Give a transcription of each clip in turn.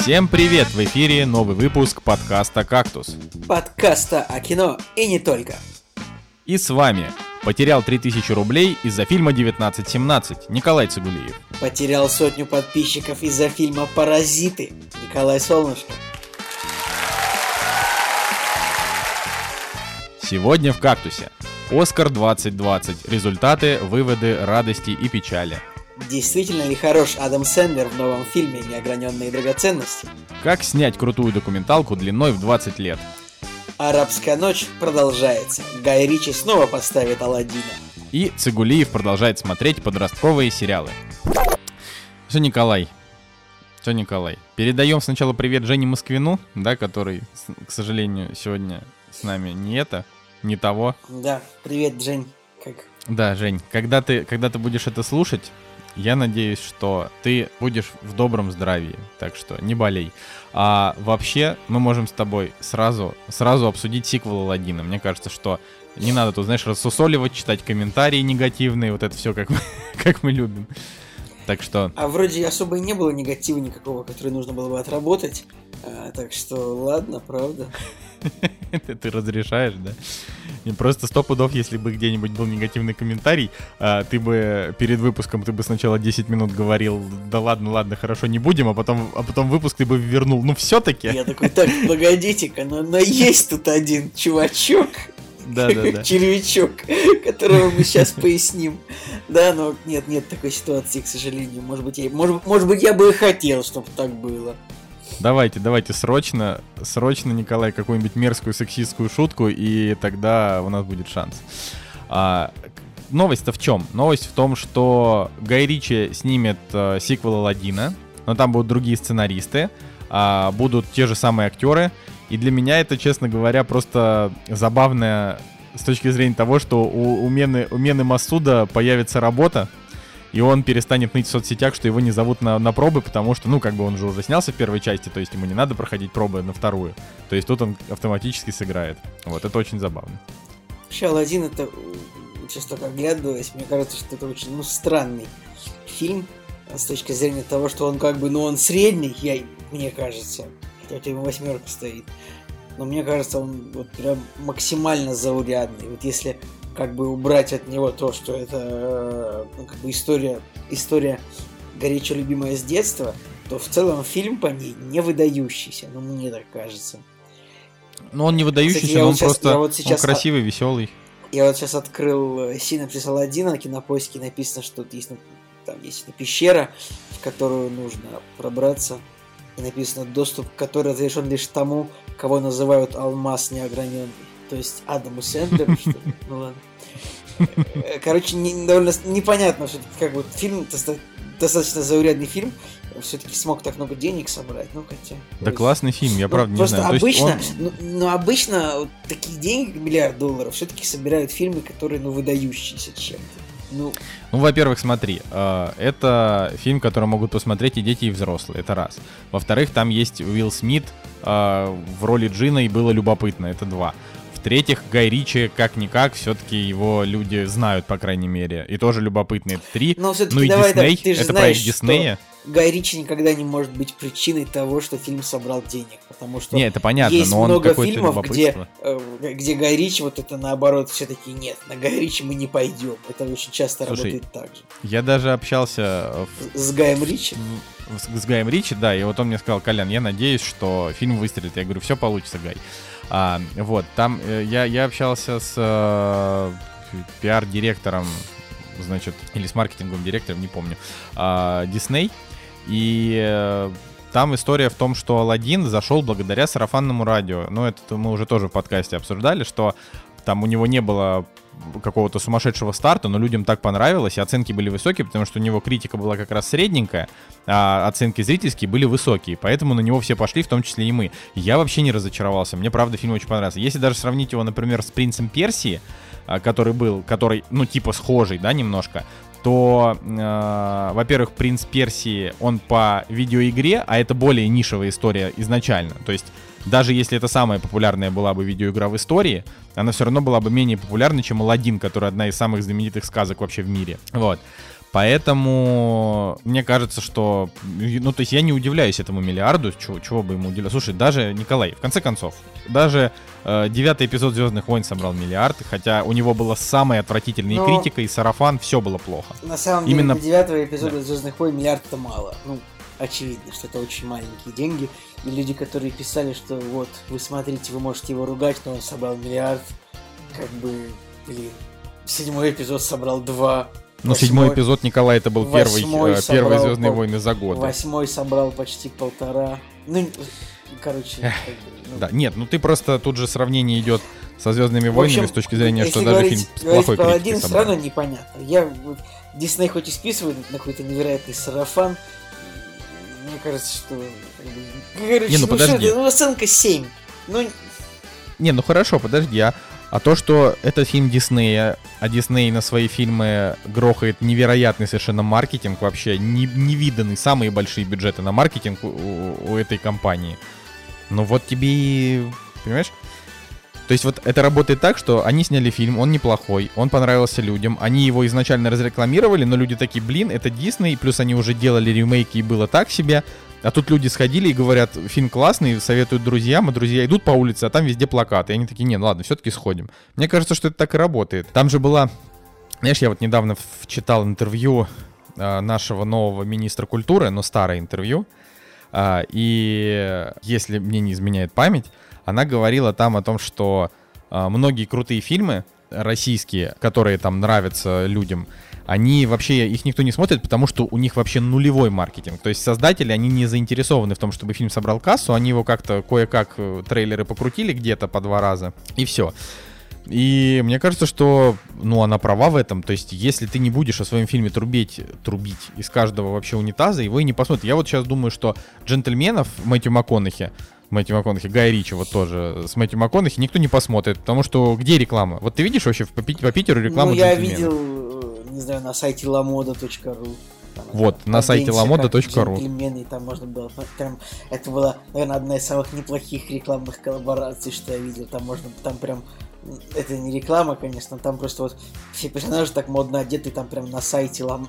Всем привет! В эфире новый выпуск подкаста «Кактус». Подкаста о кино и не только. И с вами потерял 3000 рублей из-за фильма 1917 Николай Цигулиев. Потерял сотню подписчиков из-за фильма «Паразиты» Николай Солнышко. Сегодня в «Кактусе». Оскар 2020. Результаты, выводы, радости и печали. Действительно ли хорош Адам Сэндлер в новом фильме «Неограненные драгоценности»? Как снять крутую документалку длиной в 20 лет? Арабская ночь продолжается. Гай Ричи снова поставит Алладина. И Цигулиев продолжает смотреть подростковые сериалы. Все, Николай. Все, Николай. Передаем сначала привет Жене Москвину, да, который, к сожалению, сегодня с нами не это, не того. Да, привет, Жень. Как? Да, Жень, когда ты, когда ты будешь это слушать, я надеюсь, что ты будешь в добром здравии, так что не болей. А вообще, мы можем с тобой сразу, сразу обсудить сиквел Алладина. Мне кажется, что не надо тут, знаешь, рассусоливать, читать комментарии негативные, вот это все, как мы, как мы любим. Так что... А вроде особо и не было негатива никакого, который нужно было бы отработать. А, так что ладно, правда. Ты разрешаешь, да? И просто сто пудов, если бы где-нибудь был негативный комментарий, а, ты бы перед выпуском ты бы сначала 10 минут говорил, да ладно, ладно, хорошо, не будем, а потом, а потом выпуск ты бы вернул. Ну все-таки. Я такой, так, погодите-ка, но, но есть тут один чувачок, да, да, да. червячок, которого мы сейчас поясним. Да, но нет, нет такой ситуации, к сожалению. Может быть, я, может, может быть, я бы и хотел, чтобы так было. Давайте, давайте срочно, срочно, Николай, какую-нибудь мерзкую сексистскую шутку, и тогда у нас будет шанс. А, новость-то в чем? Новость в том, что Гай Ричи снимет э, сиквел Алладина, но там будут другие сценаристы, а, будут те же самые актеры, и для меня это, честно говоря, просто забавное с точки зрения того, что у, у, Мены, у Мены Масуда появится работа, и он перестанет ныть в соцсетях, что его не зовут на, на пробы, потому что, ну, как бы он же уже снялся в первой части, то есть ему не надо проходить пробы на вторую. То есть тут он автоматически сыграет. Вот, это очень забавно. Вообще, Алладин это, сейчас только оглядываясь, мне кажется, что это очень, ну, странный фильм с точки зрения того, что он как бы, ну, он средний, я, мне кажется, хотя ему восьмерка стоит. Но мне кажется, он вот прям максимально заурядный. Вот если как бы убрать от него то, что это э, ну, как бы история, история горячо любимая с детства, то в целом фильм по ней не выдающийся, ну мне так кажется. Ну он не выдающийся, Кстати, но он вот сейчас, просто вот сейчас он красивый, от... веселый. Я вот сейчас открыл синапсис Алладина на кинопоиске, написано, что есть, там есть пещера, в которую нужно пробраться. И написано, доступ к которой разрешен лишь тому, кого называют алмаз неограненный то есть Адаму Сэндлеру, что ли? Ну ладно. Э, короче, не, довольно непонятно, что как бы фильм достаточно заурядный фильм, все-таки смог так много денег собрать, ну хотя. Да есть, классный фильм, я ну, правда не знаю. Просто обычно, он... ну, ну обычно вот таких денег, миллиард долларов, все-таки собирают фильмы, которые ну выдающиеся чем-то. Ну, ну во-первых, смотри, э, это фильм, который могут посмотреть и дети, и взрослые, это раз. Во-вторых, там есть Уилл Смит э, в роли Джина, и было любопытно, это два. В-третьих, Гай Ричи, как-никак, все-таки его люди знают, по крайней мере. И тоже любопытные это три. Но ну и давай, Дисней, да, ты же это знаешь, проект Диснея. Гай Ричи никогда не может быть причиной того, что фильм собрал денег, потому что не, это понятно, есть но он много фильмов, где, э, где Гай Ричи вот это наоборот все таки нет, на Гай Ричи мы не пойдем, это очень часто Слушай, работает так же. Я даже общался в... с Гаем Ричи. С, с Гаем Ричи, да, и вот он мне сказал, Колян, я надеюсь, что фильм выстрелит. Я говорю, все получится, Гай. А, вот, там э, я, я общался с э, пиар-директором, значит, или с маркетинговым директором, не помню, э, Disney, и э, там история в том, что Алладин зашел благодаря сарафанному радио. Ну, это мы уже тоже в подкасте обсуждали, что там у него не было какого-то сумасшедшего старта, но людям так понравилось, и оценки были высокие, потому что у него критика была как раз средненькая, а оценки зрительские были высокие, поэтому на него все пошли, в том числе и мы. Я вообще не разочаровался, мне правда фильм очень понравился. Если даже сравнить его, например, с «Принцем Персии», а, который был, который, ну, типа схожий, да, немножко, то, э, во-первых, «Принц Персии», он по видеоигре, а это более нишевая история изначально, то есть даже если это самая популярная была бы видеоигра в истории, она все равно была бы менее популярна, чем Алладин, который одна из самых знаменитых сказок вообще в мире. Вот. Поэтому мне кажется, что... Ну, то есть я не удивляюсь этому миллиарду, чего, чего бы ему удивляться. Слушай, даже Николай, в конце концов, даже девятый эпизод Звездных войн собрал миллиард, хотя у него была самая отвратительная Но... критика, и сарафан, все было плохо. На самом деле, Именно... для девятого эпизода да. Звездных войн миллиард это мало. Ну, очевидно, что это очень маленькие деньги. И люди, которые писали, что вот, вы смотрите, вы можете его ругать, но он собрал миллиард, как бы, блин, седьмой эпизод собрал два ну, седьмой эпизод Николай это был первый, э, первый Звездные пол... войны за год. Восьмой собрал почти полтора. Ну, короче. Ну... Да, нет, ну ты просто тут же сравнение идет со Звездными войнами с точки зрения, что даже фильм с плохой про один все равно непонятно. Я Дисней хоть и списывает на какой-то невероятный сарафан, мне кажется, что... Короче, не, ну, ну подожди. Что, ну оценка 7. Ну... Не, ну хорошо, подожди, а а то, что это фильм Диснея, а Дисней на свои фильмы грохает невероятный совершенно маркетинг, вообще не, невиданный, самые большие бюджеты на маркетинг у, у этой компании. Ну вот тебе и... Понимаешь? То есть вот это работает так, что они сняли фильм, он неплохой, он понравился людям, они его изначально разрекламировали, но люди такие, блин, это Дисней, плюс они уже делали ремейки и было так себе, а тут люди сходили и говорят, фильм классный, советуют друзьям, и друзья идут по улице, а там везде плакаты. И они такие, не, ну ладно, все-таки сходим. Мне кажется, что это так и работает. Там же была, знаешь, я вот недавно читал интервью э, нашего нового министра культуры, но старое интервью. Э, и если мне не изменяет память, она говорила там о том, что э, многие крутые фильмы российские, которые там нравятся людям, они вообще, их никто не смотрит, потому что у них вообще нулевой маркетинг. То есть создатели, они не заинтересованы в том, чтобы фильм собрал кассу, они его как-то кое-как э, трейлеры покрутили где-то по два раза, и все. И мне кажется, что, ну, она права в этом. То есть, если ты не будешь о своем фильме трубить, трубить из каждого вообще унитаза, его и не посмотрят. Я вот сейчас думаю, что «Джентльменов» Мэтью МакКонахи, Мэтью МакКонахи, Гай Ричи вот тоже с Мэтью МакКонахи никто не посмотрит, потому что где реклама? Вот ты видишь вообще по, по Питеру рекламу Ну, я видел не знаю, на сайте lamoda.ru. Вот, на сайте lamoda.ru. Джентльмены, там можно было, прям, это была, наверное, одна из самых неплохих рекламных коллабораций, что я видел. Там можно, там прям, это не реклама, конечно, там просто вот все персонажи так модно одеты, там прям на сайте лам,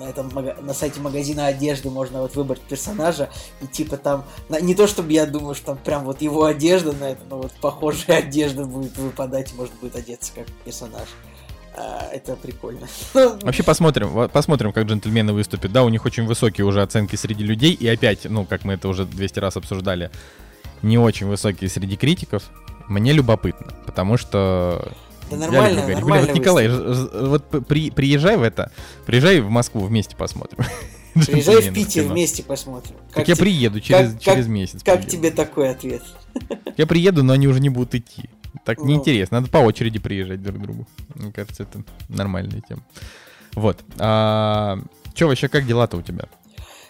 на этом на сайте магазина одежды можно вот выбрать персонажа и типа там не то чтобы я думаю что там прям вот его одежда на это но вот похожая одежда будет выпадать и может будет одеться как персонаж а, это прикольно. Вообще посмотрим, посмотрим, как джентльмены выступят. Да, у них очень высокие уже оценки среди людей. И опять, ну, как мы это уже 200 раз обсуждали, не очень высокие среди критиков. Мне любопытно, потому что... Да нормально, я нормально. Вот, Николай, вот при, приезжай в это, приезжай в Москву, вместе посмотрим. Приезжай в Питер, вместе посмотрим. Как я приеду через, как, через месяц. Как приеду. тебе такой ответ? Я приеду, но они уже не будут идти. Так ну... неинтересно. Надо по очереди приезжать друг к другу. Мне кажется, это нормальная тема. Вот. А, Че вообще, как дела-то у тебя?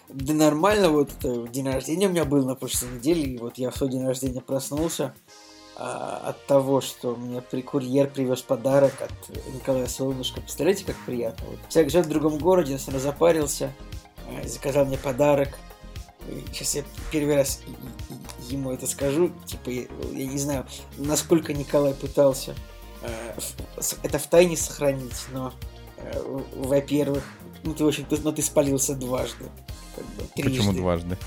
Да нормально, вот это день рождения у меня был на прошлой неделе, и вот я в свой день рождения проснулся а, от того, что мне при курьер привез подарок от Николая Солнышко. Представляете, как приятно? Вот. Человек живет в другом городе, он запарился, а, заказал мне подарок, сейчас я первый раз ему это скажу, типа, я, не знаю, насколько Николай пытался э, это в тайне сохранить, но, э, во-первых, ну ты, в общем, ты, но ты спалился дважды. Как бы, трижды. Почему дважды?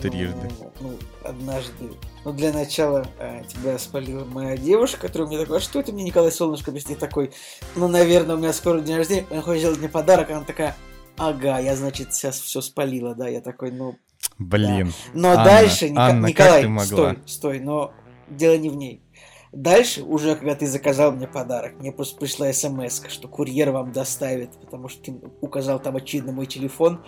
Трижды. Ну, ну, однажды. Ну, для начала э, тебя спалила моя девушка, которая мне такая, а что это мне Николай Солнышко объяснит такой? Ну, наверное, у меня скоро день рождения, он хочет сделать мне подарок, она такая, ага, я, значит, сейчас все спалила, да, я такой, ну, Блин. Да. Но Анна, дальше, Ника... Анна, Николай, как ты стой, стой, но дело не в ней. Дальше, уже когда ты заказал мне подарок, мне просто пришла смс, что курьер вам доставит, потому что ты указал там очевидно мой телефон.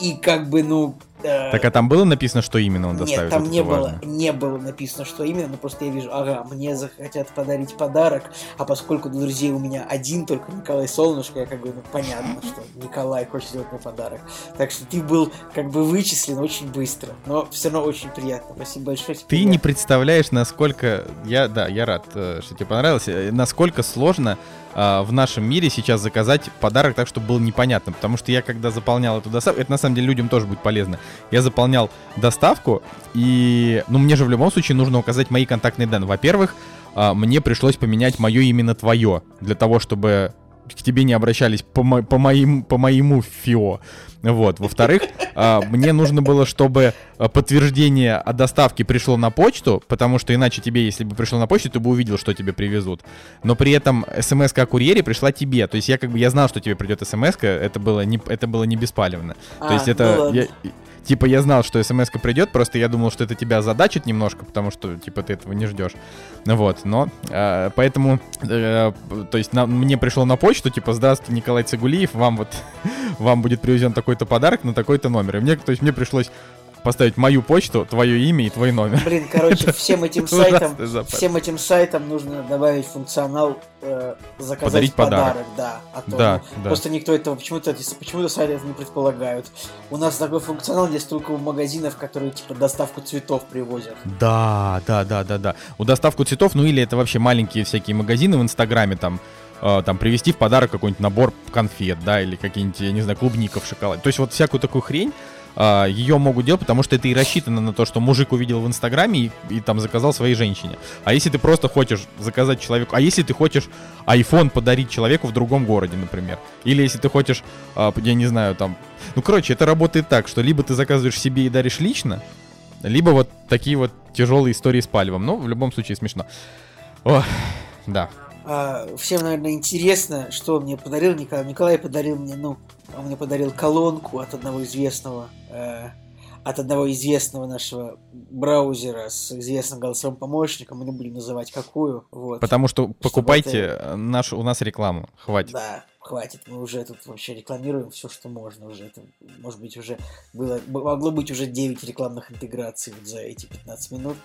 И как бы, ну, так а там было написано, что именно он доставит? Нет, там не было, не было написано, что именно, но просто я вижу, ага, мне захотят подарить подарок, а поскольку друзей у меня один только Николай Солнышко, я как бы, ну, понятно, что Николай хочет сделать мне подарок. Так что ты был как бы вычислен очень быстро, но все равно очень приятно. Спасибо большое. Ты не представляешь, насколько... Я, да, я рад, э, что тебе понравилось. Э, насколько сложно в нашем мире сейчас заказать подарок так, чтобы было непонятно. Потому что я, когда заполнял эту доставку, это на самом деле людям тоже будет полезно я заполнял доставку, и, ну, мне же в любом случае нужно указать мои контактные данные. Во-первых, а, мне пришлось поменять мое именно твое, для того, чтобы к тебе не обращались по, мо- по, моим, по моему ФИО. Вот. Во-вторых, а, мне нужно было, чтобы а, подтверждение о доставке пришло на почту, потому что иначе тебе, если бы пришло на почту, ты бы увидел, что тебе привезут. Но при этом смс о курьере пришла тебе. То есть я как бы я знал, что тебе придет смс это было не, это было не беспалевно. А, То есть ну это... ладно. я- Типа я знал, что смс придет, просто я думал, что это тебя задачит немножко, потому что типа ты этого не ждешь. Вот, но э, поэтому, э, то есть на- мне пришло на почту, типа, здравствуйте, Николай Цигулиев, вам вот, вам будет привезен такой-то подарок на такой-то номер. И мне, то есть мне пришлось поставить мою почту, твое имя и твой номер. Блин, короче, всем этим сайтам, всем этим сайтам нужно добавить функционал э, заказать Подарить подарок. подарок, да. А то, Да, ну, да. Просто никто этого почему-то почему-то сайты это не предполагают. У нас такой функционал есть только у магазинов, которые типа доставку цветов привозят. Да, да, да, да, да. У доставку цветов, ну или это вообще маленькие всякие магазины в Инстаграме, там, э, там привезти в подарок какой-нибудь набор конфет, да, или какие-нибудь, я не знаю, клубника в шоколаде. То есть вот всякую такую хрень а, ее могут делать, потому что это и рассчитано на то, что мужик увидел в Инстаграме и, и там заказал своей женщине. А если ты просто хочешь заказать человеку, а если ты хочешь iPhone подарить человеку в другом городе, например, или если ты хочешь, а, я не знаю, там, ну короче, это работает так, что либо ты заказываешь себе и даришь лично, либо вот такие вот тяжелые истории с палевом. Ну, в любом случае смешно. Ох, да. А, всем, наверное, интересно, что мне подарил Николай. Николай подарил мне, ну, он мне подарил колонку от одного известного, э, от одного известного нашего браузера с известным голосовым помощником. Мы не будем называть какую. Вот. Потому что покупайте это- нашу, у нас рекламу. Хватит. Да, хватит. Мы уже тут вообще рекламируем все, что можно уже. Это, может быть, уже было, могло быть уже 9 рекламных интеграций вот за эти 15 минут,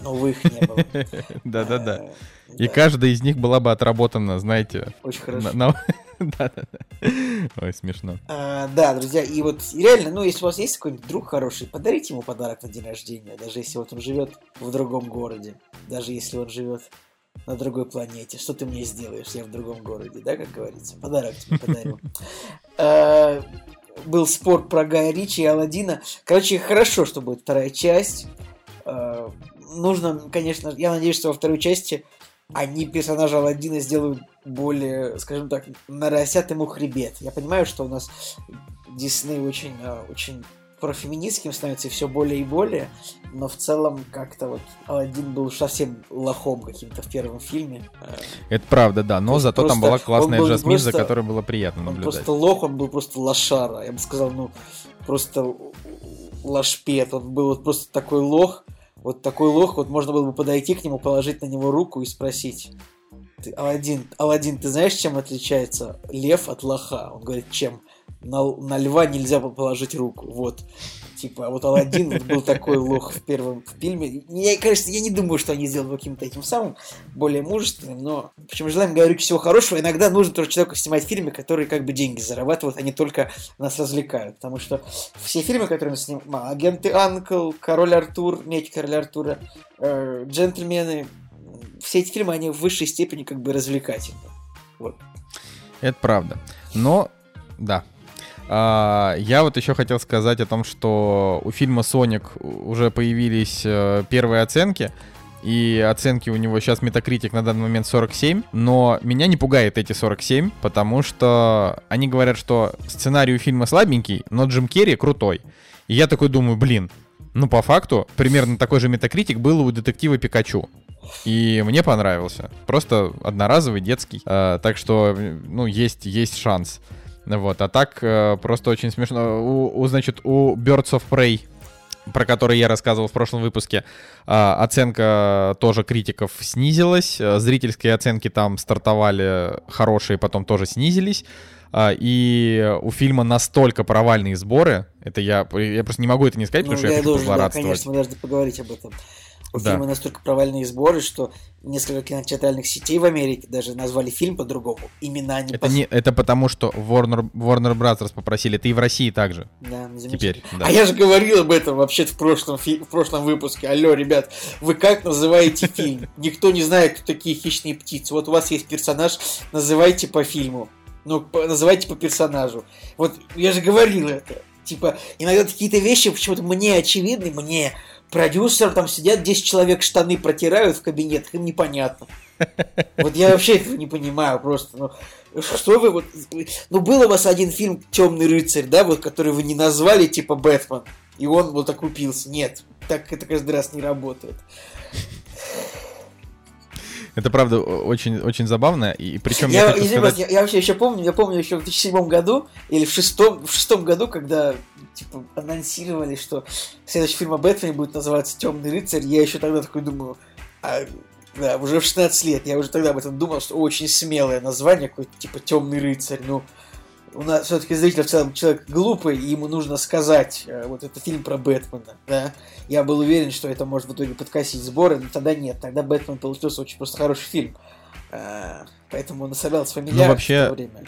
но увы, их не было. Да-да-да. Э, И да, каждая из них была бы отработана, знаете. Очень хорошо. Да-да-да. Ой, смешно. А, да, друзья, и вот реально, ну, если у вас есть какой-нибудь друг хороший, подарите ему подарок на день рождения, даже если вот он живет в другом городе, даже если он живет на другой планете. Что ты мне сделаешь, я в другом городе, да, как говорится? Подарок тебе подарю. А, Был спор про Гая Ричи и Алладина. Короче, хорошо, что будет вторая часть. Нужно, конечно, я надеюсь, что во второй части они персонажа Алладина сделают более, скажем так, нарастят ему хребет. Я понимаю, что у нас Дисней очень, а, очень профеминистским становится все более и более, но в целом как-то вот Алладин был уж совсем лохом каким-то в первом фильме. Э, Это правда, да. Но зато там просто была классная он был Жасмин, за просто- которой было приятно Он наблюдать. просто лох, он был просто лошара. Я бы сказал, ну, просто лошпет. Он был вот просто такой лох. Вот такой лох, вот можно было бы подойти к нему, положить на него руку и спросить. Ты, Аладдин, Аладдин, ты знаешь, чем отличается лев от лоха? Он говорит, чем? На, на льва нельзя положить руку. Вот. Типа, а вот Аладдин вот был такой лох в первом фильме. Я, конечно, я не думаю, что они сделали каким-то этим самым более мужественным, но почему желаем говорить всего хорошего, иногда нужно тоже человеку снимать фильмы, которые как бы деньги зарабатывают, а не только нас развлекают. Потому что все фильмы, которые мы снимаем, агенты Анкл, Король Артур, Меч Короля Артура, э, Джентльмены, все эти фильмы, они в высшей степени как бы развлекательны. Вот. Это правда. Но, да. А, я вот еще хотел сказать о том, что у фильма «Соник» уже появились э, первые оценки. И оценки у него сейчас Metacritic на данный момент 47. Но меня не пугает эти 47, потому что они говорят, что сценарий у фильма слабенький, но Джим Керри крутой. И я такой думаю, блин, ну по факту примерно такой же Metacritic был у детектива Пикачу. И мне понравился. Просто одноразовый, детский. А, так что, ну, есть, есть шанс. Вот, а так э, просто очень смешно. У, у, значит, у Birds of Prey, про который я рассказывал в прошлом выпуске, а, оценка тоже критиков снизилась. Э, Зрительские оценки там стартовали хорошие, потом тоже снизились. А, И у фильма настолько провальные сборы, это я, я просто не могу это не сказать, Ну, потому что я, хочу должен, да, конечно, мы должны поговорить об этом. У Да. фильма настолько провальные сборы, что несколько кинотеатральных сетей в Америке даже назвали фильм по-другому. Имена не Это, не, это потому, что Warner, Warner Brothers попросили, это и в России также. Да. Теперь, да. А я же говорил об этом вообще в прошлом, фи- в прошлом выпуске. Алло, ребят, вы как называете фильм? Никто не знает, кто такие хищные птицы. Вот у вас есть персонаж, называйте по фильму. Ну, по- называйте по персонажу. Вот я же говорил это. Типа, иногда какие-то вещи почему-то мне очевидны, мне продюсер, там сидят 10 человек, штаны протирают в кабинетах, им непонятно. Вот я вообще этого не понимаю просто. Ну, Что вы вот... Ну, был у вас один фильм «Темный рыцарь», да, вот, который вы не назвали, типа «Бэтмен», и он вот окупился. Нет, так это каждый раз не работает. Это правда очень, очень забавно, и причем я, я, сказать... я, я вообще еще помню, я помню еще в 2007 году или в шестом, в шестом году, когда типа анонсировали, что следующий фильм о Бэтмене будет называться Темный рыцарь, я еще тогда такой думаю, а, да, уже в 16 лет, я уже тогда об этом думал, что очень смелое название, какой-то типа Темный рыцарь, ну у нас все-таки зритель в целом человек глупый, и ему нужно сказать, э, вот это фильм про Бэтмена, да. Я был уверен, что это может в итоге подкосить сборы, но тогда нет, тогда Бэтмен получился очень просто хороший фильм. Э, поэтому он собрался фамильярно ну, вообще... в то время.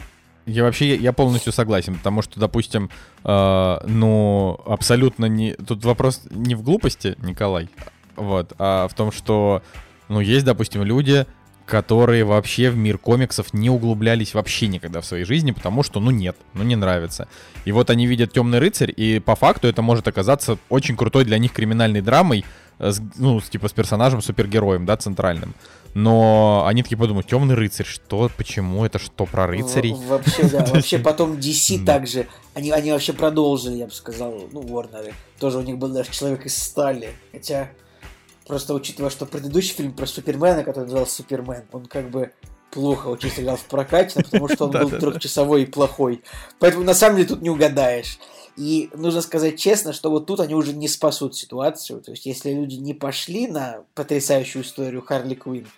Я вообще я полностью согласен, потому что, допустим, э, ну абсолютно не тут вопрос не в глупости, Николай, вот, а в том, что ну есть, допустим, люди, которые вообще в мир комиксов не углублялись вообще никогда в своей жизни, потому что, ну, нет, ну, не нравится. И вот они видят Темный рыцарь, и по факту это может оказаться очень крутой для них криминальной драмой, э, с, ну, типа с персонажем, супергероем, да, центральным. Но они такие подумают, темный рыцарь, что, почему, это что про рыцарей? Вообще, да, вообще потом DC также, они, они вообще продолжили, я бы сказал, ну, Warner, тоже у них был даже человек из стали, хотя Просто учитывая, что предыдущий фильм про Супермена, который назывался Супермен, он как бы плохо очень сыграл в прокате, потому что он был трехчасовой и плохой. Поэтому на самом деле тут не угадаешь. И нужно сказать честно, что вот тут они уже не спасут ситуацию. То есть, если люди не пошли на потрясающую историю Харли Квинн,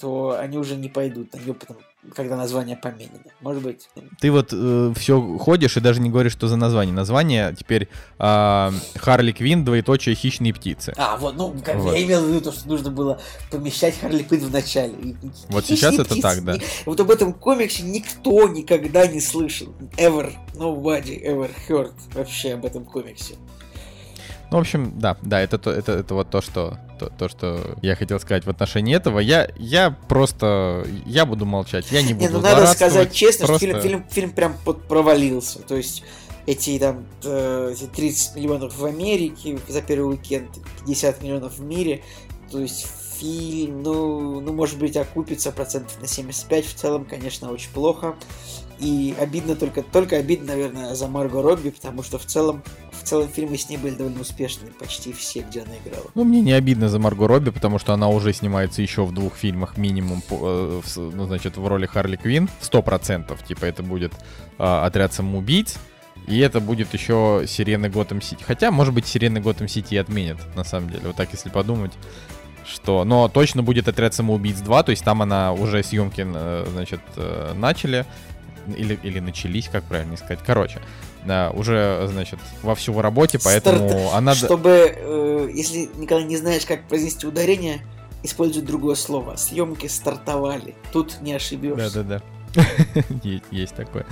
то они уже не пойдут на нее, потому, когда название поменено. Может быть. Ты вот э, все ходишь и даже не говоришь, что за название. Название теперь э, Харли Квин, двоеточие хищные птицы. А, вот, ну, как вот. я имел в виду, то, что нужно было помещать Харли Квин в начале. Вот хищные сейчас птицы, это так, да. Вот об этом комиксе никто никогда не слышал. Ever. Nobody ever heard вообще об этом комиксе. Ну, в общем, да, да, это, то, это, это вот то что, то, то, что я хотел сказать в отношении этого. Я, я просто, я буду молчать, я не буду Не, ну надо сказать честно, просто... что фильм, фильм, фильм прям провалился. То есть эти там э, эти 30 миллионов в Америке за первый уикенд, 50 миллионов в мире. То есть фильм, ну, ну, может быть, окупится процентов на 75. В целом, конечно, очень плохо. И обидно только, только обидно, наверное, за Марго Робби, потому что в целом, целом фильмы с ней были довольно успешные, почти все, где она играла. Ну, мне не обидно за Марго Робби, потому что она уже снимается еще в двух фильмах минимум, э, ну, значит, в роли Харли Квин, сто процентов, типа это будет э, «Отряд самоубийц», и это будет еще «Сирены Готэм Сити». Хотя, может быть, «Сирены Готэм Сити» отменят, на самом деле, вот так, если подумать что... Но точно будет «Отряд самоубийц 2», то есть там она уже съемки, э, значит, э, начали, или, или начались, как правильно сказать. Короче, да, уже, значит, вовсю в работе, поэтому Старт... она... Чтобы, э, если никогда не знаешь, как произнести ударение, используй другое слово. Съемки стартовали. Тут не ошибешься. Да-да-да. Есть такое.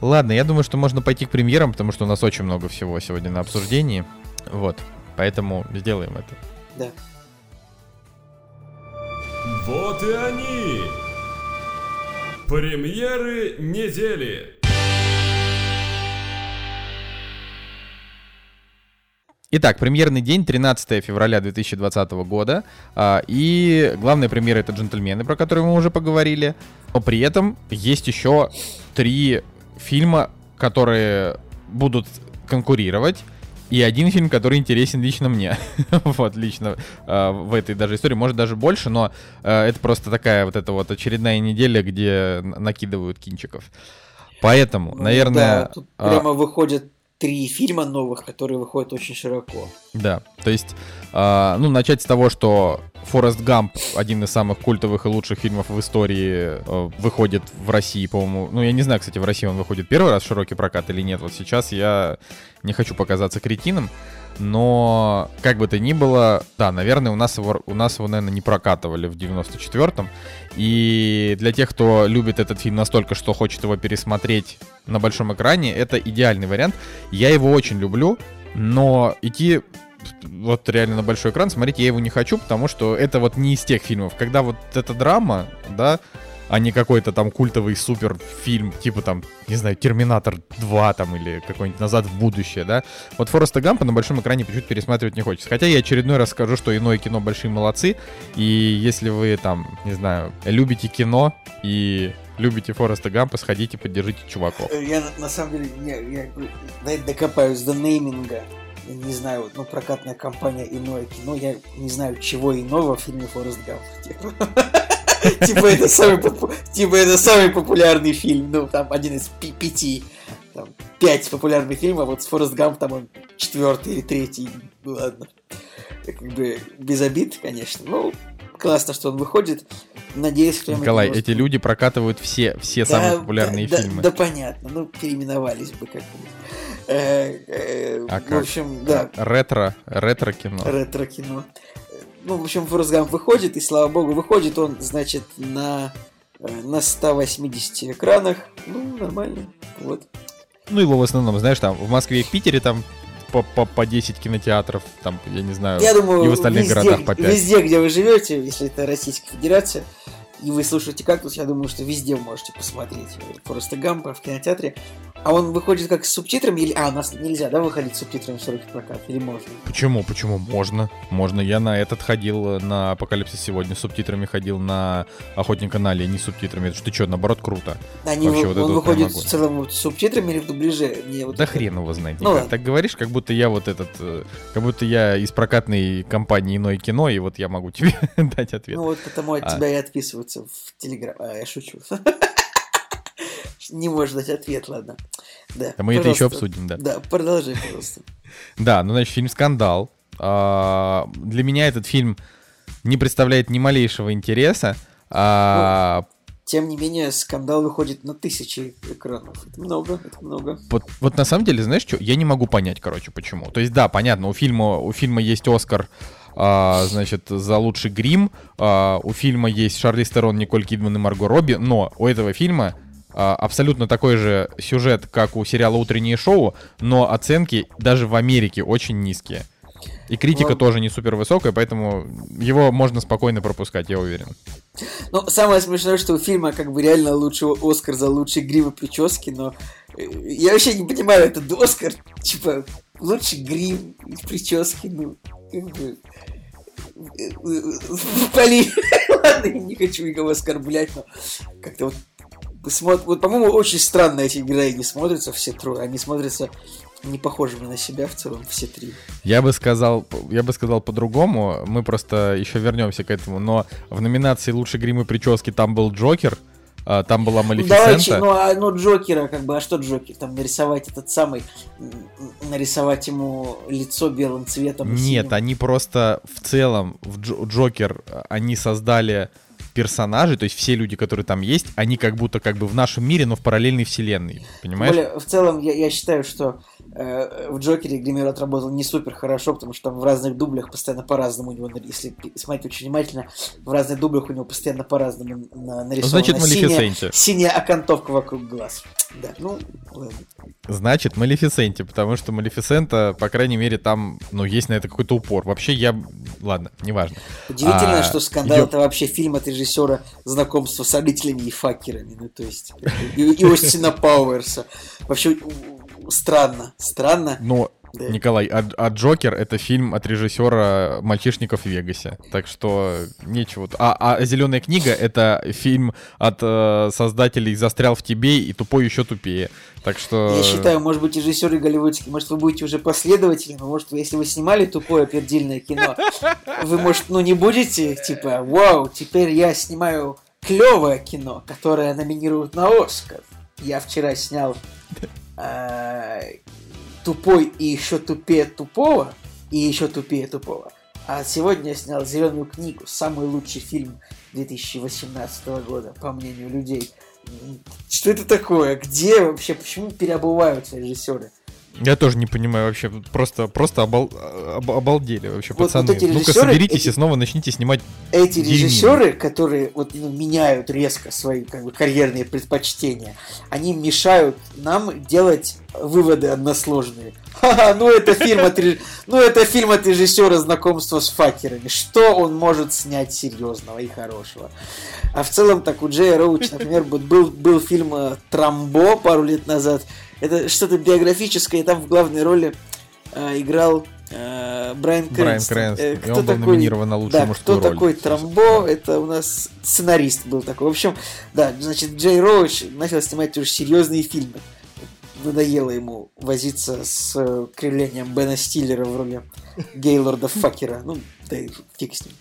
Ладно, я думаю, что можно пойти к премьерам, потому что у нас очень много всего сегодня на обсуждении. Вот, поэтому сделаем это. Да. Вот и они! Премьеры недели. Итак, премьерный день 13 февраля 2020 года. А, и главная премьера это «Джентльмены», про которые мы уже поговорили. Но при этом есть еще три фильма, которые будут конкурировать и один фильм, который интересен лично мне. вот, лично э, в этой даже истории. Может, даже больше, но э, это просто такая вот эта вот очередная неделя, где накидывают кинчиков. Поэтому, ну, наверное... Да, тут э, прямо выходит три фильма новых, которые выходят очень широко. Да, то есть, э, ну, начать с того, что Форест Гамп, один из самых культовых и лучших фильмов в истории, э, выходит в России, по-моему. Ну, я не знаю, кстати, в России он выходит первый раз в широкий прокат или нет. Вот сейчас я не хочу показаться кретином. Но, как бы то ни было, да, наверное, у нас его, у нас его, наверное, не прокатывали в 94-м. И для тех, кто любит этот фильм настолько, что хочет его пересмотреть на большом экране, это идеальный вариант. Я его очень люблю, но идти вот реально на большой экран смотреть я его не хочу, потому что это вот не из тех фильмов. Когда вот эта драма, да, а не какой-то там культовый супер фильм, типа там, не знаю, Терминатор 2 там или какой-нибудь Назад в будущее, да. Вот Фореста Гампа на большом экране почему-то пересматривать не хочется. Хотя я очередной раз скажу, что иное кино большие молодцы, и если вы там, не знаю, любите кино и любите Фореста Гампа, сходите, поддержите чуваков. Я на, самом деле, я дай докопаюсь до нейминга. Я не знаю, вот, ну, прокатная компания иное кино, я не знаю, чего иного в фильме Форест Гамп. Типа это самый типа это самый популярный фильм, ну, там один из пяти там, пять популярных фильмов, вот с Форест Гамп там он четвертый или третий, ну ладно. Как бы без обид, конечно. Ну, классно, что он выходит. Надеюсь, что... Николай, эти люди прокатывают все, все да, самые популярные да, фильмы. Да, да, понятно. Ну, переименовались бы как-нибудь. Э, э, а в общем, да. Ретро, ретро-кино. Ретро-кино. Ну, в общем, Форест Гамп выходит, и слава богу, выходит он, значит, на, э, на 180 экранах. Ну, нормально. Вот. Ну, его в основном, знаешь, там в Москве и в Питере там по, по, по 10 кинотеатров, там, я не знаю, я думаю, и в остальных везде, городах по 5. Везде, где вы живете, если это Российская Федерация, и вы слушаете «Кактус», я думаю, что везде можете посмотреть просто Гампа в кинотеатре. А он выходит как с субтитрами или... А, у нас нельзя, да, выходить с субтитрами в широкий прокат? Или можно? Почему? Почему? Можно. Можно. Я на этот ходил, на «Апокалипсис сегодня» с субтитрами ходил, на «Охотника на не с субтитрами. Это что, что, наоборот, круто. Они Вообще, вы, вот он выходит в целом с субтитрами или в дубляже? Мне вот да это... хрен его знает. Ну, так говоришь, как будто я вот этот... Э, как будто я из прокатной компании «Иное кино», и вот я могу тебе дать ответ. Ну вот потому от а... тебя и отписываются в Телеграм. А, я шучу. Не можешь дать ответ, ладно. Да, да мы это еще обсудим, да. Да, продолжай, пожалуйста. Да, ну, значит, фильм «Скандал». А, для меня этот фильм не представляет ни малейшего интереса. А... Ну, тем не менее, скандал выходит на тысячи экранов. Это много, это много. Вот, вот на самом деле, знаешь что, я не могу понять, короче, почему. То есть, да, понятно, у фильма, у фильма есть Оскар, а, значит, за лучший грим, а, у фильма есть Шарли Стерон, Николь Кидман и Марго Робби, но у этого фильма абсолютно такой же сюжет, как у сериала «Утреннее шоу», но оценки даже в Америке очень низкие. И критика но... тоже не супер высокая, поэтому его можно спокойно пропускать, я уверен. Ну, самое смешное, что у фильма как бы реально лучший Оскар за лучшие грим и прически, но э, я вообще не понимаю, этот Оскар, типа, лучший грим прически, ну, как бы... Э, э, Поли... Ладно, я не хочу никого оскорблять, но как-то вот Смотр... Вот, по-моему, очень странно эти героини смотрятся, все трое. Они смотрятся не похожими на себя в целом, все три. Я бы сказал, я бы сказал по-другому. Мы просто еще вернемся к этому. Но в номинации лучший грим и прически там был Джокер, а, там была Малефисента. Давайте, ну, а, ну, Джокера, как бы, а что Джокер? Там нарисовать этот самый, нарисовать ему лицо белым цветом. Нет, синим. они просто в целом, в Джокер, они создали персонажи, то есть все люди, которые там есть, они как будто как бы в нашем мире, но в параллельной вселенной, понимаешь? Более, в целом я, я считаю, что в Джокере Гример отработал не супер хорошо, потому что там в разных дублях постоянно по-разному у него, если смотреть очень внимательно, в разных дублях у него постоянно по-разному нарисована Значит, синяя, синяя окантовка вокруг глаз. Да, ну, ладно. Значит, Малефисенте, потому что Малефисента, по крайней мере, там, ну, есть на это какой-то упор. Вообще, я... Ладно, неважно. Удивительно, а, что «Скандал» идет... это вообще фильм от режиссера знакомства с родителями и факерами. Ну, то есть, и, и Остина Пауэрса. Вообще, странно, странно. Но да. Николай, а, а Джокер это фильм от режиссера мальчишников в Вегасе. Так что нечего. А, а Зеленая книга это фильм от э, создателей Застрял в тебе и тупой еще тупее. Так что. Я считаю, может быть, режиссеры голливудские, может, вы будете уже последователями, может, если вы снимали тупое пердильное кино, вы, может, ну не будете, типа, вау, теперь я снимаю клевое кино, которое номинируют на Оскар. Я вчера снял э, тупой и еще тупее тупого, и еще тупее тупого. А сегодня я снял «Зеленую книгу», самый лучший фильм 2018 года, по мнению людей. Что это такое? Где вообще, почему переобуваются режиссеры? Я тоже не понимаю вообще, просто, просто обал, об, обалдели вообще, вот, пацаны. Вот Ну-ка соберитесь эти, и снова начните снимать Эти дерьмины. режиссеры, которые вот ну, меняют резко свои как бы, карьерные предпочтения, они мешают нам делать выводы односложные. Ха-ха, ну это фильм от, ну это фильм от режиссера знакомства с факерами. Что он может снять серьезного и хорошего? А в целом так у Джея Роуч, например, был, был фильм э, «Трамбо» пару лет назад, это что-то биографическое, и там в главной роли э, играл э, Брайан Брайан Крэнстон. Крэнстон. Э, И кто он был такой- номинирован на лучшую да, мужскую кто роль. такой Трамбо? Это у нас сценарист был такой. В общем, да, значит, Джей Роуч начал снимать уже серьезные фильмы. Надоело ему возиться с э, кривлением Бена Стиллера в роли Гейлорда Факера. Ну, да и фиг с ним.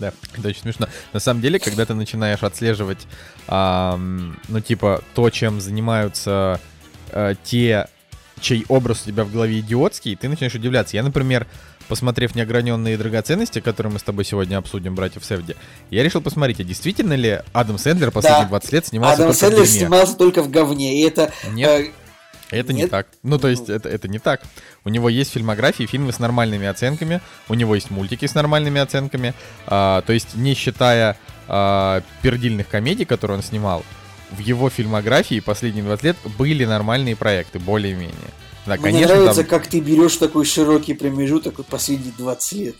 Да, это очень смешно. На самом деле, когда ты начинаешь отслеживать, ам, ну, типа, то, чем занимаются э, те, чей образ у тебя в голове идиотский, ты начинаешь удивляться. Я, например, посмотрев «Неограненные драгоценности», которые мы с тобой сегодня обсудим, братьев Севди, я решил посмотреть, а действительно ли Адам Сэндлер последние Да. 20 лет снимался Адам только в Сэндлер дерьме? снимался только в говне. И это... Нет, э, это не нет? так. Ну, то есть, это, это не так. У него есть фильмографии, фильмы с нормальными оценками, у него есть мультики с нормальными оценками, а, то есть, не считая а, пердильных комедий, которые он снимал, в его фильмографии последние 20 лет были нормальные проекты, более-менее. Да, Мне конечно, нравится, там- как ты берешь такой широкий промежуток вот последние 20 лет.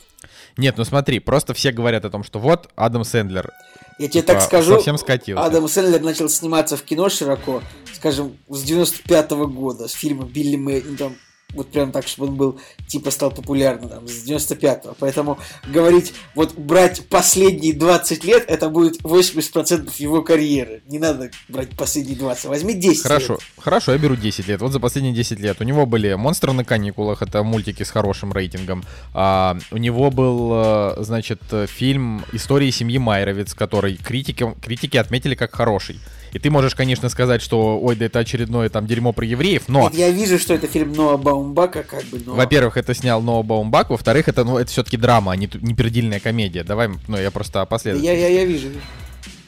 Нет, ну смотри, просто все говорят о том, что вот Адам Сэндлер Я тебе типа, так скажу, совсем скатился. Адам Сэндлер начал сниматься в кино широко, скажем, с 95 года, с фильма Билли Мэй, ну, там, вот прям так, чтобы он был, типа, стал популярным, там, с 95-го. Поэтому говорить, вот брать последние 20 лет, это будет 80% его карьеры. Не надо брать последние 20, возьми 10 Хорошо, лет. хорошо, я беру 10 лет. Вот за последние 10 лет у него были «Монстры на каникулах», это мультики с хорошим рейтингом. А, у него был, э, значит, э, фильм «Истории семьи Майровиц», который критики, критики отметили как хороший. И ты можешь, конечно, сказать, что, ой, да это очередное там дерьмо про евреев, но... Я вижу, что это фильм Ноа Баумбака, как бы, но... Во-первых, это снял Ноа Баумбак, во-вторых, это, ну, это все-таки драма, а не, не пердильная комедия. Давай, ну, я просто последовательно. я, я, я вижу.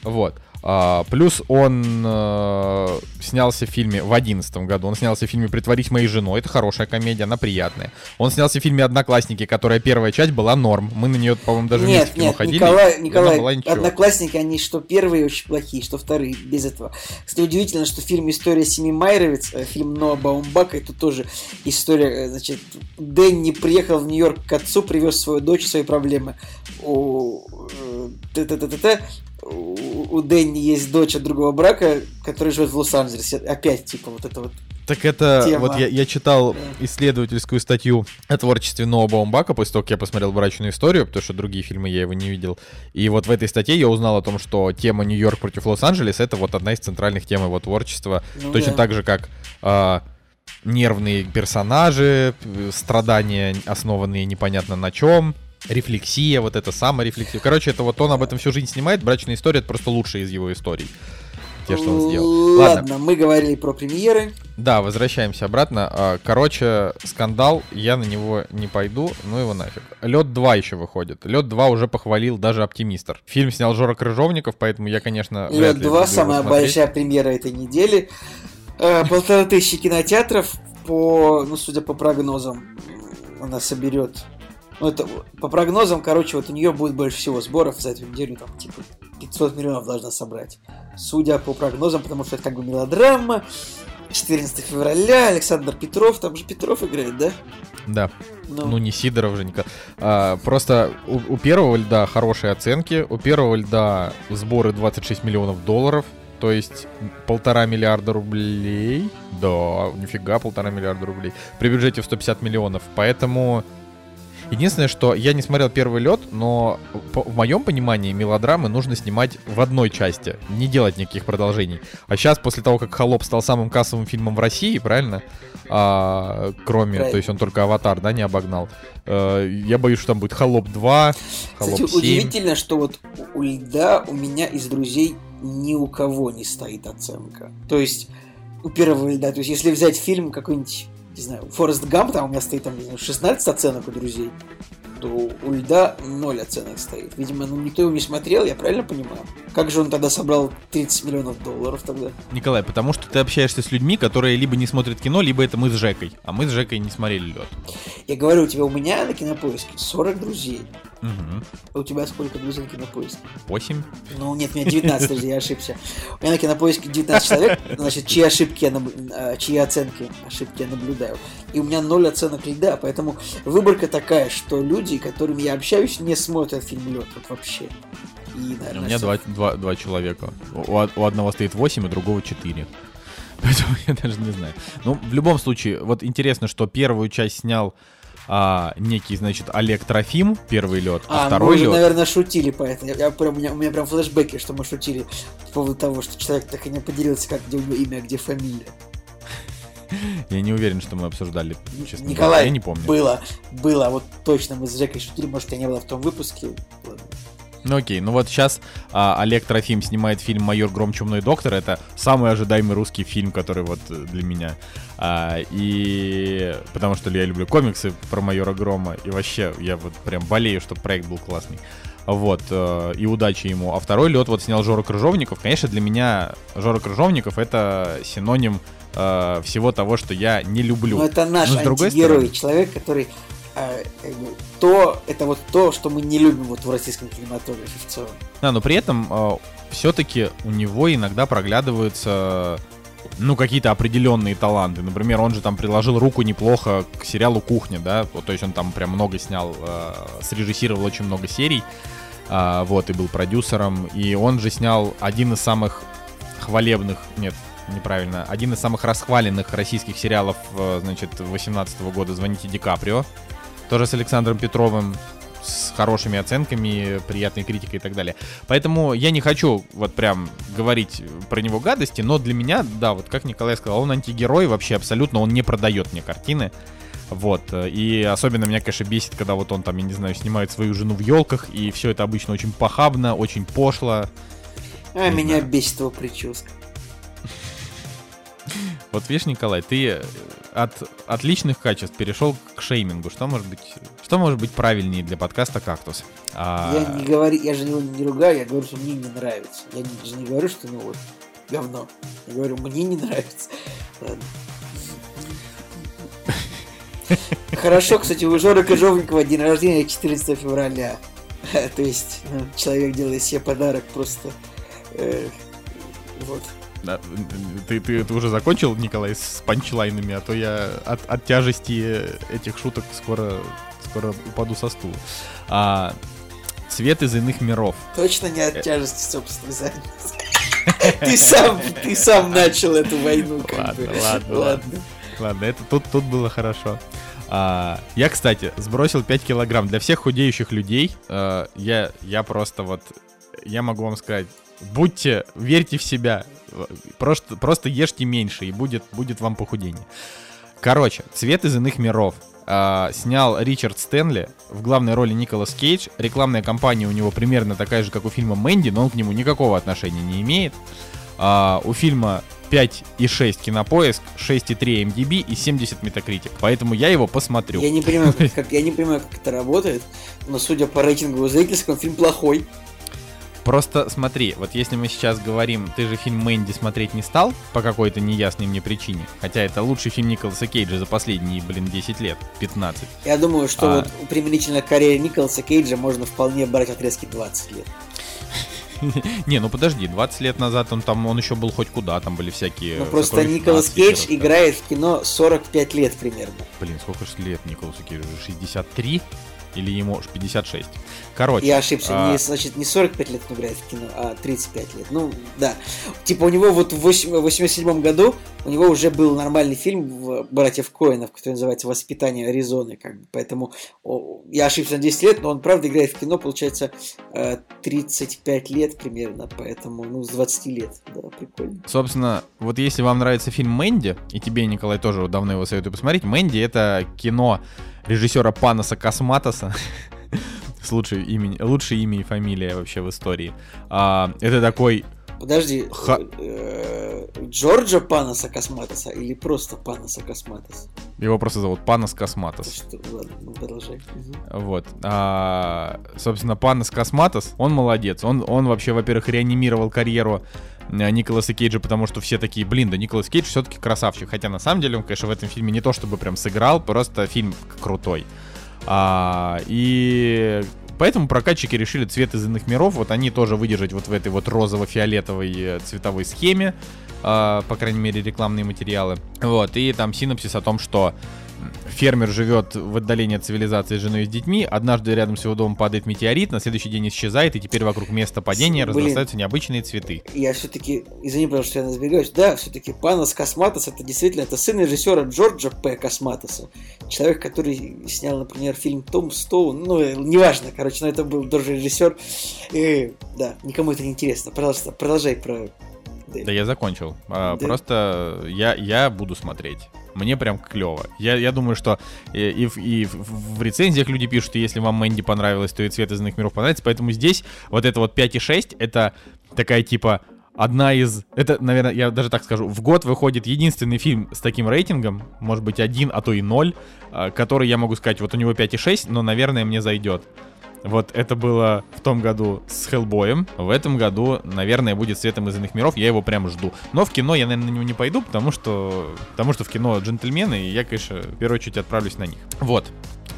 Вот. А, плюс он э, снялся в фильме в одиннадцатом году. Он снялся в фильме «Притворись моей женой». Это хорошая комедия, она приятная. Он снялся в фильме «Одноклассники», которая первая часть была норм. Мы на нее, по-моему, даже вместе нет, в кино нет, ходили. Николай, Николай, была ничего. одноклассники, они что первые очень плохие, что вторые, без этого. Кстати, удивительно, что фильм «История семи Майровиц», э, фильм Ноа Баумбака, это тоже история, э, значит, Дэнни приехал в Нью-Йорк к отцу, привез свою дочь, свои проблемы. У, э, т-т-т-т-т, у Дэнни есть дочь от другого брака, которая живет в Лос-Анджелесе. Опять, типа, вот это вот. Так это, тема. вот я, я читал исследовательскую статью о творчестве Ноа Баумбака после того, как я посмотрел «Брачную историю», потому что другие фильмы я его не видел. И вот в этой статье я узнал о том, что тема Нью-Йорк против Лос-Анджелес — это вот одна из центральных тем его творчества. Ну Точно да. так же, как а, нервные персонажи, страдания, основанные непонятно на чем, рефлексия, вот это саморефлексия. Короче, это вот он об этом всю жизнь снимает. Брачная история это просто лучшая из его историй. Те, что он сделал. Ладно, Ладно, мы говорили про премьеры. да, возвращаемся обратно. А, Короче, скандал, я на него не пойду, ну его нафиг. Лед 2 еще выходит. Лед 2 уже похвалил даже оптимистр. Фильм снял Жора Крыжовников, поэтому я, конечно, Лед ли 2, буду его самая большая премьера этой недели. Э, Полторы тысячи кинотеатров по, ну, судя по прогнозам, она соберет. Ну, это по прогнозам, короче, вот у нее будет больше всего сборов за эту неделю, там, типа, 500 миллионов должна собрать. Судя по прогнозам, потому что это как бы мелодрама. 14 февраля, Александр Петров, там же Петров играет, да? Да. Ну, Ну, не Сидоров же никак. А, просто у, у первого льда хорошие оценки. У первого льда сборы 26 миллионов долларов. То есть полтора миллиарда рублей. Да, нифига, полтора миллиарда рублей. При бюджете в 150 миллионов. Поэтому... Единственное, что я не смотрел первый лед, но в моем понимании мелодрамы нужно снимать в одной части, не делать никаких продолжений. А сейчас, после того, как Холоп стал самым кассовым фильмом в России, правильно? А, кроме, Правильно. то есть он только Аватар, да, не обогнал. Э, я боюсь, что там будет Холоп 2, Холоп Кстати, 7. удивительно, что вот у льда у меня из друзей ни у кого не стоит оценка. То есть у первого льда, то есть если взять фильм какой-нибудь, не знаю, Форест Гамп, там у меня стоит там, не знаю, 16 оценок у друзей, то у льда 0 оценок стоит. Видимо, ну никто его не смотрел, я правильно понимаю? Как же он тогда собрал 30 миллионов долларов тогда? Николай, потому что ты общаешься с людьми, которые либо не смотрят кино, либо это мы с Жекой. А мы с Жекой не смотрели лед. Я говорю, у тебя у меня на кинопоиске 40 друзей. Угу. У тебя сколько друзей на кинопоиске? 8. Ну, нет, у меня 19, подожди, я ошибся. У меня на кинопоиске 19 человек, значит, чьи ошибки я наб- а, чьи оценки, ошибки я наблюдаю. И у меня 0 оценок льда, поэтому выборка такая, что люди, которыми я общаюсь, не смотрят фильм Лед вот вообще. И, У наверное, меня всё. два, два, два человека. У, у одного стоит 8, у другого 4. Поэтому я даже не знаю. Ну, в любом случае, вот интересно, что первую часть снял а, некий, значит, Олег Трофим, первый лед, а, А, второй мы уже, лед... наверное, шутили по этому. Я, я прям, у, меня, у меня прям флешбеки, что мы шутили по поводу того, что человек так и не поделился, как где у него имя, а где фамилия. Я не уверен, что мы обсуждали, честно говоря, Николай, я не помню. было, было, вот точно мы с Жекой шутили, может, я не была в том выпуске. Ладно. Ну окей, ну вот сейчас а, Олег Трофим снимает фильм «Майор Гром. Чумной доктор». Это самый ожидаемый русский фильм, который вот э, для меня. А, и потому что я люблю комиксы про майора Грома. И вообще, я вот прям болею, чтобы проект был классный. Вот, э, и удачи ему. А второй лед вот снял Жора Крыжовников. Конечно, для меня Жора Крыжовников это синоним э, всего того, что я не люблю. Но это наш Но с другой антигерой, стороны- человек, который э, как бы, то, это вот то, что мы не любим вот в российском кинематографе в целом. Да, но при этом все-таки у него иногда проглядываются ну, какие-то определенные таланты. Например, он же там приложил руку неплохо к сериалу «Кухня», да, вот, то есть он там прям много снял, э, срежиссировал очень много серий, а, вот, и был продюсером, и он же снял один из самых хвалебных, нет, неправильно, один из самых расхваленных российских сериалов, э, значит, 18 года «Звоните Ди Каприо», тоже с Александром Петровым, с хорошими оценками, приятной критикой и так далее. Поэтому я не хочу вот прям говорить про него гадости, но для меня, да, вот как Николай сказал, он антигерой вообще абсолютно, он не продает мне картины. Вот, э, и особенно меня, конечно, бесит, когда вот он там, я не знаю, снимает свою жену в елках, и все это обычно очень похабно, очень пошло. А Не меня знаю. бесит его прическа. Вот видишь, Николай, ты от отличных качеств перешел к шеймингу. Что может быть, что может быть правильнее для подкаста «Кактус»? А, Я не говорю, я же его не ругаю, я говорю, что мне не нравится. Я не- же не говорю, что ну вот говно. Я говорю, мне не нравится. Хорошо, кстати, у Жоры Кожовникова день рождения 14 февраля. То есть ну, человек делает себе подарок просто. э, вот. Ты, ты, ты уже закончил, Николай, с панчлайнами, а то я от, от тяжести этих шуток скоро, скоро упаду со стула. А, цвет из иных миров. Точно не от тяжести собственной задницы. Ты сам, ты сам начал эту войну, как Ладно, бы. ладно, ладно. Ладно, это тут, тут было хорошо. А, я, кстати, сбросил 5 килограмм. Для всех худеющих людей э, я, я просто вот, я могу вам сказать, будьте, верьте в себя, э, просто, просто ешьте меньше, и будет, будет вам похудение. Короче, «Цвет из иных миров» а, снял Ричард Стэнли, в главной роли Николас Кейдж. Рекламная кампания у него примерно такая же, как у фильма «Мэнди», но он к нему никакого отношения не имеет. А, у фильма 5,6 кинопоиск, 6,3 MDB и 70 метакритик. Поэтому я его посмотрю. Я не понимаю, как, как- я не понимаю, как это работает, но судя по рейтингу зрительскому, фильм плохой. Просто смотри, вот если мы сейчас говорим, ты же фильм Мэнди смотреть не стал по какой-то неясной мне причине, хотя это лучший фильм Николаса Кейджа за последние, блин, 10 лет, 15. Я думаю, что А. вот применительно к карьере Николаса Кейджа можно вполне брать отрезки 20 лет. Не, ну подожди, 20 лет назад он там, он еще был хоть куда, там были всякие... Ну просто «Сокровища Николас нации», Кейдж играет в кино 45 лет примерно. Блин, сколько же лет Николасу Кейджу? 63? Или ему аж 56? Короче. Я ошибся, а, не, значит, не 45 лет он играет в кино, а 35 лет. Ну, да. Типа у него вот в 87 году у него уже был нормальный фильм в «Братьев Коинов», который называется «Воспитание Аризоны». Как бы. Поэтому о, я ошибся на 10 лет, но он правда играет в кино, получается, э, 35 лет примерно. Поэтому, ну, с 20 лет. Да, прикольно. Собственно, вот если вам нравится фильм «Мэнди», и тебе, Николай, тоже давно его советую посмотреть, «Мэнди» — это кино режиссера Панаса Косматоса, с лучшей имени, лучшее имя и фамилия вообще в истории. А, это такой... Подожди, Ха- э, Джорджа Панаса Косматоса или просто Панаса Косматоса? Его просто зовут Панас Косматос. Что, ладно, ну, продолжай. Вот. А, собственно, Панас Косматос, он молодец. Он, он вообще, во-первых, реанимировал карьеру э, Николаса Кейджа, потому что все такие, блин, да Николас Кейдж все-таки красавчик. Хотя на самом деле он, конечно, в этом фильме не то чтобы прям сыграл, просто фильм крутой. А, и поэтому прокатчики решили цвет из иных миров, вот они тоже выдержать вот в этой вот розово-фиолетовой э, цветовой схеме, а, по крайней мере, рекламные материалы. Вот, и там синопсис о том, что фермер живет в отдалении от цивилизации с женой и с детьми, однажды рядом с его домом падает метеорит, на следующий день исчезает, и теперь вокруг места падения Блин. разрастаются необычные цветы. Я все-таки, извини, пожалуйста, что я разбегаюсь, да, все-таки Панос Косматос, это действительно, это сын режиссера Джорджа П. Косматоса. Человек, который снял, например, фильм Том Стоун, ну, э, неважно, короче, но это был тоже режиссер. Э, да, никому это не интересно. Пожалуйста, продолжай про... Да я закончил. А, Да. Просто я, я буду смотреть. Мне прям клево. Я, я думаю, что и, и в- и в, рецензиях люди пишут, что если вам Мэнди понравилось, то и цвет из иных миров понравится. Поэтому здесь вот это вот 5,6 это такая типа одна из... Это, наверное, я даже так скажу, в год выходит единственный фильм с таким рейтингом, может быть, один, а то и ноль, а, который я могу сказать, вот у него 5,6, но, наверное, мне зайдет. Вот это было в том году с Хеллбоем. В этом году, наверное, будет Светом из иных миров. Я его прям жду. Но в кино я, наверное, на него не пойду, потому что, потому что в кино джентльмены, и я, конечно, в первую очередь отправлюсь на них. Вот.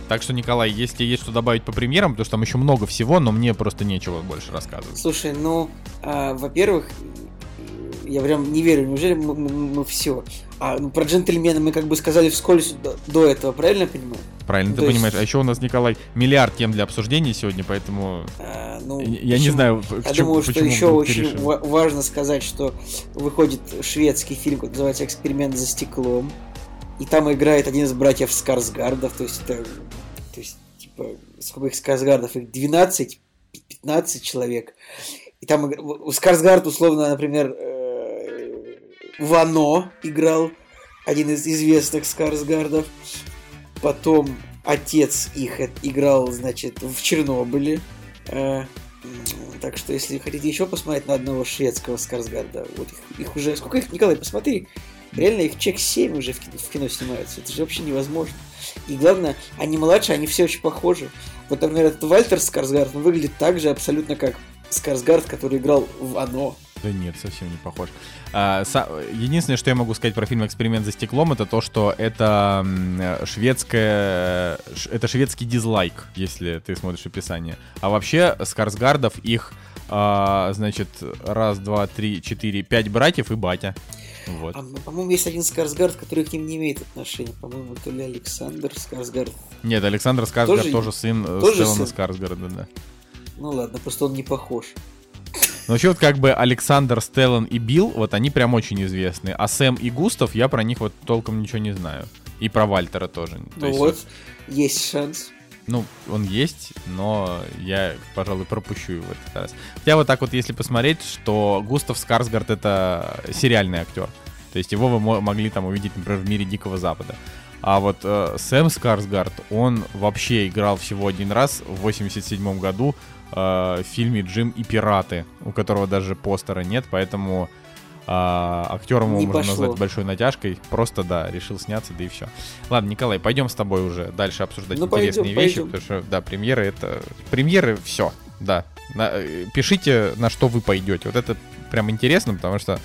Так что, Николай, если есть что добавить по премьерам, потому что там еще много всего, но мне просто нечего больше рассказывать. Слушай, ну, а, во-первых, я прям не верю, неужели мы, все? А ну, про джентльмена мы как бы сказали вскользь до, до этого, правильно я понимаю? Правильно, То ты есть- понимаешь. А еще у нас, Николай, миллиард тем для обсуждения сегодня, поэтому А, ну, я я не почему? знаю, Я к чему- думаю, что почему еще очень решил. ва- важно сказать, что выходит шведский фильм, который называется «Эксперимент за стеклом», и там играет один из братьев Скарсгардов, то есть это, то есть, типа, сколько их Скарсгардов? Их 12, 15 человек. И там у Скарсгард, условно, например, э, Вано играл, один из известных Скарсгардов. Потом отец их э- играл, значит, в Чернобыле. Э, Так что, если хотите еще посмотреть на одного шведского Скарсгарда, вот их, их уже... Сколько их, Николай, посмотри. Реально их чек 7 уже в кино, в кино снимается. Это же вообще невозможно. И главное, они младше, они все очень похожи. Вот, например, этот Вальтер Скарсгард, он выглядит так же абсолютно как Скарсгард, который играл в «Оно». Да нет, совсем не похож. А, Единственное, что я могу сказать про фильм «Эксперимент за стеклом», это то, что это э, шведская... ш- Это шведский дизлайк, если ты смотришь описание. А вообще, Скарсгардов их, а, значит, раз, два, три, четыре, пять братьев и батя. Вот. А, по-моему, есть один Скарсгард, который к ним не имеет отношения. По-моему, то ли Александр Скарсгард. Нет, Александр Скарсгард Тоже- тоже, сын э, тоже Стеллана сын? Скарсгарда, да. Ну ладно, просто он не похож. Но вообще вот как бы Александр, Стеллан и Билл, вот они прям очень известны. А Сэм и Густав, я про них вот толком ничего не знаю. И про Вальтера тоже. То Ну есть вот, есть шанс. Ну, он есть, но я, пожалуй, пропущу его в этот раз. Хотя вот так вот, если посмотреть, что Густав Скарсгард — это сериальный актер. То есть его вы мо- могли там увидеть, например, в «Мире Дикого Запада». А вот э, Сэм Скарсгард, он вообще играл всего один раз в 87 году э, в фильме «Джим и пираты», у которого даже постера нет, поэтому э, актером его можно пошло. назвать большой натяжкой. Просто, да, решил сняться, да и все. Ладно, Николай, пойдем с тобой уже дальше обсуждать Ну, интересные пойдем, вещи, пойдем. потому что, да, премьеры это... Премьеры все, да. На- э, пишите, на что вы пойдете. Вот это прям интересно, потому что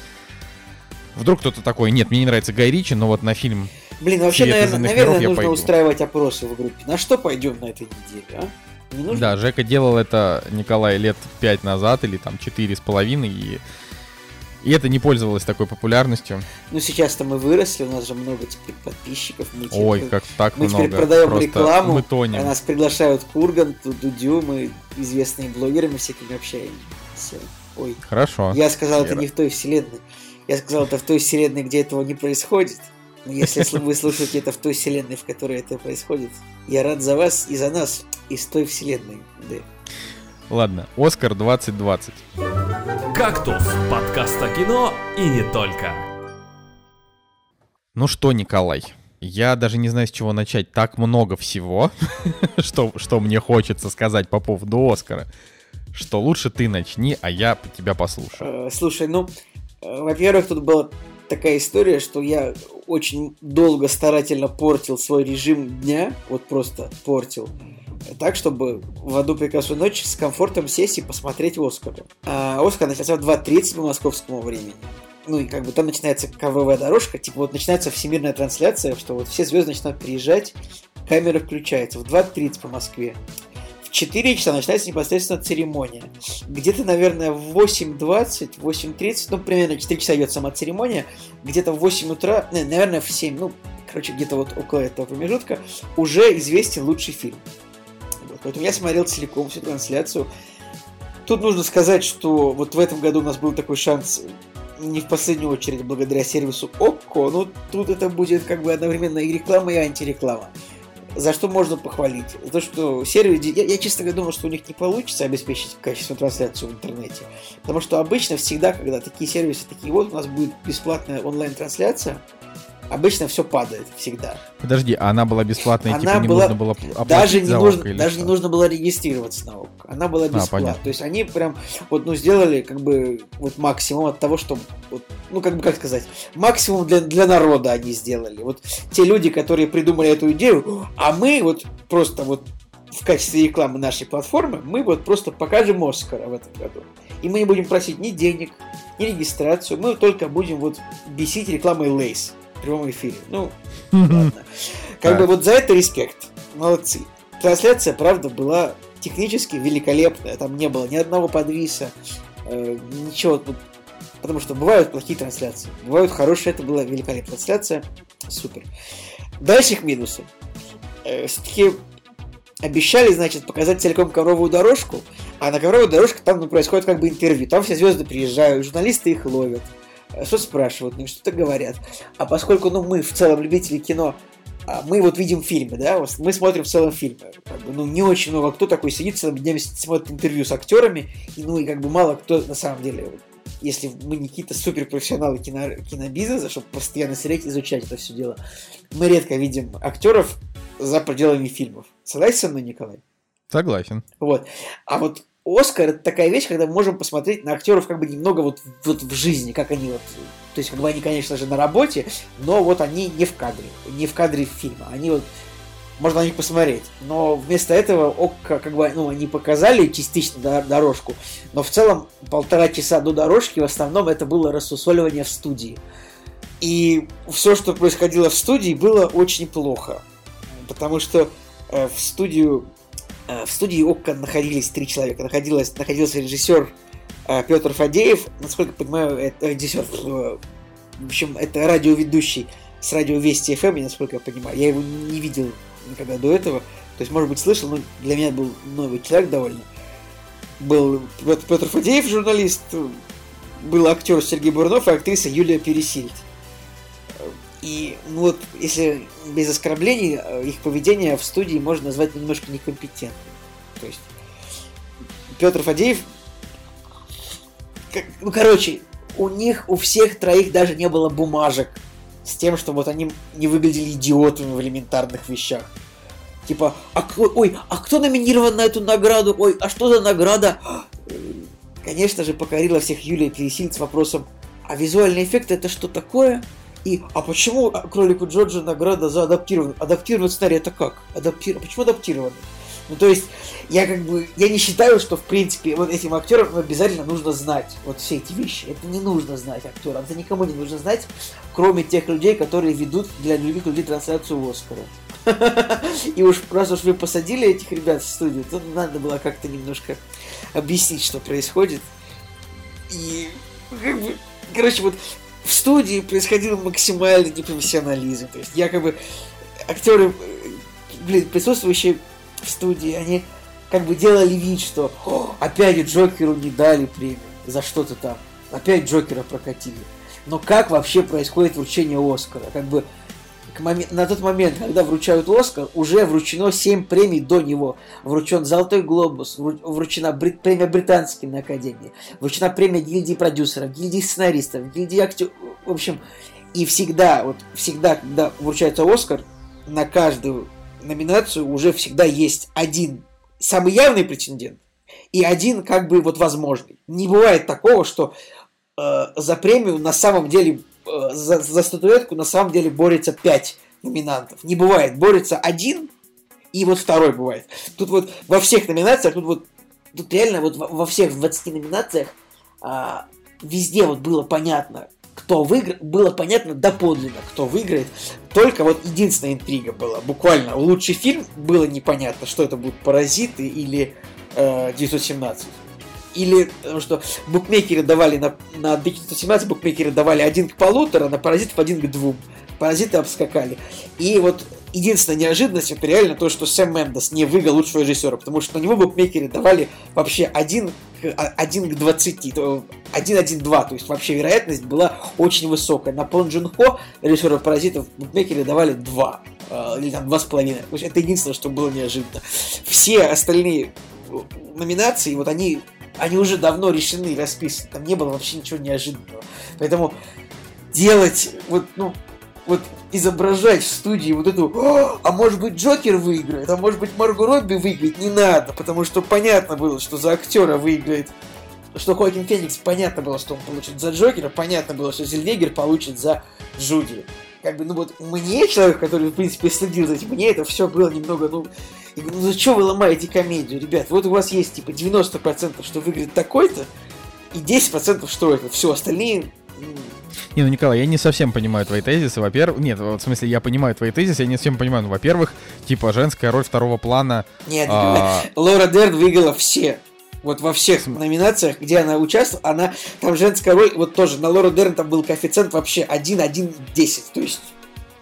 вдруг кто-то такой, нет, мне не нравится Гай Ричи, но вот на фильм... Блин, вообще, наверное, наверное нужно пойду. устраивать опросы в группе. На что пойдем на этой неделе, а? Не нужно? Да, Жека делал это, Николай, лет пять назад или там четыре с половиной, и... И это не пользовалось такой популярностью. Ну, сейчас-то мы выросли, у нас же много теперь подписчиков. Мы теперь- Ой, как так мы много. теперь продаем Просто рекламу, Мы а тонем. нас приглашают Курган, Дудю, мы известные блогеры, мы с этими общаемся. Ой, Хорошо. я сказал это Вера. не в той вселенной. Я сказал это в той вселенной, где этого не происходит. Если сл- вы слушаете это в той вселенной, в которой это происходит, я рад за вас и за нас из той вселенной. Да. Ладно, Оскар 2020. «Кактус» — подкаст о кино и не только. Ну что, Николай, я даже не знаю, с чего начать. Так много всего, что, что мне хочется сказать по поводу Оскара, что лучше ты начни, а я тебя послушаю. Э, Слушай, ну, э, во-первых, тут была такая история, что я очень долго старательно портил свой режим дня, вот просто портил, так, чтобы в одну прекрасную ночь с комфортом сесть и посмотреть Оскар. А Оскар начался в 2.30 по московскому времени. Ну и как бы там начинается ковровая дорожка, типа вот начинается всемирная трансляция, что вот все звезды начинают приезжать, камера включается в 2.30 по Москве. В 4 часа начинается непосредственно церемония. Где-то, наверное, в 8.20, 8.30, ну, примерно 4 часа идет сама церемония. Где-то в 8 утра, не, наверное, в 7, ну, короче, где-то вот около этого промежутка, уже известен лучший фильм. Вот, поэтому я смотрел целиком всю трансляцию. Тут нужно сказать, что вот в этом году у нас был такой шанс не в последнюю очередь благодаря сервису ОККО, но тут это будет как бы одновременно и реклама, и антиреклама. За что можно похвалить? За то, что сервис... Я, я честно говоря, думал, что у них не получится обеспечить качественную трансляцию в интернете. Потому что обычно всегда, когда такие сервисы, такие вот, у нас будет бесплатная онлайн-трансляция, обычно все падает всегда. Подожди, а она была бесплатная, Она типа не была- нужно было оплатить Даже не нужно, даже что? не нужно было регистрироваться на ОК. Она была бесплатная. понятно. То есть они прям вот ну сделали как бы вот максимум от того, что вот, ну как бы как сказать, максимум для, для народа они сделали. Вот те люди, которые придумали эту идею, а мы вот просто вот в качестве рекламы нашей платформы мы вот просто покажем Оскара в этом году. И мы не будем просить ни денег, ни регистрацию, мы только будем вот бесить рекламой Lay's в прямом эфире. Ну, ладно. Как бы вот за это респект. Молодцы. Трансляция, правда, была технически великолепная. Там не было ни одного подвиса, э, ничего. потому что бывают плохие трансляции, бывают хорошие. Это была великолепная трансляция. Супер. Дальше их минусы. Все-таки обещали, значит, показать целиком ковровую дорожку, а на ковровой дорожке там ну, происходит как бы интервью. Там все звезды приезжают, журналисты их ловят, э, что спрашивают, ну, что-то говорят. А поскольку, ну, мы в целом любители кино, а мы вот видим фильмы, да, мы смотрим в целом фильмы. Как бы, ну, не очень много кто такой сидит целыми днями смотрит интервью с актерами, и, ну, и как бы мало кто на самом деле, если мы не какие-то суперпрофессионалы кино, кинобизнеса, чтобы постоянно сидеть, изучать это все дело, мы редко видим актеров за пределами фильмов. Согласен со мной, Николай? Согласен. Вот. А вот Оскар это такая вещь, когда мы можем посмотреть на актеров как бы немного вот, вот в жизни, как они вот. То есть, как бы они, конечно же, на работе, но вот они не в кадре, не в кадре фильма. Они вот можно на них посмотреть. Но вместо этого ОККО, как бы, ну, они показали частично до- дорожку, но в целом полтора часа до дорожки в основном это было рассусоливание в студии. И все, что происходило в студии, было очень плохо. Потому что э, в студию в студии ОККО находились три человека. Находилась, находился режиссер э, Петр Фадеев, насколько понимаю, это режиссер, э, в общем, это радиоведущий с радио Вести ФМ, насколько я понимаю. Я его не видел никогда до этого. То есть, может быть, слышал, но для меня был новый человек довольно. Был Пет- Петр Фадеев, журналист, был актер Сергей Бурнов и актриса Юлия Пересильд. И ну вот, если без оскорблений, э, их поведение в студии можно назвать немножко некомпетентным. То есть Петр Фадеев, как- ну короче, у них, у всех троих даже не было бумажек с тем, что вот они не выглядели идиотами в элементарных вещах. Типа, а ой, а кто номинирован на эту награду? Ой, а что за награда? Конечно же, покорила всех Юлия Пересильд с вопросом, а визуальный эффект это что такое? И, а почему кролику Джорджа награда за адаптированный? Адаптированный сценарий это как? Адаптир... Почему адаптированный? Ну, то есть, я как бы, я не считаю, что, в принципе, вот этим актерам обязательно нужно знать вот все эти вещи. Это не нужно знать актерам, это никому не нужно знать, кроме тех людей, которые ведут для других людей трансляцию Оскара. И уж раз уж вы посадили этих ребят в студию, то надо было как-то немножко объяснить, что происходит. И, как бы, короче, вот в студии происходил максимальный непрофессионализм. То есть якобы актеры, э, блин, присутствующие в студии, они как бы делали вид, что «О, опять Джокеру не дали премию за что-то там. Опять Джокера прокатили. Но как вообще происходит вручение Оскара? Как бы к моме- на тот момент, когда вручают Оскар, уже вручено 7 премий до него. Вручен Золотой Глобус, вру- вручена Брит- премия Британской на Академии, вручена премия гильдии продюсеров, гильдии сценаристов, гильдии актеров. В общем, и всегда, вот всегда, когда вручается Оскар, на каждую номинацию уже всегда есть один самый явный претендент и один как бы вот возможный. Не бывает такого, что э, за премию на самом деле, за, за статуэтку на самом деле борется пять номинантов. Не бывает. Борется один, и вот второй бывает. Тут вот во всех номинациях, тут вот, тут реально вот во, во всех 20 номинациях а, везде вот было понятно, кто выиграет, было понятно доподлинно, кто выиграет. Только вот единственная интрига была. Буквально лучший фильм было непонятно, что это будут «Паразиты» или э, 917. Или потому что букмекеры давали на, на 1917 букмекеры давали один к полутора, на паразитов один к двум. Паразиты обскакали. И вот единственная неожиданность это реально то, что Сэм Мендес не выиграл лучшего режиссера, потому что на него букмекеры давали вообще один к, а, один к 20, 1-1-2, то есть вообще вероятность была очень высокая. На Пон Джун Хо, режиссера «Паразитов», букмекеры давали 2, э, или там 2,5. Это единственное, что было неожиданно. Все остальные номинации, вот они, они уже давно решены, расписаны. Там не было вообще ничего неожиданного. Поэтому делать вот, ну, вот изображать в студии вот эту, а может быть Джокер выиграет, а может быть Марго Робби выиграет, не надо, потому что понятно было, что за актера выиграет что Хоакин Феникс, понятно было, что он получит за Джокера, понятно было, что Зельвегер получит за Джуди. Как бы, ну вот, мне, человек, который, в принципе, следил за этим, мне это все было немного, ну, я говорю, ну за что вы ломаете комедию, ребят? Вот у вас есть, типа, 90%, что выиграет такой-то, и 10% что это. Все, остальные не, ну, Николай, я не совсем понимаю твои тезисы. Во-первых, нет, в смысле, я понимаю твои тезисы, я не совсем понимаю. Ну, во-первых, типа, женская роль второго плана... Нет, а... Лора Дерн выиграла все. Вот во всех номинациях, где она участвовала, она там женская роль, вот тоже на Лору Дерн там был коэффициент вообще 1-1-10. То есть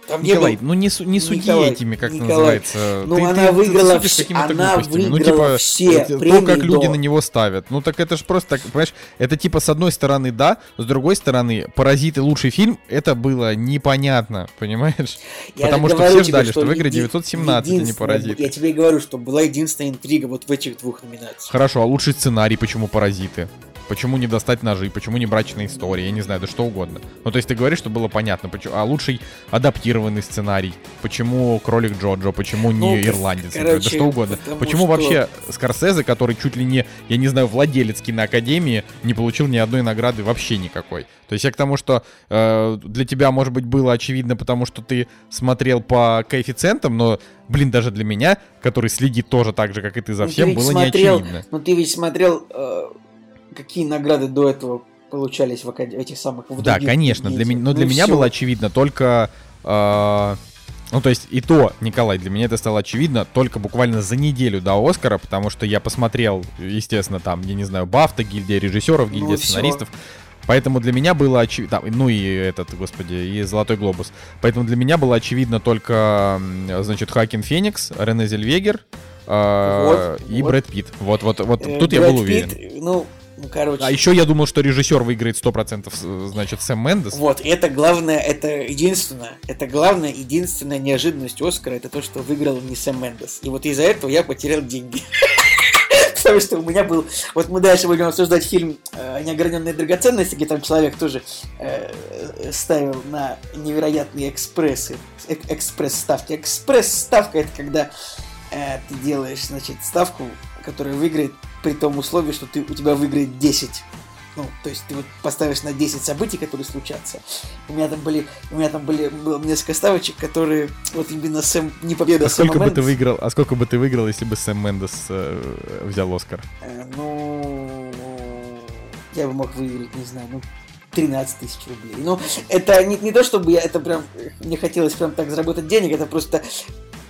там Николай, был... ну не, не суди Николай, этими, как Николай. называется. Ну ты, она ты, выиграла, ты вс... она выиграла ну, типа, все То, как люди до... на него ставят. Ну так это же просто, так, понимаешь, это типа с одной стороны да, с другой стороны, «Паразиты» лучший фильм, это было непонятно, понимаешь? Я Потому что все тебе, ждали, что, что выиграет 917, а не «Паразиты». Я тебе и говорю, что была единственная интрига вот в этих двух номинациях. Хорошо, а лучший сценарий почему «Паразиты»? Почему не достать ножи? Почему не брачная история? Я не знаю, да что угодно. Ну, то есть ты говоришь, что было понятно. Почему... А лучший адаптированный сценарий? Почему кролик Джоджо? Почему не ну, ирландец? Короче, да что угодно. Почему что... вообще Скорсезе, который чуть ли не, я не знаю, владелец киноакадемии, не получил ни одной награды вообще никакой? То есть я к тому, что э, для тебя, может быть, было очевидно, потому что ты смотрел по коэффициентам, но, блин, даже для меня, который следит тоже так же, как и ты за ну, всем, было смотрел, не очевидно. Ну ты ведь смотрел... Э какие награды до этого получались в этих самых... В да, конечно, для меня, но для ну, меня все. было очевидно только... Э, ну, то есть и то, Николай, для меня это стало очевидно только буквально за неделю до Оскара, потому что я посмотрел, естественно, там, я не знаю, Бафта, гильдия режиссеров, гильдия ну, сценаристов. Все. Поэтому для меня было очевидно... Ну и этот, господи, и Золотой Глобус. Поэтому для меня было очевидно только, значит, Хакин Феникс, Рене Зельвегер э, вот, и вот. Брэд Питт. Вот, вот, вот э, тут Брэд я был уверен. Питт, ну, ну, короче. А еще я думал, что режиссер выиграет 100%, значит, Сэм Мендес. Вот, это главное, это единственное, это главная, единственная неожиданность Оскара, это то, что выиграл не Сэм Мендес. И вот из-за этого я потерял деньги. Потому что у меня был... Вот мы дальше будем обсуждать фильм э, «Неограненные драгоценности», где там человек тоже э, ставил на невероятные экспрессы, э, экспресс-ставки. Экспресс-ставка — это когда э, ты делаешь, значит, ставку, которая выиграет при том условии, что ты, у тебя выиграет 10. Ну, то есть ты вот поставишь на 10 событий, которые случатся. У меня там были, у меня там были было несколько ставочек, которые вот именно Сэм, не победа а сколько Сэма бы ты выиграл, А сколько бы ты выиграл, если бы Сэм Мендес э, взял Оскар? Э, ну, я бы мог выиграть, не знаю, ну, 13 тысяч рублей. Ну, это не, не то, чтобы я это прям, мне хотелось прям так заработать денег, это просто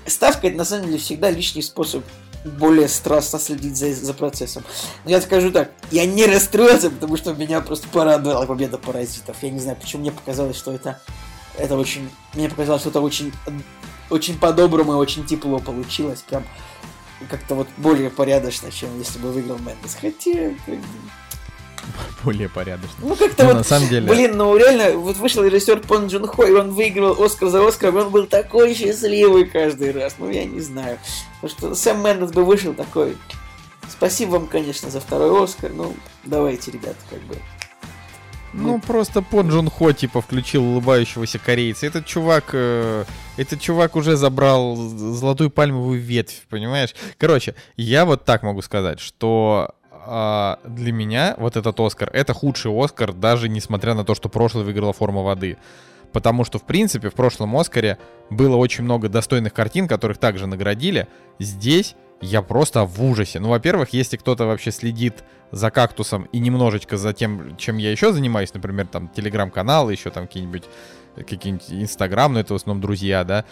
ставка, это на самом деле всегда лишний способ более страстно следить за, за процессом. Но я скажу так, я не расстроился, потому что меня просто порадовала победа паразитов. Я не знаю, почему мне показалось, что это, это очень... Мне показалось, что это очень, очень по-доброму и очень тепло получилось. Прям как-то вот более порядочно, чем если бы выиграл Мендес. Хотя, более порядочно. Ну, как-то ну, вот, на самом деле... блин, ну реально, вот вышел режиссер Пон Джун Хо, и он выиграл Оскар за Оскар, он был такой счастливый каждый раз. Ну, я не знаю. Потому что Сэм Мендес бы вышел такой. Спасибо вам, конечно, за второй Оскар. Ну, давайте, ребята, как бы. Ну, ну, просто Пон Джун Хо, типа, включил улыбающегося корейца. Этот чувак, э, этот чувак уже забрал золотую пальмовую ветвь, понимаешь? Короче, я вот так могу сказать, что а, для меня вот этот Оскар, это худший Оскар, даже несмотря на то, что прошлый выиграла «Форма воды». Потому что, в принципе, в прошлом Оскаре было очень много достойных картин, которых также наградили. Здесь я просто в ужасе. Ну, во-первых, если кто-то вообще следит за кактусом и немножечко за тем, чем я еще занимаюсь, например, там, телеграм-канал, еще там какие-нибудь какие-нибудь инстаграм, но это в основном друзья, да,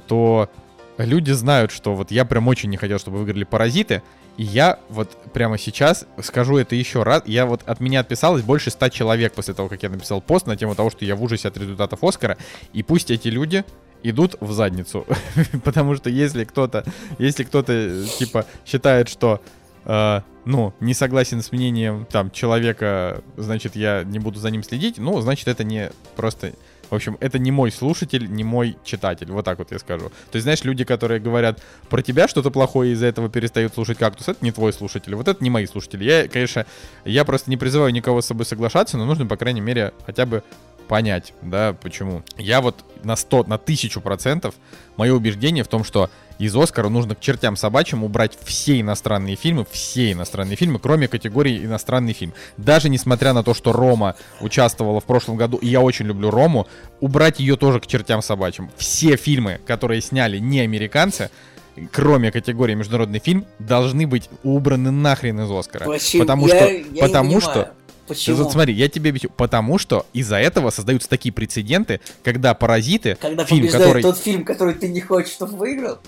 то люди знают, что вот я прям очень не хотел, чтобы выиграли паразиты, И я вот прямо сейчас скажу это еще раз. Я вот от меня отписалось больше ста человек после того, как я написал пост на тему того, что я в ужасе от результатов Оскара. И пусть эти люди идут в задницу. Потому что если кто-то, если кто-то, типа, считает, что э, ну, не согласен с мнением там человека, значит, я не буду за ним следить, ну, значит, это не просто в общем, это не мой слушатель, не мой читатель. Вот так вот я скажу. То есть, знаешь, люди, которые говорят про тебя что-то плохое из-за этого перестают слушать кактус, это не твой слушатель. Вот это не мои слушатели. Я, конечно, я просто не призываю никого с собой соглашаться, но нужно, по крайней мере, хотя бы понять, да, почему. Я вот на 100, на 1000 процентов, мое убеждение в том, что из Оскара нужно к чертям собачьим убрать все иностранные фильмы, все иностранные фильмы, кроме категории иностранный фильм. Даже несмотря на то, что Рома участвовала в прошлом году, и я очень люблю Рому, убрать ее тоже к чертям собачьим. Все фильмы, которые сняли не американцы, кроме категории международный фильм, должны быть убраны нахрен из Оскара. Почему? Потому Я- что, я потому что Почему? Вот смотри, я тебе объясню. Потому что из-за этого создаются такие прецеденты, когда паразиты, Когда фильм, который... тот фильм, который ты не хочешь, чтобы выиграл?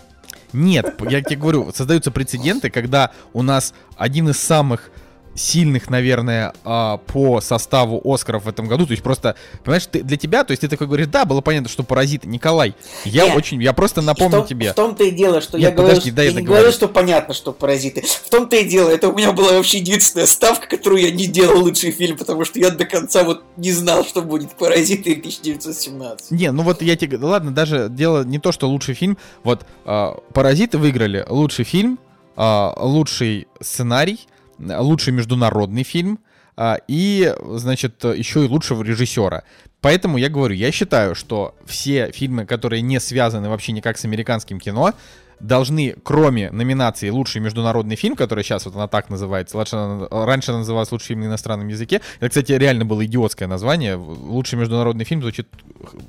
Нет, я тебе говорю, создаются прецеденты, когда у нас один из самых сильных, наверное, а, по составу Оскаров в этом году. То есть просто, понимаешь, ты, для тебя, то есть ты такой говоришь, да, было понятно, что паразиты. Николай, я Нет. очень, я просто напомню в тебе. В том-то и дело, что Нет, я говорю, подожди, что- дай я не говорю, что понятно, что паразиты. В том-то и дело, это у меня была вообще единственная ставка, которую я не делал лучший фильм, потому что я до конца вот не знал, что будет паразиты 1917. Не, ну вот я тебе... Ладно, даже дело не то, что лучший фильм. Вот а, «Паразиты» выиграли лучший фильм, а, лучший сценарий, лучший международный фильм а, и, значит, еще и лучшего режиссера. Поэтому я говорю, я считаю, что все фильмы, которые не связаны вообще никак с американским кино, должны, кроме номинации «Лучший международный фильм», который сейчас вот она так называется, раньше раньше она называлась «Лучший фильм на иностранном языке», это, кстати, реально было идиотское название, «Лучший международный фильм» звучит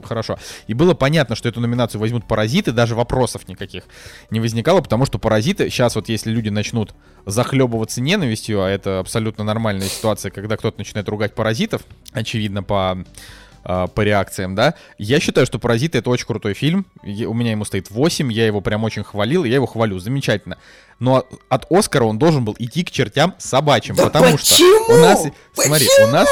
хорошо. И было понятно, что эту номинацию возьмут «Паразиты», даже вопросов никаких не возникало, потому что «Паразиты», сейчас вот если люди начнут захлебываться ненавистью, а это абсолютно нормальная ситуация, когда кто-то начинает ругать «Паразитов», очевидно, по а, по реакциям, да. Я считаю, что «Паразиты» — это очень крутой фильм. Я- у меня ему стоит 8, я его прям очень хвалил, и я его хвалю, замечательно. Но от Оскара он должен был идти к чертям собачьим, Да потому почему? что у нас, смотри, у Почему? нас,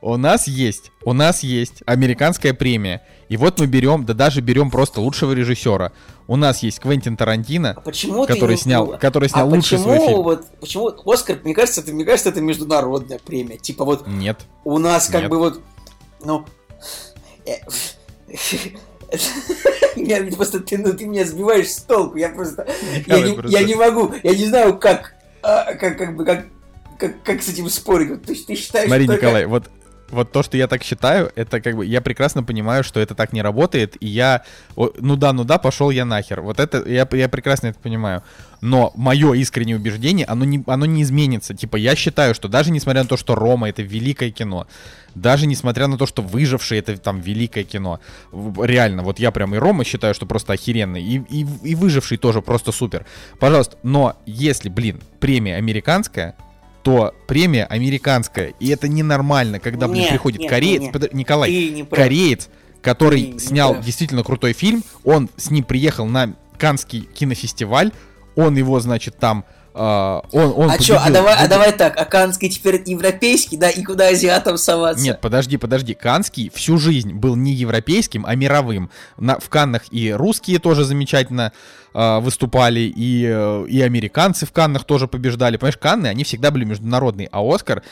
у нас есть, у нас есть американская премия. И вот мы берем, да даже берем просто лучшего режиссера. У нас есть Квентин Тарантино, А почему который не- снял, который снял а лучший почему свой фильм. вот почему Оскар, мне кажется, это мне кажется, это международная премия. Типа вот Нет. у нас как Нет. бы вот, ну, э, меня просто ты, ну, ты меня сбиваешь с толку. Я просто, я не, просто- я не могу, я не знаю, как, а, как, как бы, как, как, как с этим спорить. Вот Ты, ты считаешь, Смотри, что Николай, вот, вот то, что я так считаю, это как бы, я прекрасно понимаю, что это так не работает, и я, ну да, ну да, пошел я нахер. Вот это, я, я прекрасно это понимаю. Но мое искреннее убеждение, оно не, оно не изменится. Типа, я считаю, что даже несмотря на то, что Рома это великое кино, даже несмотря на то, что выживший это там великое кино, реально, вот я прям и Рома считаю, что просто охеренный, и, и, и выживший тоже просто супер. Пожалуйста, но если, блин, премия американская, то премия американская. И это ненормально, когда, блин, Нет, приходит нет, кореец. нет, нет. Николай, ты не прав. кореец, который Ты не снял прав. действительно крутой фильм. Он с ним приехал на Канский кинофестиваль. Он его, значит, там. А, он, он А чё, а давай, а давай так, а Канский теперь европейский, да, и куда азиатам соваться? Нет, подожди, подожди. Канский всю жизнь был не европейским, а мировым. На, в Каннах и русские тоже замечательно а, выступали, и, э, и американцы в Каннах тоже побеждали. Понимаешь, Канны, они всегда были международные, а Оскар,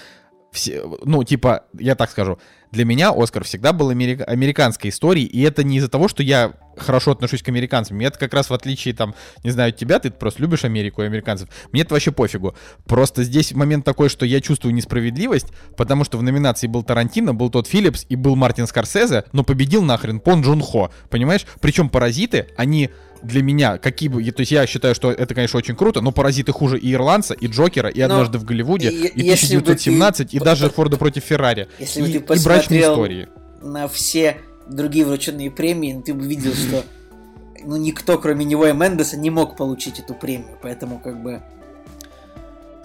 все, ну, типа, я так скажу, для меня Оскар всегда был америка- американской историей, и это не из-за того, что я хорошо отношусь к американцам. Мне это как раз в отличие, там, не знаю, тебя, ты просто любишь Америку и американцев. Мне это вообще пофигу. Просто здесь момент такой, что я чувствую несправедливость, потому что в номинации был Тарантино, был тот Филлипс и был Мартин Скорсезе, но победил нахрен Пон Джун Хо, понимаешь? Причем «Паразиты», они для меня, какие бы, то есть я считаю, что это, конечно, очень круто, но «Паразиты» хуже и «Ирландца», и «Джокера», и Но «Однажды в Голливуде», и- и если бы ты 1917, и даже «Форда против Феррари», Если и, бы ты и «Брачные посмотрел истории». на все другие врученные премии, ты бы видел, что ну, никто, кроме него и Мендеса, не мог получить эту премию. Поэтому, как бы...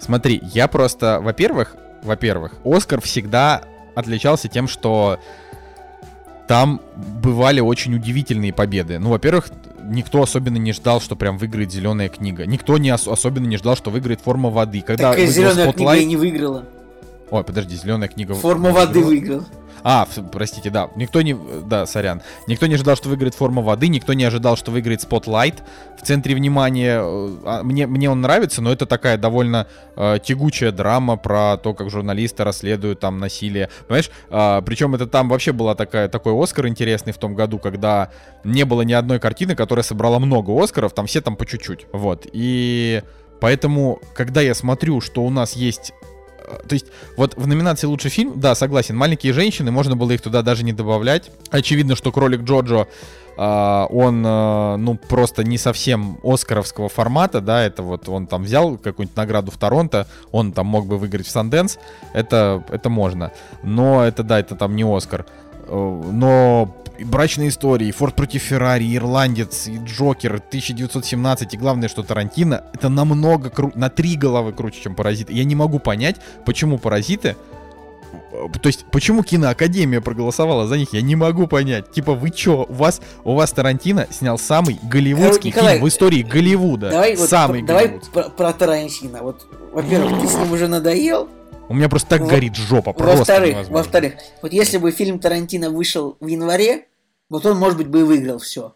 Смотри, я просто, во-первых, во-первых, Оскар всегда отличался тем, что там бывали очень удивительные победы. Ну, во-первых, никто особенно не ждал, что прям выиграет зеленая книга. Никто не ос- особенно не ждал, что выиграет форма воды. Когда Такая выиграл зеленая книга и Spotlight- не выиграла. Ой, подожди, зеленая книга. Форма воды выиграла. А, простите, да. Никто не... Да, сорян. Никто не ожидал, что выиграет форма воды, никто не ожидал, что выиграет Spotlight. В центре внимания... э, а, Мне, мне он нравится, но это такая довольно э, тягучая драма про то, как журналисты расследуют там насилие. Понимаешь? причем это там вообще была такая, такой Оскар интересный в том году, когда не было ни одной картины, которая собрала много Оскаров, там все там по чуть-чуть. Вот. И поэтому, когда я смотрю, что у нас есть э, то есть, вот в номинации лучший фильм, да, согласен, маленькие женщины, можно было их туда даже не добавлять. Очевидно, что кролик Джоджо, а, он, а, ну, просто не совсем оскаровского формата, да, это вот он там взял какую-нибудь награду в Торонто, он там мог бы выиграть в Санденс, это, это можно. Но это, да, это там не Оскар. Э, Но и брачные истории, и Форд против Феррари, и Ирландец, и Джокер, 1917, и главное, что Тарантино, это намного кру... на три головы круче, чем Паразиты. Я не могу понять, почему Паразиты э, то есть, почему киноакадемия проголосовала за них, я не могу понять. Типа, вы чё, у вас, у вас Тарантино снял самый голливудский Николай, фильм в истории Голливуда. Давай, вот, самый про- давай голливудский. про, про Тарантино. Вот, во-первых, ты с ним уже надоел. У меня просто так Во- горит жопа, просто Во-вторых, во-вторых, вот если бы фильм Тарантино вышел в январе, вот он, может быть, бы и выиграл все.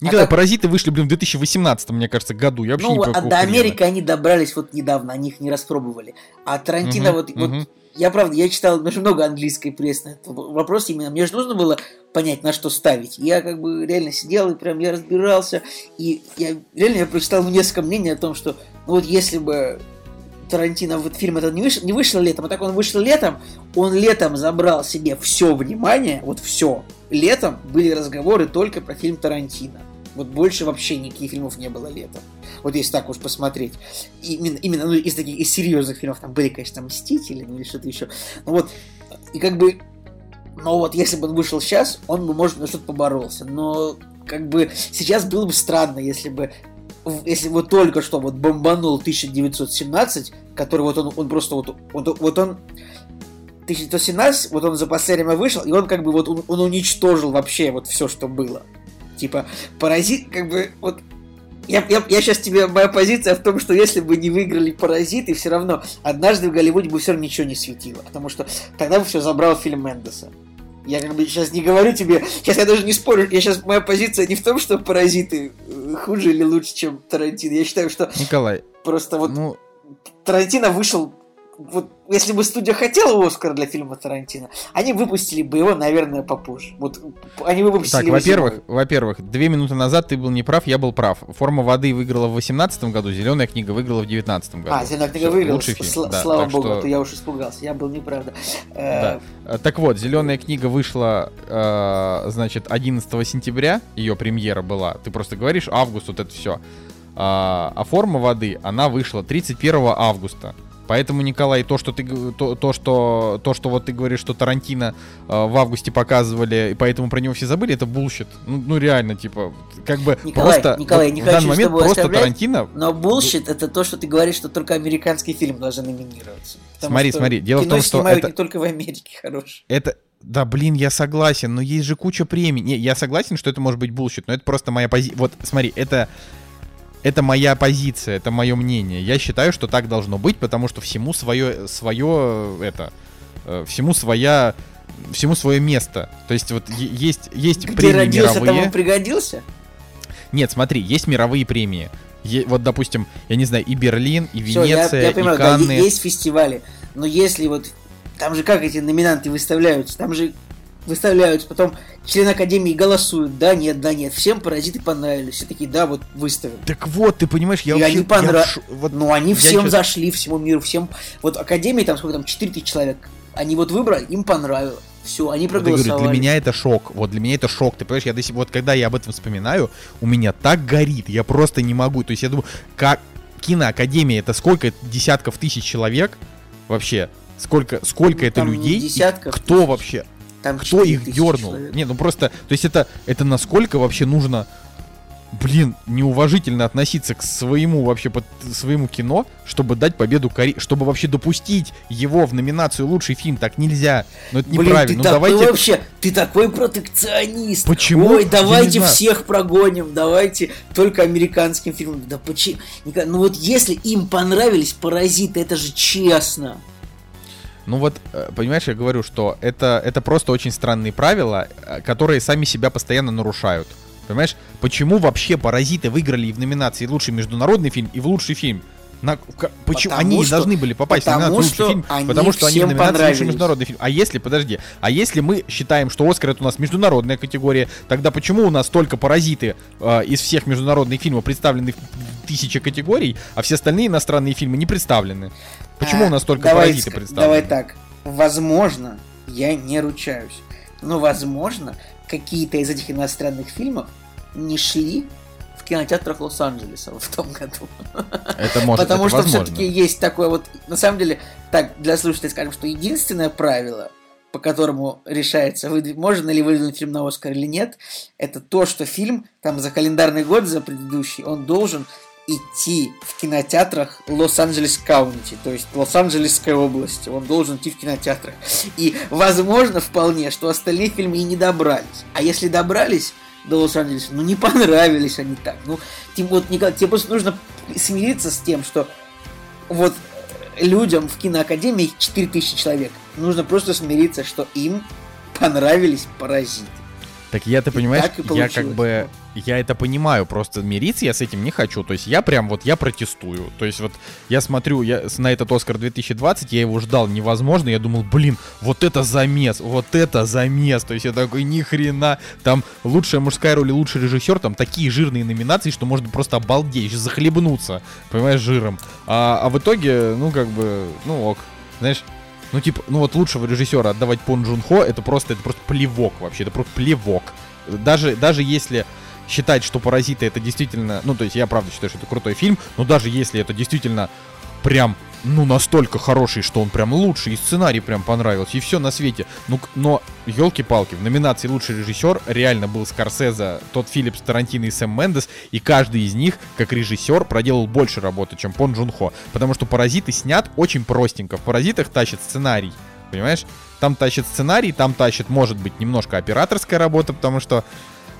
Николай, а так- Паразиты вышли, блин, в 2018, мне кажется, году. Я вообще не Ну, понимаю, а до. Америки они добрались вот недавно, они их не распробовали. А Тарантино Мгм, вот, вот мгм. я правда, я читал очень много английской прессы на этот вопрос именно. Мне же нужно было понять, на что ставить. Я как бы реально сидел и прям я разбирался. И я реально я прочитал несколько мнений о том, что ну вот если бы Тарантино, вот фильм этот не вышел, не вышел летом, а так он вышел летом, он летом забрал себе все внимание, вот все. Летом были разговоры только про фильм Тарантино. Вот больше вообще никаких фильмов не было летом. Вот если так уж посмотреть. Именно, именно ну, из таких из серьезных фильмов там были, конечно, Мстители, ну или что-то еще. Ну вот, и как бы, но вот если бы он вышел сейчас, он бы, может, на что-то поборолся. Но как бы сейчас было бы странно, если бы если вот только что вот бомбанул 1917, который вот он, он просто вот, вот, вот он 1917, вот он за последнее время вышел, и он как бы вот он, он уничтожил вообще вот все, что было. Типа, паразит, как бы, вот я, я, я сейчас тебе, моя позиция в том, что если бы не выиграли паразиты, все равно однажды в Голливуде бы все равно ничего не светило. Потому что тогда бы все забрал фильм Мендеса. Я как бы сейчас не говорю тебе, сейчас я даже не спорю, я сейчас, моя позиция не в том, что паразиты э, хуже или лучше, чем Тарантино. Я считаю, что Николай, просто вот ну, Тарантино вышел вот если бы студия хотела Оскар для фильма Тарантино, они выпустили бы его, наверное, попозже. Вот они выпустили Так, во-первых, во-первых, две минуты назад ты был неправ, я был прав. Форма воды выиграла в 2018 году, зеленая книга выиграла в 2019 году. А, Зеленая книга Всё, выиграла, Лучший фильм. да, слава богу, что- а то я уж испугался, я был неправда. Э, Да. Э, Так вот, зеленая книга вышла, э, значит, 11 сентября, ее премьера была. Ты просто говоришь, август, вот это все. А, а форма воды, она вышла 31 августа. Поэтому, Николай, то, что ты то, то, что, то, что вот ты говоришь, что Тарантино э, в августе показывали, и поэтому про него все забыли, это bullshit. Ну, ну реально, типа, как бы Николай, просто Николай, вот не в данный хочу момент просто Тарантино Но bullshit это то, что ты говоришь, что только американский фильм должен номинироваться. Смотри, смотри, дело в том, что это- не только в Америке хорошее. Это, да, блин, я согласен, но есть же куча премий. Не, я согласен, что это может быть bullshit, но это просто моя позиция. Вот, смотри, это, это моя позиция, это мое мнение. Я считаю, что так должно быть, потому что всему свое, свое, это, э, всему своя, всему свое место. То есть вот есть, есть Где премии родился, мировые. тому пригодился. Нет, смотри, есть мировые премии. Е- вот, допустим, я не знаю, и Берлин, и Всё, я- Венеция, я, понимаю, и да, Канны. е- есть фестивали, но если вот там же как эти номинанты выставляются, там же выставляются, потом члены Академии голосуют, да, нет, да, нет, всем паразиты понравились, все такие, да, вот выставим. Так вот, ты понимаешь, я И вообще... они ш- вот Но они всем чё- зашли, всему миру, всем, вот Академии там сколько там, 4000 человек, они вот выбрали, им понравилось, все, они Вот я говорю, проголосовали. для меня это шок. Вот для меня это шок. Ты понимаешь, я до сих вот когда я об этом вспоминаю, у меня так горит, я просто не могу. То есть я думаю, как киноакадемия это сколько десятков тысяч человек вообще? Сколько, сколько это Там не людей? десятков кто тысяч. вообще? Там Кто их 4000 дернул? человек. Не, ну просто, то есть это, это насколько вообще нужно блин, неуважительно относиться к своему вообще под своему кино, чтобы дать победу Кореи, чтобы вообще допустить его в номинацию лучший фильм, так нельзя. Ну это Блин, неправильно. ты ну такой давайте. вообще, ты такой протекционист. Почему? Ой, давайте всех прогоним, давайте только американским фильмам. Да почему? Ну вот если им понравились паразиты, это же честно. Ну вот, э, понимаешь, я говорю, что это, это просто очень странные правила, э, которые сами себя постоянно нарушают. Понимаешь, почему вообще «Паразиты» выиграли и в номинации «Лучший международный фильм» и в «Лучший фильм»? На, ка- почему Потому они не что- должны были попасть в потому номинацию «Лучший что фильм», они потому что они в номинации «Лучший международный фильм». А если, подожди, а если мы считаем, что «Оскар» это у нас международная категория, тогда почему у нас только «Паразиты» э, из всех международных фильмов представлены в тысячи категорий, а все остальные иностранные фильмы не представлены? Почему А, у нас только давай «Паразиты» представлены? Давай так. Возможно, я не ручаюсь, но возможно, какие-то из этих иностранных фильмов не шли кинотеатрах Лос-Анджелеса в том году. Это может, Потому это что все-таки есть такое вот, на самом деле, так, для слушателей скажем, что единственное правило, по которому решается, выдв- можно ли выдвинуть фильм на Оскар или нет, это то, что фильм там за календарный год, за предыдущий, он должен идти в кинотеатрах Лос-Анджелес Каунти, то есть Лос-Анджелесской области. Он должен идти в кинотеатрах. И возможно вполне, что остальные фильмы и не добрались. А если добрались до Лос-Анджелеса, ну не понравились они так. Ну, тем, вот, никак, тебе просто нужно смириться с тем, что вот э, людям в киноакадемии 4000 человек. Нужно просто смириться, что им понравились паразиты. Так я, ты понимаешь, я как бы, я это понимаю, просто мириться я с этим не хочу. То есть я прям вот, я протестую. То есть вот я смотрю я, на этот Оскар 2020, я его ждал невозможно, я думал, блин, вот это замес, вот это замес. То есть я такой, ни хрена, там лучшая мужская роль и лучший режиссер, там такие жирные номинации, что можно просто обалдеть, захлебнуться, понимаешь, жиром. А, а в итоге, ну как бы, ну ок, знаешь, ну, типа, ну вот лучшего режиссера отдавать Пон Джун Хо, это просто, это просто плевок вообще, это просто плевок. Даже, даже если считать, что «Паразиты» это действительно, ну, то есть я правда считаю, что это крутой фильм, но даже если это действительно прям, ну, настолько хороший, что он прям лучший, и сценарий прям понравился, и все на свете. Ну, но, елки-палки, в номинации «Лучший режиссер» реально был Скорсезе, тот Филлипс, Тарантино и Сэм Мендес, и каждый из них, как режиссер, проделал больше работы, чем Пон Джун Хо. Потому что «Паразиты» снят очень простенько. В «Паразитах» тащит сценарий, понимаешь? Там тащит сценарий, там тащит, может быть, немножко операторская работа, потому что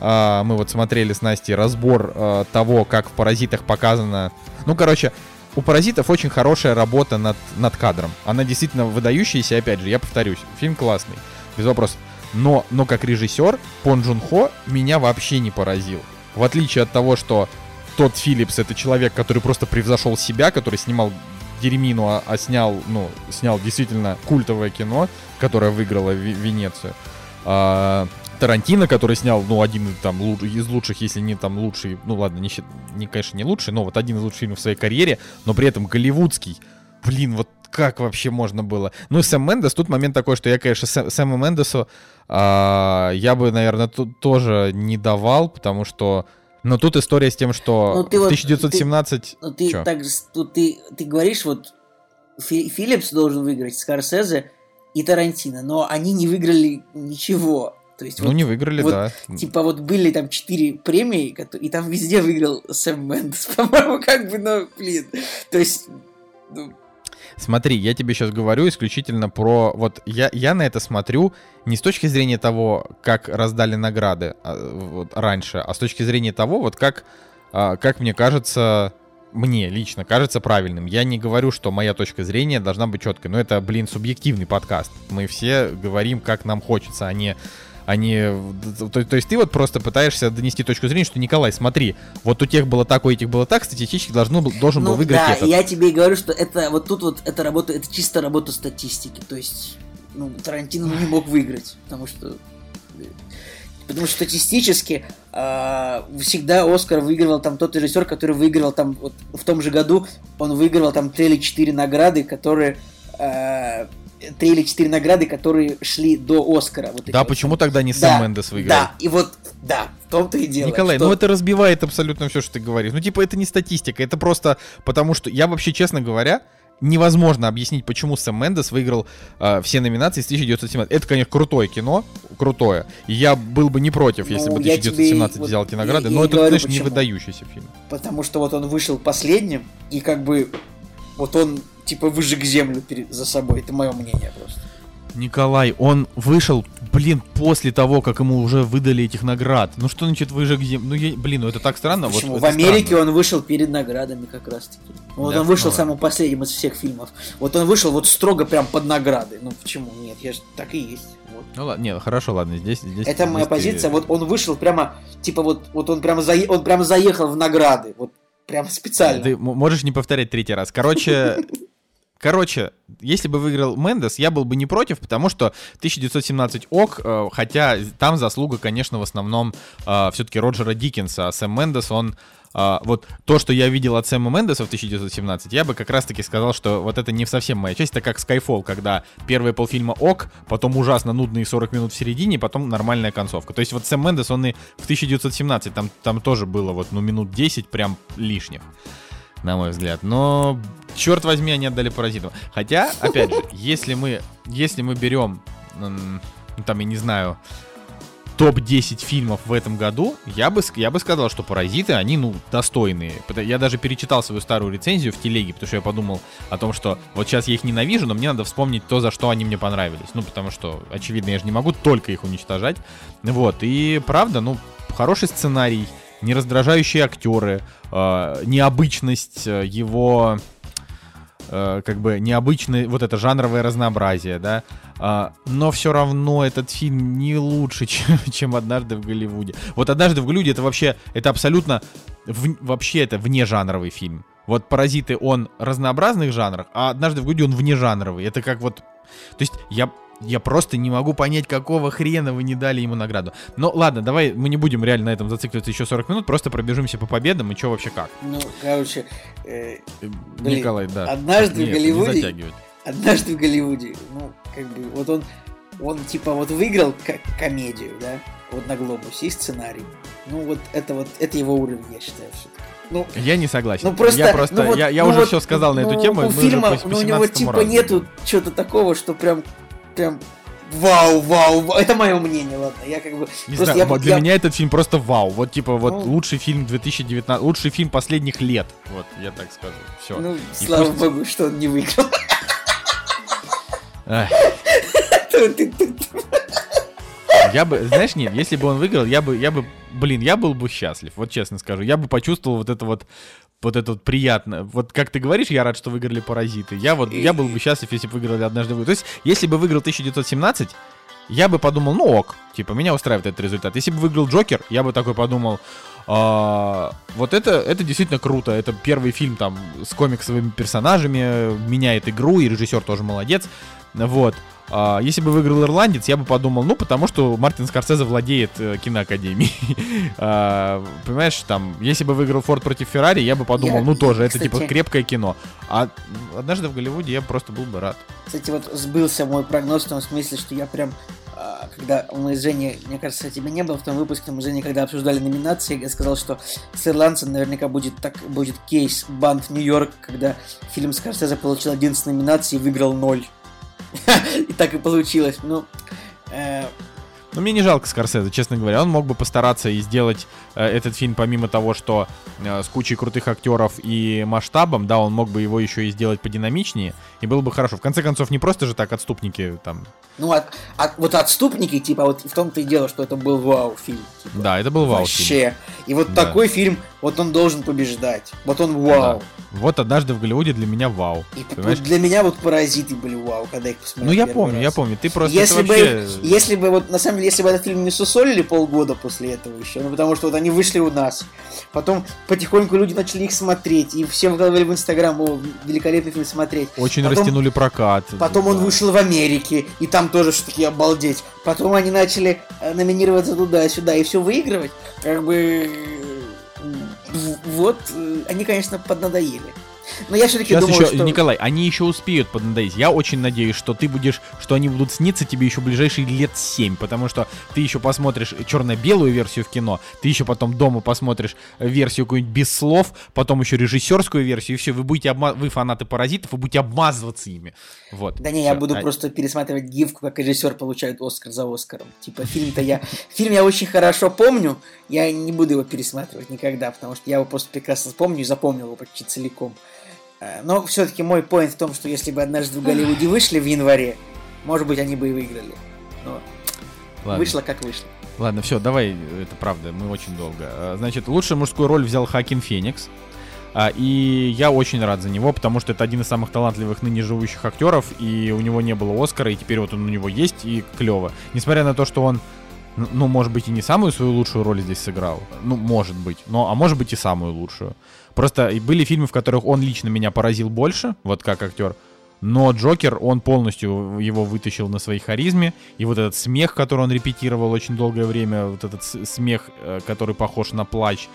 а, мы вот смотрели с Настей разбор а, того, как в «Паразитах» показано... Ну, короче, у «Паразитов» очень хорошая работа над, над кадром. Она действительно выдающаяся, опять же, я повторюсь, фильм классный, без вопросов. Но, но как режиссер Пон Джун Хо меня вообще не поразил. В отличие от того, что тот Филлипс это человек, который просто превзошел себя, который снимал Деремину, а, а снял, ну, снял действительно культовое кино, которое выиграло Ви- Венецию. А, Тарантино, который снял, ну, один из, там из лучших, если не там лучший, ну ладно, не, не, конечно, не лучший, но вот один из лучших фильмов в своей карьере, но при этом голливудский. Блин, вот как вообще можно было? Ну и Сэм Мендес, тут момент такой, что я, конечно, Сэм, Сэму Мендесу а, я бы, наверное, тут тоже не давал, потому что... Но тут история с тем, что Ну, ты в вот- 1917... Ну ты так тут ты, ты говоришь, вот Фи- Филлипс должен выиграть, Скорсезе и Тарантино, но они не выиграли ничего. То есть Ну, вот, не выиграли, вот, да. типа вот были там четыре премии, и там везде выиграл Сэм Мендес, по-моему, как бы, ну, блин. То есть, ну, Смотри, я тебе сейчас говорю исключительно про... Вот я, я на это смотрю не с точки зрения того, как раздали награды а, вот, раньше, а с точки зрения того, вот как, а, как мне кажется, мне лично кажется правильным. Я не говорю, что моя точка зрения должна быть четкой, но это, блин, субъективный подкаст. Мы все говорим, как нам хочется, а не... А не... То, то есть ты вот просто пытаешься донести точку зрения, что, Николай, смотри, вот у тех было так, у этих было так, статистически должно, был- должен был ну выиграть да, этот. я тебе и говорю, что это вот тут вот эта работа, это чисто работа статистики. То есть, ну, Тарантино не мог выиграть, потому что Потому что статистически а, всегда Оскар выигрывал там тот режиссер, который выигрывал там вот в том же году, он выигрывал там три или четыре награды, которые а, три или четыре награды, которые шли до Оскара. Вот Да, вот. почему тогда не Да, Сэм Мендес выиграл? Да, и вот, да, в том-то и дело. Николай, что- ну это разбивает абсолютно все, что ты говоришь. Ну, типа, это не статистика, это просто потому что я вообще, честно говоря, невозможно объяснить, почему Сэм Мендес выиграл э, все номинации с 1917. Это, конечно, крутое кино, крутое. И я был бы не против, Ну, если бы я 1917 тебе и- взял вот эти награды, но это, говорю, знаешь, не выдающийся фильм. Потому что вот он вышел последним, и как бы вот он типа выжег землю за собой. Это мое мнение просто. Николай, он вышел, блин, после того, как ему уже выдали этих наград. Ну что значит выжег зем... Ну, я... блин, ну это так странно. вот Почему? это В Америке странно. он вышел перед наградами как раз таки. Вот Да, он вышел ну самым последним из всех фильмов. Вот он вышел вот строго прям под награды. Ну почему? Нет, я же так и есть. Вот. Ну ладно, нет, хорошо, ладно, здесь... здесь Это моя здесь ты- позиция. Вот он вышел прямо, типа вот, вот он прямо заe- он прямо заехал в награды. Вот прям специально. Ты можешь не повторять третий раз. Короче, короче, если бы выиграл Мендес, я был бы не против, потому что 1917 ок, э, хотя там заслуга, конечно, в основном все-таки Роджера Диккенса, а Сэм Мендес, он э, вот то, что я видел от Сэма Мендеса в 1917, я бы как раз-таки сказал, что вот это не совсем моя часть, это как Skyfall, когда первые полфильма ок, потом ужасно нудные 40 минут в середине, потом нормальная концовка. То есть вот Сэм Мендес, он и в 1917, там, там тоже было вот, ну, минут 10 прям лишних на мой взгляд. Но, черт возьми, они отдали паразитам. Хотя, опять же, если мы, если мы берем, ну, там, я не знаю, топ-10 фильмов в этом году, я бы, я бы сказал, что «Паразиты», они, ну, достойные. Я даже перечитал свою старую рецензию в телеге, потому что я подумал о том, что вот сейчас я их ненавижу, но мне надо вспомнить то, за что они мне понравились. Ну, потому что, очевидно, я же не могу только их уничтожать. Вот, и правда, ну, хороший сценарий, не раздражающие актеры, э, необычность его э, как бы необычное вот это жанровое разнообразие, да, А, но все равно этот фильм не лучше, чем, чем однажды в Голливуде. Вот однажды в Голливуде это вообще это абсолютно в- вообще это вне жанровый фильм. Вот паразиты он разнообразных жанрах, а однажды в Голливуде он вне жанровый. Это как вот, то есть я я просто не могу понять, какого хрена вы не дали ему награду. Но ладно, давай мы не будем реально на этом зацикливаться еще 40 минут, просто пробежимся по победам и что вообще как. Ну, короче, э, Э, Блин, Николай, да. однажды в Нет, не Голливуде- однажды в Голливуде, ну, как бы, вот он, он типа вот выиграл как комедию, да, вот на Глобусе и сценарий. Ну, вот это вот, это его уровень, я считаю, все-таки. Ну, Я не согласен. ну просто, я просто, ну вот- я, я ну уже вот, все сказал на эту ну, тему. У фильма, ну, у него 17-му типа разу. нету чего-то такого, что прям, прям, вау, вау, вау. это мое мнение, ладно, я как бы, Не знаю, я, для я- меня этот фильм просто вау. Вот типа вот Ну. лучший фильм 2019, лучший фильм последних лет. Вот, я так скажу. Все. ну, слава богу, что он не выиграл. Я бы, знаешь, нет, если бы он выиграл, я бы, я бы, блин, я был бы счастлив, вот честно скажу. Я бы почувствовал вот это вот, вот это вот приятно. Вот как ты говоришь, я рад, что выиграли паразиты. Я вот, я был бы счастлив, если бы выиграли однажды. вы. То есть, если бы выиграл 1917, я бы подумал, ну ок, типа, меня устраивает этот результат. Если бы выиграл Джокер, я бы такой подумал, «А, вот это, это действительно круто. Это первый фильм там с комиксовыми персонажами, меняет игру, и режиссер тоже молодец. Вот. А, если бы выиграл Ирландец, я бы подумал, ну, потому что Мартин Скорсезе владеет э, киноакадемией. А, понимаешь, там, если бы выиграл Форд против Феррари, я бы подумал, Я- ну, тоже, я, это типа кстати- крепкое кино. А однажды в Голливуде я просто был бы рад. Кстати, вот сбылся мой прогноз в том смысле, что я прям, а, когда мы с Женей, мне кажется, тебя не было в том выпуске, мы с Женей, когда обсуждали номинации, я сказал, что с ирландцем наверняка будет так будет кейс Банд Нью-Йорк, когда фильм Скорсезе получил 11 номинаций и выиграл 0. И так и получилось. Ну, э, Но мне не жалко Скорсезе, честно говоря. Он мог бы постараться и сделать э, этот фильм, помимо того, что э, с кучей крутых актеров и масштабом, да, он мог бы его еще и сделать подинамичнее, и было бы хорошо. В конце концов, не просто же так отступники там. ну, от- от- вот отступники, типа, вот в том-то и дело, что это был вау-фильм. типа. Да, это был вау. фильм. Вообще. И вот Да. такой фильм, вот он должен побеждать. Вот он вау. Вот однажды в Голливуде для меня вау. И Понимаешь? для меня вот паразиты были вау, когда их посмотрел. Ну я помню, раз. я помню. Ты просто Если это бы, вообще... если бы вот на самом деле, если бы этот фильм не сусолили полгода после этого еще, ну потому что вот они вышли у нас, потом потихоньку люди начали их смотреть, и все выкладывали в Инстаграм, о, великолепный фильм смотреть. Очень потом- растянули прокат. Потом он Да. вышел в Америке, и там тоже что такие обалдеть. Потом они начали э, номинироваться туда-сюда и все выигрывать. Как бы... э, Вот, э, они, конечно, поднадоели. Но я все-таки Сейчас думаю, еще, что... Николай, они еще успеют поднадоесть. Я очень надеюсь, что ты будешь, что они будут сниться тебе еще ближайшие лет 7, потому что ты еще посмотришь черно-белую версию в кино, ты еще потом дома посмотришь версию какую-нибудь без слов, потом еще режиссерскую версию, и все, вы будете обма... вы фанаты паразитов, вы будете обмазываться ими. Вот. Да не, я Всё. буду А- просто пересматривать гифку, как режиссер получает Оскар за Оскаром. Типа фильм-то я... Фильм я очень хорошо помню, я не буду его пересматривать никогда, потому что я его просто прекрасно помню и запомнил его почти целиком. Э, Но все-таки мой поинт в том, что если бы однажды в Голливуде вышли в январе, может быть, они бы и выиграли. Но Ладно. вышло как вышло. Ладно, все, давай, это правда, мы очень долго. А, Значит, лучшую мужскую роль взял Хакин Феникс. А, И я очень рад за него, потому что это один из самых талантливых ныне живущих актеров, и у него не было Оскара, и теперь вот он у него есть, и клево. Несмотря на то, что он, ну, может быть, и не самую свою лучшую роль здесь сыграл. Ну, может быть. Но, а может быть и самую лучшую. Просто были фильмы, в которых он лично меня поразил больше, вот как актер. Но Джокер, он полностью его вытащил на своей харизме. И вот этот смех, который он репетировал очень долгое время, вот этот смех, э, который похож на плач,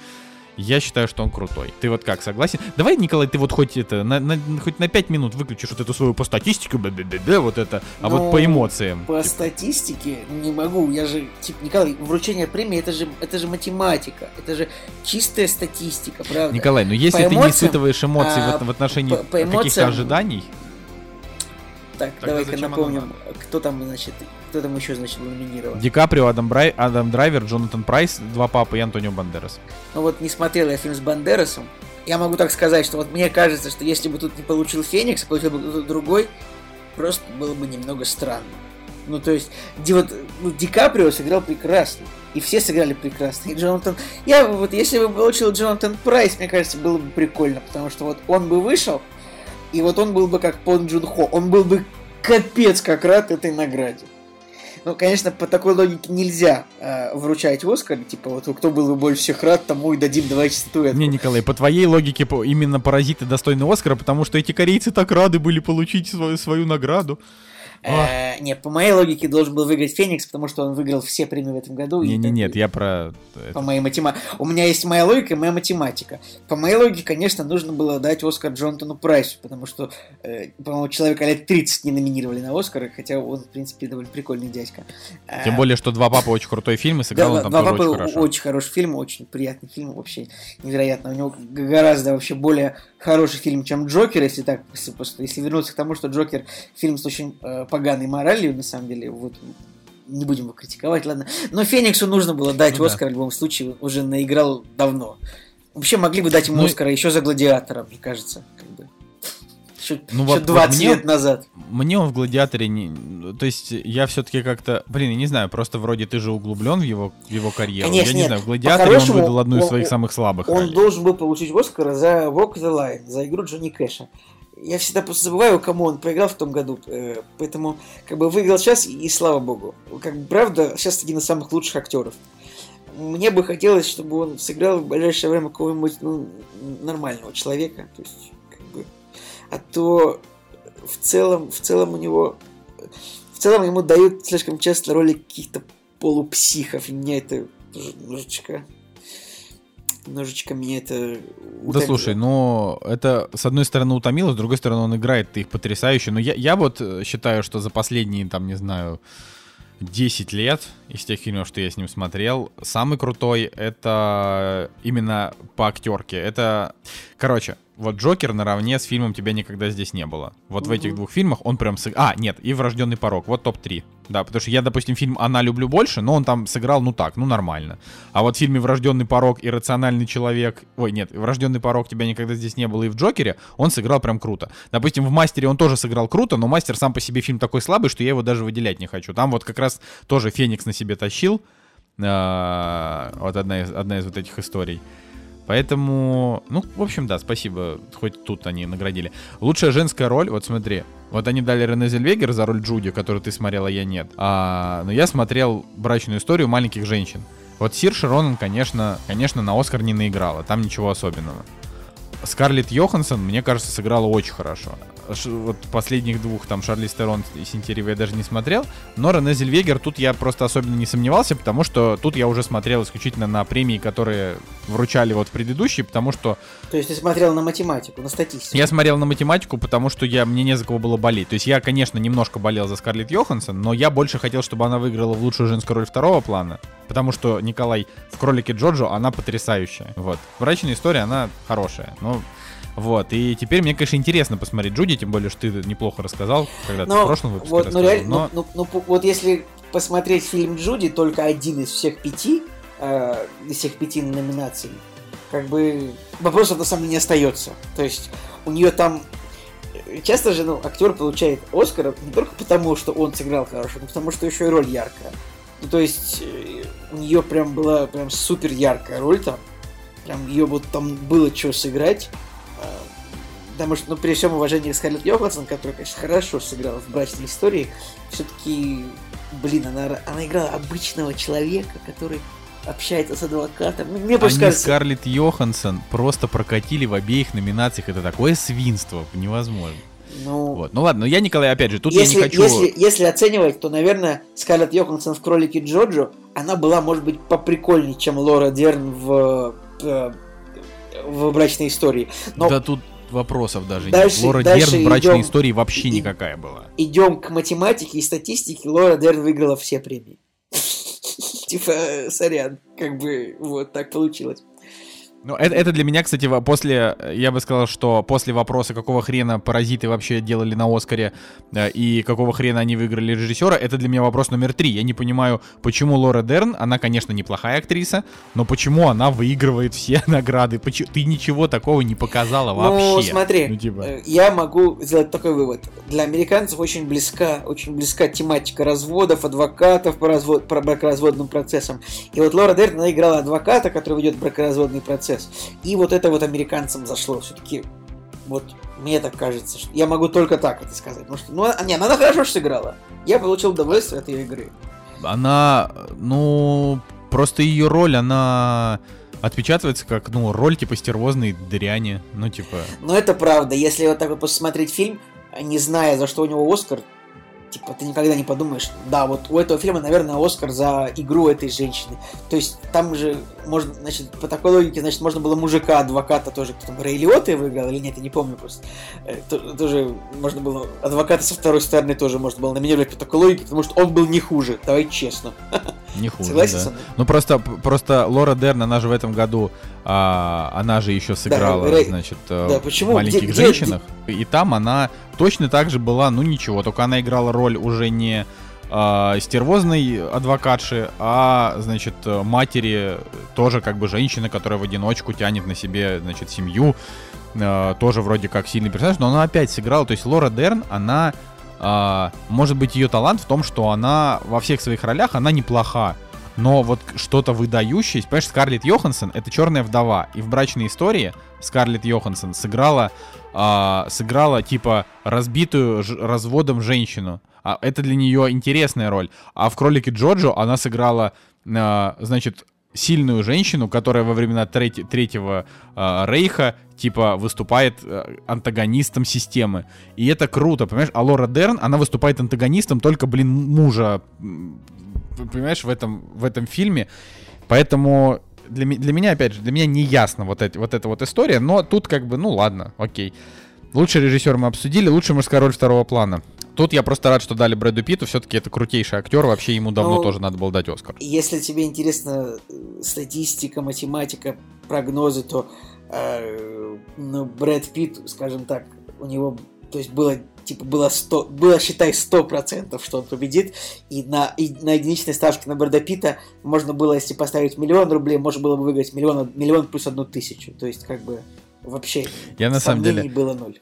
я считаю, что он крутой. Ты вот как, согласен? Давай, Николай, ты вот хоть это, на, на- хоть на 5 минут выключишь вот эту свою по статистике, бе-бе-бе-бе, вот это, а Ну, вот по эмоциям. По типа. статистике не могу. Я же, типа, Николай, вручение премии это же, это же математика. Это же чистая статистика, правда? Николай, ну если по ты не эмоциям, испытываешь эмоций а, в, в отношении по- по каких-то эмоциям- ожиданий, Так, давай-ка напомним, кто там, значит, кто там еще, значит, был номинирован. Ди Каприо, Адам, Брай, Адам Драйвер, Джонатан Прайс, два папы и Антонио Бандерас. Ну вот не смотрел я фильм с Бандерасом. Я могу так сказать, что вот мне кажется, что если бы тут не получил Феникс, а получил бы кто-то другой, просто было бы немного странно. Ну, то есть, Ди, вот, ну, Ди Каприо сыграл прекрасно. И все сыграли прекрасно. И Джонатан... Я вот, если бы получил Джонатан Прайс, мне кажется, было бы прикольно, потому что вот он бы вышел, и вот он был бы как Пон Джун Хо. Он был бы капец как рад этой награде. Ну, конечно, по такой логике нельзя э, вручать Оскар. Типа, вот кто был бы больше всех рад, тому и дадим давайте статуэтку. Не, Николай, по твоей логике именно паразиты достойны Оскара, потому что эти корейцы так рады были получить свою, свою награду. Э, Нет, по моей логике должен был выиграть Феникс, потому что он выиграл все премии в этом году. Не, не, нет, я про. По моей математике. У меня есть моя логика и моя математика. По моей логике, конечно, нужно было дать Оскар Джонатану Прайсу, потому что, э, по-моему, человека лет 30 не номинировали на Оскар, хотя он, в принципе, довольно прикольный дядька. Э, Тем более, что два папа очень крутой фильм, и сыграл да, он там «Два тоже папы» очень хорошо. очень хороший фильм, очень приятный фильм, вообще невероятно. У него гораздо вообще более хороший фильм, чем Джокер, если так, если, просто- если вернуться к тому, что Джокер фильм с очень э, поганой моралью, на самом деле, вот не будем его критиковать, ладно. Но Фениксу нужно было дать Ну да. Оскар в любом случае, уже наиграл давно. Вообще могли бы дать ему Ну Оскара еще за Гладиатора, мне кажется, Еще, Ну еще вот- вот 20 мне- лет назад. Мне он в Гладиаторе не... То есть я все-таки как-то... Блин, я не знаю, просто вроде ты же углублен в его, в его карьеру. Конечно, я не нет. знаю, в Гладиаторе он выдал одну из он- своих он- самых слабых Он ролей. должен был получить Оскара за Walk the Line, за игру Джонни Кэша. Я всегда просто забываю, кому он проиграл в том году. э, Поэтому, как бы, выиграл сейчас, и, и слава богу. Как бы, правда, сейчас один из самых лучших актеров. Мне бы хотелось, чтобы он сыграл в ближайшее время какого-нибудь ну, нормального человека. То есть, а то в целом, в целом у него... В целом ему дают слишком часто роли каких-то полупсихов. И меня это немножечко немножечко меня это Да утомило. слушай, ну это с одной стороны утомило, с другой стороны он играет их потрясающе. Но я, я вот э, считаю, что за последние, там, не знаю, 10 лет из тех фильмов, что я с ним смотрел, самый крутой это именно по актерке. Это, короче, вот Джокер наравне с фильмом «Тебя никогда здесь не было». Вот в этих двух фильмах он прям... сыг- А, нет, и «Врожденный порог». Вот топ-3. Да, потому что я, допустим, фильм «Она люблю больше», но он там сыграл, ну так, ну нормально. А вот в фильме «Врожденный порог» и «Рациональный человек», ой, нет, «Врожденный порог» тебя никогда здесь не было и в «Джокере», он сыграл прям круто. Допустим, в «Мастере» он тоже сыграл круто, но «Мастер» сам по себе фильм такой слабый, что я его даже выделять не хочу. Там вот как раз тоже Феникс на себе тащил. А, Вот одна из, одна из вот этих историй. Поэтому, ну, в общем, да, спасибо, хоть тут они наградили. Лучшая женская роль, вот смотри, вот они дали Рене Зельвегер за роль Джуди, которую ты смотрел, а я нет. А, но я смотрел брачную историю маленьких женщин. Вот Сирши Ронан, конечно, конечно, на Оскар не наиграла, там ничего особенного. Скарлетт Йоханссон, мне кажется, сыграла очень хорошо. Вот последних двух, там, Шарли Стерон и Синтерева я даже не смотрел, но Рене Зельвегер тут я просто особенно не сомневался, потому что тут я уже смотрел исключительно на премии, которые вручали вот предыдущие, потому что То есть ты смотрел на математику, на статистику. я смотрел на математику, потому что я, мне не за кого было болеть. То есть я, конечно, немножко болел за Скарлетт Йоханссон, но я больше хотел, чтобы она выиграла в лучшую женскую роль второго плана, потому что Николай в «Кролике Джоджо» она потрясающая. Вот. Брачная история, она хорошая. Ну, вот. И теперь мне, конечно, интересно посмотреть Джуди, тем более, что ты неплохо рассказал, когда ты в Но, прошлом выпуске вот, ну, рассказывал. реально, но... ну, ну, ну, вот если посмотреть фильм Джуди, только один из всех пяти, э, из всех пяти номинаций, как бы вопросов на самом деле не остается. То есть у нее там э, часто же, ну, актер получает Оскар не только потому, что он сыграл хорошо, но потому что еще и роль яркая. Ну, то есть э, у нее прям была прям супер яркая роль там. Прям ее вот там было что сыграть. Потому что, ну, при всем уважении к Скарлетт Йоханссон, которая, конечно, хорошо сыграла в брачной истории, все-таки, блин, она, она играла обычного человека, который общается с адвокатом. Ну, Мне Они кажется, Скарлетт Йоханссон просто прокатили в обеих номинациях. Это такое свинство, невозможно. ну, Вот. Ну ладно, но я, Николай, опять же, тут если, я не хочу... если, если оценивать, то, наверное, Скарлетт Йоханссон в «Кролике Джоджо», она была, может быть, поприкольнее, чем Лора Дерн в, э, в «Брачной истории». Но Да тут вопросов даже Дальше- нет. Лора дальше Дерн в брачной идем. истории вообще И- никакая была. идем к математике и статистике, Лора Дерн выиграла все премии. Типа, э, сорян, как бы вот так получилось. Ну, это, это для меня, кстати, после, э, я бы сказал, что после вопроса, какого хрена паразиты вообще делали на Оскаре э, и какого хрена они выиграли режиссера, это для меня вопрос номер три. Я не понимаю, почему Лора Дерн, она, конечно, неплохая актриса, но почему она выигрывает все награды? Почему? Ты ничего такого не показала вообще. Ну, смотри, Ну, типа, э, я могу сделать такой вывод. Для американцев очень близка, очень близка тематика разводов, адвокатов по, развод, по бракоразводным процессам. И вот Лора Дерн, она играла адвоката, который ведет бракоразводный процесс. И вот это вот американцам зашло. Все-таки, вот мне так кажется, что я могу только так это сказать. Потому что, ну, а- не, она хорошо сыграла. Я получил удовольствие от ее игры. она, ну, просто ее роль, она отпечатывается как, ну, роль типа стервозной дряни. Ну, типа... Но это правда. Если вот так вот посмотреть фильм, не зная, за что у него Оскар, типа, ты никогда не подумаешь, да, вот у этого фильма, наверное, Оскар за игру этой женщины. То есть там же можно, значит, по такой логике, значит, можно было мужика, адвоката тоже, кто там, Рэй Лиотта выиграл или нет, я не помню просто. Э, то- тоже можно было, адвоката со второй стороны тоже можно было номинировать по такой логике, потому что он был не хуже, давай честно. Не хуже, Согласен да. со мной? Ну просто, просто Лора Дерн, она же в этом году, а, она же еще сыграла, Рэй- значит, э, да, почему? в маленьких Где- где- женщинах, и там она точно так же была, ну ничего, только она играла роль уже не а, стервозной адвокатши, а, значит, э, матери тоже как бы женщины, которая в одиночку тянет на себе, значит, семью, э, тоже вроде как сильный персонаж, но она опять сыграла, то есть Лора Дерн, она а, может быть, ее талант в том, что она во всех своих ролях, она неплоха. Но вот что-то выдающееся, понимаешь, Скарлетт Йоханссон — это черная вдова. И в брачной истории Скарлетт Йоханссон сыграла, а, сыграла типа разбитую разводом женщину. А это для нее интересная роль. А в «Кролике Джоджо» она сыграла, а, значит, сильную женщину, которая во времена трети- Третьего а, Рейха типа выступает э, антагонистом системы. И это круто, понимаешь? А Лора Дерн, она выступает антагонистом только, блин, мужа, понимаешь, в этом, в этом фильме. Поэтому для, для меня, опять же, для меня не ясно вот, эти, вот эта вот история, но тут как бы, ну ладно, окей. Лучший режиссер мы обсудили, лучшая мужская роль второго плана. Тут я просто рад, что дали Брэду Питту, все-таки это крутейший актер, вообще ему давно Ну, тоже надо было дать Оскар. Если тебе интересна э, статистика, математика, прогнозы, то э, ну, Брэд Питт, скажем так, у него, то есть было типа было 100, было, считай, 100%, что он победит, и на, и на единичной ставке на Брэда Питта можно было, если поставить миллион рублей, можно было бы выиграть миллион, миллион плюс одну тысячу, то есть как бы вообще Я на самом деле- было ноль.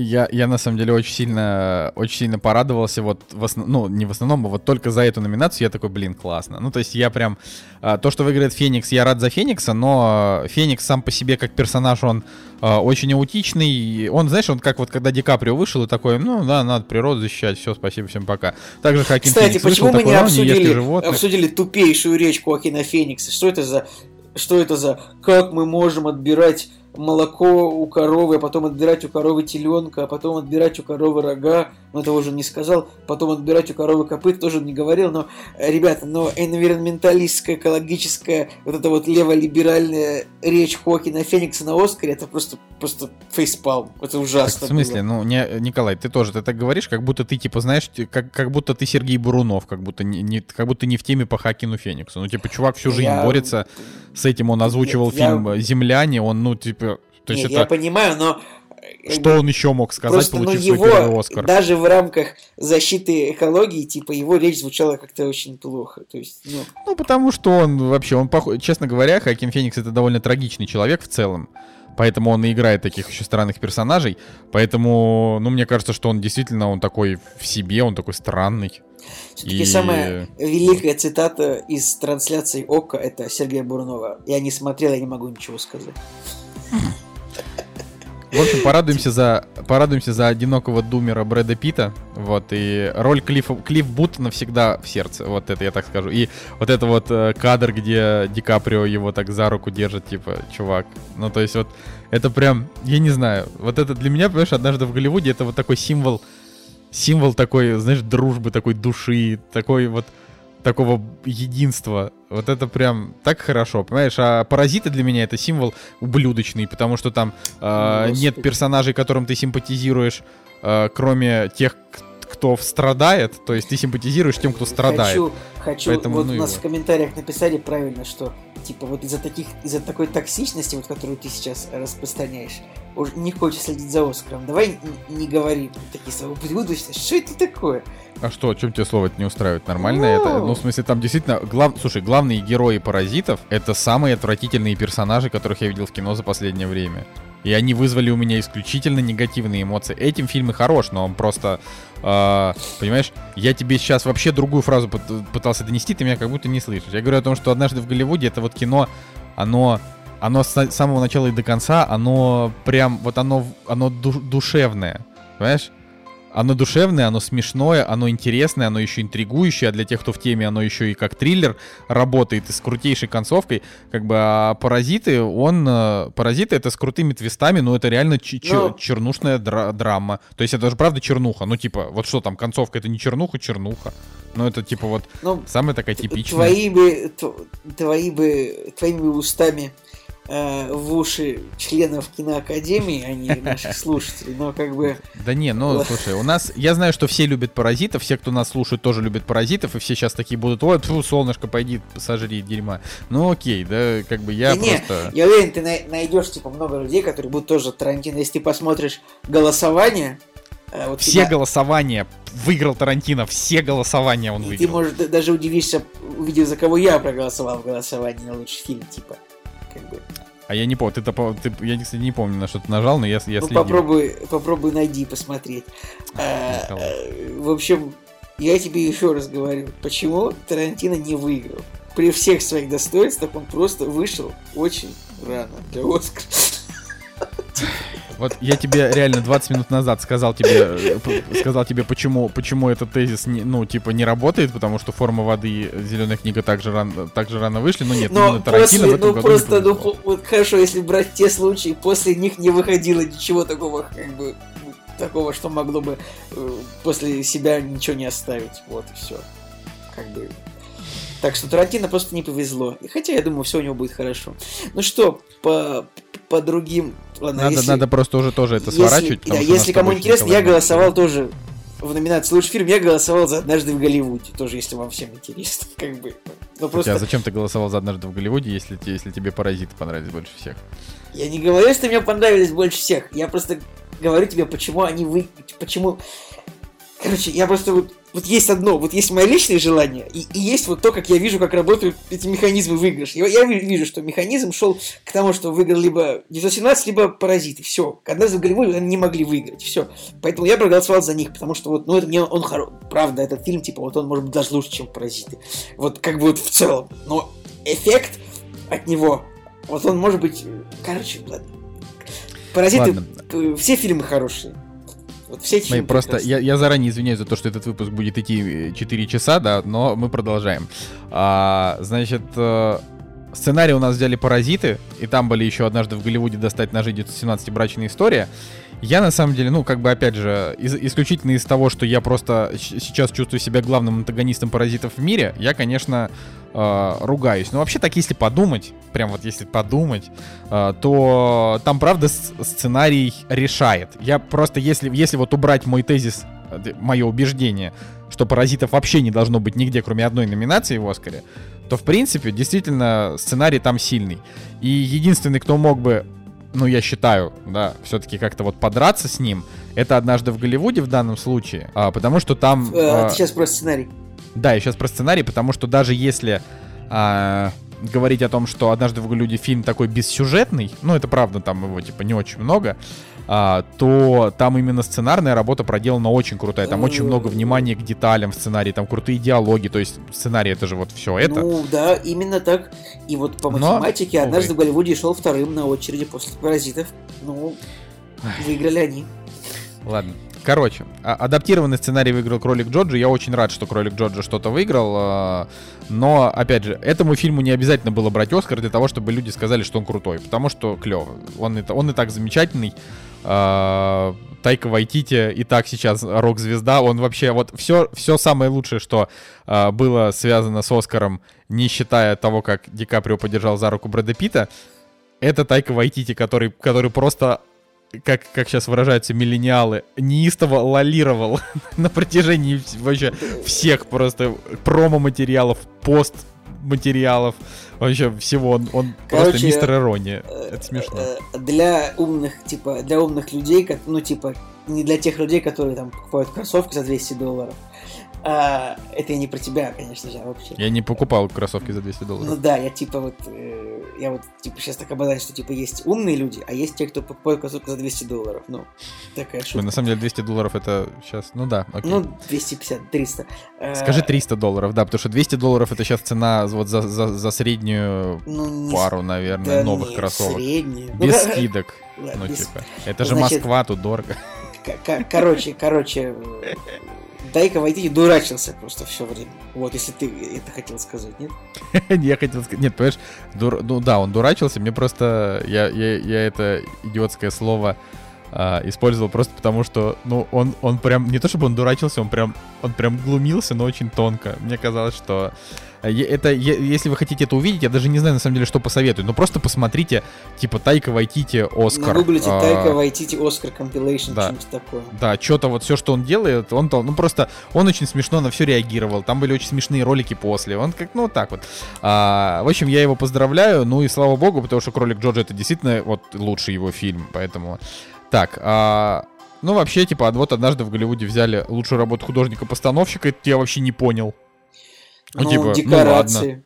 Я, я на самом деле очень сильно, очень сильно порадовался, вот, в основ- ну, не в основном, а вот только за эту номинацию я такой, блин, классно. Ну, то есть я прям, а, то, что выиграет Феникс, я рад за Феникса, но Феникс сам по себе как персонаж, он а, очень аутичный, он, знаешь, он как вот когда Ди Каприо вышел и такой, ну, да, надо природу защищать, все, спасибо, всем пока. Также Хакин Кстати, Феникс почему вышел, мы не такой, «Ну, ешьте обсудили, животных». обсудили тупейшую речь Хоакина Феникса? Что это за что это за как мы можем отбирать молоко у коровы, а потом отбирать у коровы теленка, а потом отбирать у коровы рога, ну этого уже не сказал, потом отбирать у коровы копыт, тоже не говорил, но, ребята, но энвиронменталистская, экологическая, вот эта вот леволиберальная речь Хокина Феникса на Оскаре, это просто, просто фейспалм, это ужасно. Так, в смысле, было. ну, не, Николай, ты тоже, ты так говоришь, как будто ты, типа, знаешь, как, как будто ты Сергей Бурунов, как будто не, не, как будто не в теме по Хакину Фениксу. Ну, типа, чувак всю жизнь Я- борется с этим, он озвучивал я- фильм «Земляне», он, ну, типа, то есть Нет, это... я понимаю, но... э, Что он еще мог сказать, Просто, ну, получив свой его, первый Оскар? даже в рамках защиты экологии, типа, его речь звучала как-то очень плохо. То есть, ну, Ну, потому что он вообще, он похож... Честно говоря, Хакин Феникс это довольно трагичный человек в целом. Поэтому он и играет таких еще странных персонажей. Поэтому, ну, мне кажется, что он действительно, он такой в себе, он такой странный. все-таки И- самая великая цитата из трансляции ОККО это Сергея Бурунова. Я не смотрел, я не могу ничего сказать. В общем, порадуемся за, порадуемся за одинокого думера Брэда Питта. Вот, и роль Клиффа, Клифф Бут навсегда в сердце. Вот это я так скажу. И вот это вот э, кадр, где Ди Каприо его так за руку держит, типа, чувак. Ну, то есть вот, это прям, я не знаю. Вот это для меня, понимаешь, однажды в Голливуде это вот такой символ, символ такой, знаешь, дружбы, такой души, такой вот такого единства. Вот это прям так хорошо, понимаешь? А паразиты для меня это символ ублюдочный, потому что там э, нет персонажей, которым ты симпатизируешь, э, кроме тех, кто страдает. То есть ты симпатизируешь тем, кто страдает. Хочу, хочу Поэтому вот ну у нас его. в комментариях написали правильно, что типа вот из-за таких, из-за такой токсичности, вот которую ты сейчас распространяешь, не хочешь следить за Оскаром. Давай не говори такие слова. Ублюдочно. Что это такое? А что, о чем тебе слово не устраивает? Нормально это? Ну. Ну, в смысле, там действительно... Глав... Слушай, главные герои паразитов — это самые отвратительные персонажи, которых я видел в кино за последнее время. И они вызвали у меня исключительно негативные эмоции. Этим фильм и хорош, но он просто... э, понимаешь, я тебе сейчас вообще другую фразу пыт- пытался донести, ты меня как будто не слышишь. Я говорю о том, что «Однажды в Голливуде» — это вот кино, оно... Оно с самого начала и до конца, оно прям, вот оно, оно ду- душевное, понимаешь? Оно душевное, оно смешное, оно интересное, оно еще интригующее, а для тех, кто в теме, оно еще и как триллер работает и с крутейшей концовкой. Как бы, а паразиты, он... э, Паразиты это с крутыми твистами, но это реально ч- Ну. чернушная дра- драма. То есть это же правда чернуха. Ну, типа, вот что там, концовка, это не чернуха, чернуха. Ну, это типа вот Ну, самая такая типичная. твои бы, твои бы, твоими устами э, в уши членов киноакадемии, а не наших слушателей, но как бы... Да не, ну, слушай, у нас, я знаю, что все любят паразитов, все, кто нас слушает, тоже любят паразитов, и все сейчас такие будут, ой, фу, солнышко, пойди, сожри дерьма. Ну, окей, да, как бы я Да не, просто... Я уверен, ты най- найдешь типа много людей, которые будут тоже Тарантино. Если ты посмотришь голосование, э, вот Все типа, голосования выиграл Тарантино, все голосования он и ты, выиграл. может, да- даже удивишься, увидев, за кого я проголосовал в голосовании на лучший фильм, типа. Как бы. А я не помню, ты, ты, я, кстати, не помню, на что ты нажал, но я, я ну, следил. попробуй, попробуй найди, посмотреть. А, в общем, я тебе еще раз говорю, почему Тарантино не выиграл. При всех своих достоинствах он просто вышел очень рано для Оскара. Вот я тебе реально 20 минут назад сказал тебе, э, сказал тебе, почему, почему этот тезис, не, ну, типа, не работает, потому что форма воды и зеленая книга так же рано, так же рано вышли, но нет, Но именно Тарантино после, в этом ну году просто, ну вот хорошо, если брать те случаи, после них не выходило ничего такого, как бы, ну, такого, что могло бы э, после себя ничего не оставить. Вот и все. Как бы. Так что Тарантино просто не повезло. И хотя я думаю, все у него будет хорошо. Ну что, по, по другим. Ладно, Надо, если- надо просто уже тоже это если- сворачивать. да, если кому интересно, я голосовал тоже в номинации лучший фильм, я голосовал за однажды в Голливуде. Тоже, если вам всем интересно. Как бы. Ну просто. зачем ты голосовал за однажды в Голливуде, если, если тебе паразиты понравились больше всех? Я не говорю, что мне понравились больше всех. Я просто говорю тебе, почему они вы... Почему... Короче, я просто вот... Вот есть одно, вот есть мои личные желания, и, и есть вот то, как я вижу, как работают эти механизмы выигрыша. Я, я ви- вижу, что механизм шел к тому, что выиграл либо 917, либо Паразиты. Все. Однажды в Голливуде они не могли выиграть. Все. Поэтому я проголосовал за них, потому что вот, ну, это мне он хоро... Правда, этот фильм, типа, вот он может быть даже лучше, чем Паразиты. Вот как бы вот в целом. Но эффект от него, вот он может быть... Короче, ладно. Паразиты, Ладно. э, все фильмы хорошие. Вот все Мы просто, я, я заранее извиняюсь за то, что этот выпуск будет идти э, 4 часа, да, но мы продолжаем. А, значит, э, Сценарий у нас взяли «Паразиты», и там были еще «Однажды в Голливуде достать ножи 917 брачная история». Я на самом деле, ну, как бы, опять же, из, исключительно из того, что я просто сейчас чувствую себя главным антагонистом паразитов в мире, я, конечно, э, ругаюсь. Но вообще так, если подумать, прям вот если подумать, э, то там, правда, сценарий решает. Я просто, если, если вот убрать мой тезис, э, мое убеждение, что паразитов вообще не должно быть нигде, кроме одной номинации в Оскаре, то, в принципе, действительно, сценарий там сильный. И единственный, кто мог бы ну, я считаю, да, все-таки как-то вот подраться с ним, это однажды в Голливуде в данном случае, а, потому что там... Э, а, ты сейчас про сценарий. Да, я сейчас про сценарий, потому что даже если а, говорить о том, что однажды в Голливуде фильм такой бессюжетный, ну, это правда, там его, типа, не очень много, а, то там именно сценарная работа проделана очень крутая. Там очень много внимания к деталям в сценарии, там крутые диалоги, то есть сценарий это же вот все это. Ну да, именно так. И вот по математике Но, однажды увы. в Голливуде шел вторым на очереди после паразитов. Ну, выиграли они. Ладно. Короче, а, адаптированный сценарий выиграл Кролик Джорджи. Я очень рад, что Кролик Джорджи что-то выиграл. А, но, опять же, этому фильму не обязательно было брать Оскар для того, чтобы люди сказали, что он крутой. Потому что клево. Он, он и так замечательный. А, Тайка Вайтити и так сейчас рок-звезда. Он вообще вот все, все самое лучшее, что было связано с Оскаром, не считая того, как Ди Каприо поддержал за руку Брэда Питта, это Тайка Вайтити, который, который просто как, как сейчас выражаются миллениалы, неистово лолировал на протяжении вообще всех просто промо-материалов, пост-материалов, вообще всего. Он, он Короче, просто мистер ирония. Э, Это смешно. Э, для умных, типа, для умных людей, как, ну, типа, не для тех людей, которые там покупают кроссовки за 200 долларов, а, это я не про тебя, конечно же, а вообще. Я не покупал кроссовки за 200 долларов. Ну да, я типа вот, э, я вот типа сейчас так обладаю, что типа есть умные люди, а есть те, кто покупают кроссовки за 200 долларов. Ну, такая шутка. На самом деле 200 долларов это сейчас, ну да, окей. Ну, 250, 300. Скажи 300 долларов, да, потому что 200 долларов это сейчас цена вот за, за, за среднюю ну, пару, наверное, да новых нет, кроссовок. Среднюю. Без ну, скидок. Ладно, ну, без... типа, это же Значит, Москва, тут дорого. Короче, короче, Тайка Вайтити дурачился просто все время. Вот, если ты это хотел сказать, нет? Я хотел сказать, нет, понимаешь, дур... ну да, он дурачился, мне просто, я, я, я это идиотское слово а, использовал просто потому, что, ну, он, он прям, не то чтобы он дурачился, он прям, он прям глумился, но очень тонко. Мне казалось, что это, если вы хотите это увидеть, я даже не знаю, на самом деле, что посоветую. Но просто посмотрите, типа, Тайка Вайтити, Оскар. Нагуглите а, Тайка Вайтити, Оскар, компилейшн, да, что-нибудь такое. Да, что-то вот все, что он делает, он, ну, просто, он очень смешно на все реагировал. Там были очень смешные ролики после. Он как, ну, вот так вот. А, в общем, я его поздравляю, ну и слава богу, потому что Кролик Джорджа это действительно вот лучший его фильм, поэтому... Так, а... Ну, вообще, типа, вот однажды в Голливуде взяли лучшую работу художника-постановщика, это я вообще не понял. Ну, ну типа, декорации.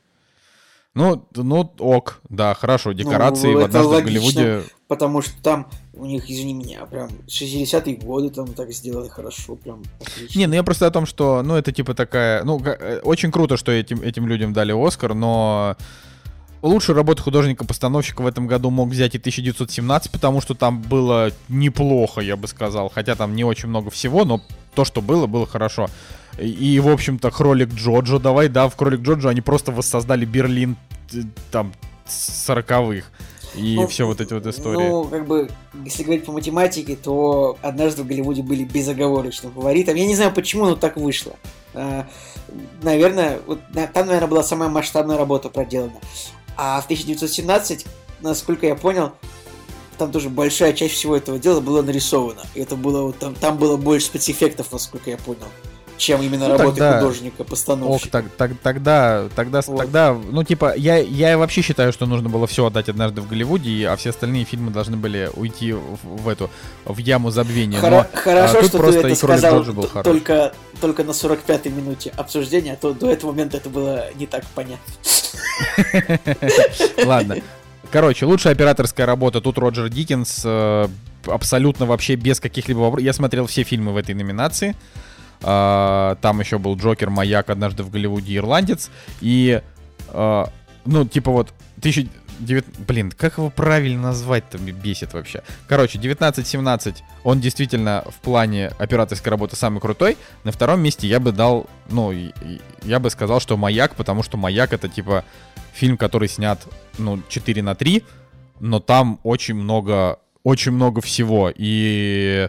Ну, ладно. Ну, ну, ок, да, хорошо, декорации ну, в однажды логично, в Голливуде. Потому что там у них, извини меня, прям 60-е годы там так сделали хорошо, прям отлично. Не, ну я просто о том, что, ну, это типа такая, ну, э, очень круто, что этим, этим людям дали Оскар, но лучшую работу художника-постановщика в этом году мог взять и 1917, потому что там было неплохо, я бы сказал, хотя там не очень много всего, но то, что было, было хорошо. И, в общем-то, Кролик Джоджо, давай, да, в Кролик Джоджо они просто воссоздали Берлин там сороковых. И ну, все вот эти вот истории. Ну, как бы, если говорить по математике, то однажды в Голливуде были безоговорочным фаворитом. Я не знаю почему, но так вышло. А, наверное, вот, там, наверное, была самая масштабная работа проделана. А в 1917, насколько я понял, там тоже большая часть всего этого дела была нарисована. И это было там, там было больше спецэффектов, насколько я понял чем именно ну, работы тогда... художника, постановщика. Ок, так, так, тогда, тогда, вот. тогда, ну, типа, я, я вообще считаю, что нужно было все отдать однажды в Голливуде, а все остальные фильмы должны были уйти в, в эту, в яму забвения. Хоро- Но, хорошо, а, что ты это сказал был только, только на 45-й минуте обсуждения, а то до этого момента это было не так понятно. Ладно. Короче, лучшая операторская работа тут Роджер Диккенс. Э, абсолютно вообще без каких-либо вопросов. Я смотрел все фильмы в этой номинации. А, там еще был Джокер, Маяк, однажды в Голливуде, Ирландец. И, а, ну, типа вот, тысяч... девят- блин, как его правильно назвать-то бесит вообще. Короче, 19-17, он действительно в плане операторской работы самый крутой. На втором месте я бы дал, ну, я бы сказал, что «Маяк», потому что «Маяк» это типа фильм, который снят, ну, 4 на 3, но там очень много, очень много всего. И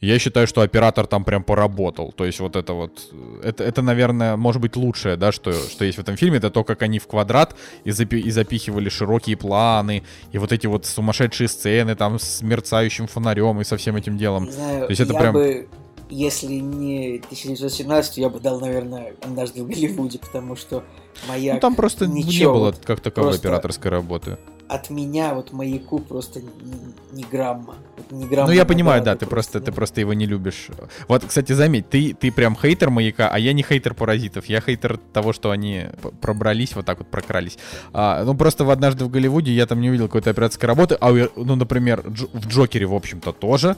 я считаю, что оператор там прям поработал. То есть вот это вот, э, это, это наверное, может быть лучшее, да, что, что есть в этом фильме, это то, как они в квадрат и, запи- и запихивали широкие планы, и вот эти вот сумасшедшие сцены там с мерцающим фонарем и со всем этим делом. Не знаю, То есть это я прям- бы, если не 1917, я бы дал, наверное, «Однажды в Голливуде», потому что маяк... Ну там просто ничего, не было как таковой просто операторской работы. От меня вот маяку просто ни, ни грамма. Ни грамма Ну я понимаю, да, ты просто, ну. ты просто его не любишь. Вот, кстати, заметь, ты, ты прям хейтер маяка, а я не хейтер паразитов. Я хейтер того, что они пробрались, вот так вот прокрались. А, ну просто в однажды в Голливуде я там не увидел какой-то операторской работы, а ну, например, Дж- в Джокере, в общем-то, тоже.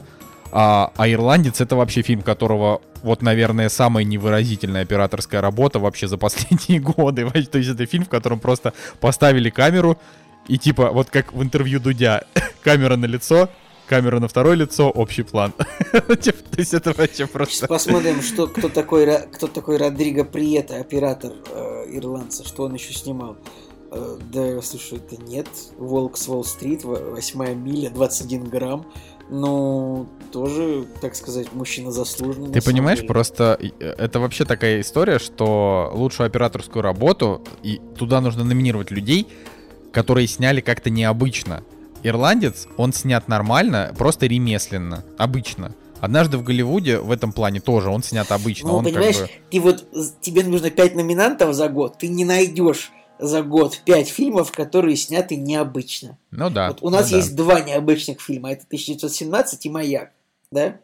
А, а Ирландец это вообще фильм, которого, вот, наверное, самая невыразительная операторская работа вообще за последние годы. То есть это фильм, в котором просто поставили камеру, и типа, вот как в интервью Дудя, камера на лицо, камера на второе лицо, общий план. Типа, То есть это вообще Сейчас просто... посмотрим, что, кто, такой, кто такой Родриго Приета, оператор э, ирландца, что он еще снимал. Э, да, слушай, это нет. Волк с Уолл-стрит, во- восьмая миля, 21 грамм. Ну, тоже, так сказать, мужчина заслуженный. Ты понимаешь, деле. просто э, это вообще такая история, что лучшую операторскую работу, и туда нужно номинировать людей, которые сняли как-то необычно. Ирландец, он снят нормально, просто ремесленно, обычно. Однажды в Голливуде в этом плане тоже он снят обычно. Ну, он как понимаешь, бы- ты вот, тебе нужно 5 номинантов за год, ты не найдешь за год 5 фильмов, которые сняты необычно. Ну да. вот у нас ну да. есть два необычных фильма, это 1917 и «Маяк», да?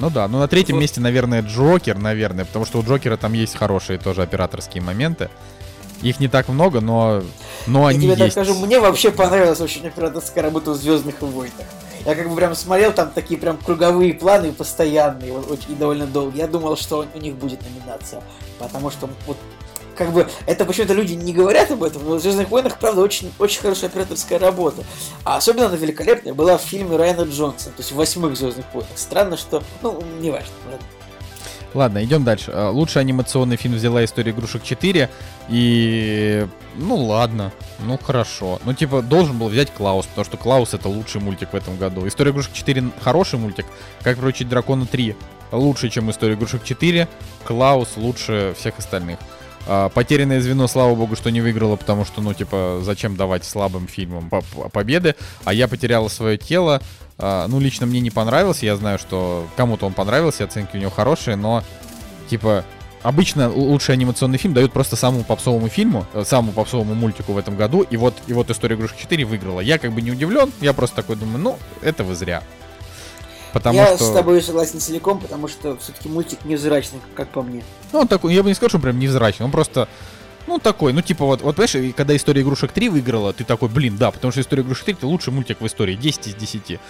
Ну да, ну на третьем Вот. месте, наверное, Джокер, наверное, потому что у Джокера там есть хорошие тоже операторские моменты. Их не так много, но, но Я они тебе так есть. скажу, мне вообще понравилась очень операторская работа в Звездных войнах. Я как бы прям смотрел, там такие прям круговые планы постоянные, вот, очень, и довольно долго. Я думал, что у них будет номинация, потому что вот как бы это почему-то люди не говорят об этом, но в Звездных войнах, правда, очень, очень хорошая операторская работа. А особенно она великолепная была в фильме Райана Джонса, то есть в восьмых Звездных войнах. Странно, что. Ну, не важно. ладно. Ладно, идем дальше. А, Лучший анимационный фильм взяла «История игрушек 4». И... Ну ладно, ну хорошо. Ну типа должен был взять Клаус, потому что Клаус это лучший мультик в этом году. «История игрушек 4» хороший мультик. Как приручить дракона 3 лучше, чем «История игрушек 4». Клаус лучше всех остальных. А, Потерянное звено, слава богу, что не выиграло, потому что, ну, типа, зачем давать слабым фильмам по- по- победы? А я потеряла свое тело. А, Ну, лично мне не понравился. Я знаю, что кому-то он понравился, оценки у него хорошие, но, типа, обычно лучший анимационный фильм дают просто самому попсовому фильму, э, самому попсовому мультику в этом году. И вот, и вот «История игрушек 4» выиграла. Я как бы не удивлен, я просто такой думаю, ну, это вы зря. Потому Я что... с тобой согласен целиком, потому что все-таки мультик невзрачный, как по мне. Ну, он такой, я бы не сказал, что он прям невзрачный, он просто, ну, такой, ну, типа, вот, вот, понимаешь, когда «История игрушек 3» выиграла, ты такой, блин, да, потому что «История игрушек 3» это лучший мультик в истории, 10 из 10.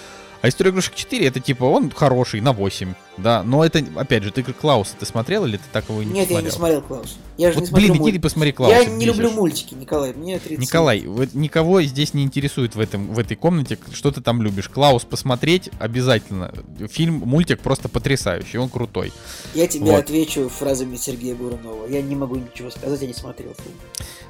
А «История игрушек 4» это, типа, он хороший, на 8, да, но это, опять же, ты Клауса ты смотрел или ты так его не Нет, я смотрел? не смотрел Клаус. Я же Вот, не смотрю блин, иди мульт- ты посмотри Клауса. Я не люблю мультики, Николай, мне 30. Николай, вот никого здесь не интересует в, этом, в этой комнате, что ты там любишь. Клаус посмотреть обязательно. Фильм, мультик просто потрясающий, он крутой. Я тебе Вот. отвечу фразами Сергея Бурунова. Я не могу ничего сказать, я не смотрел фильм.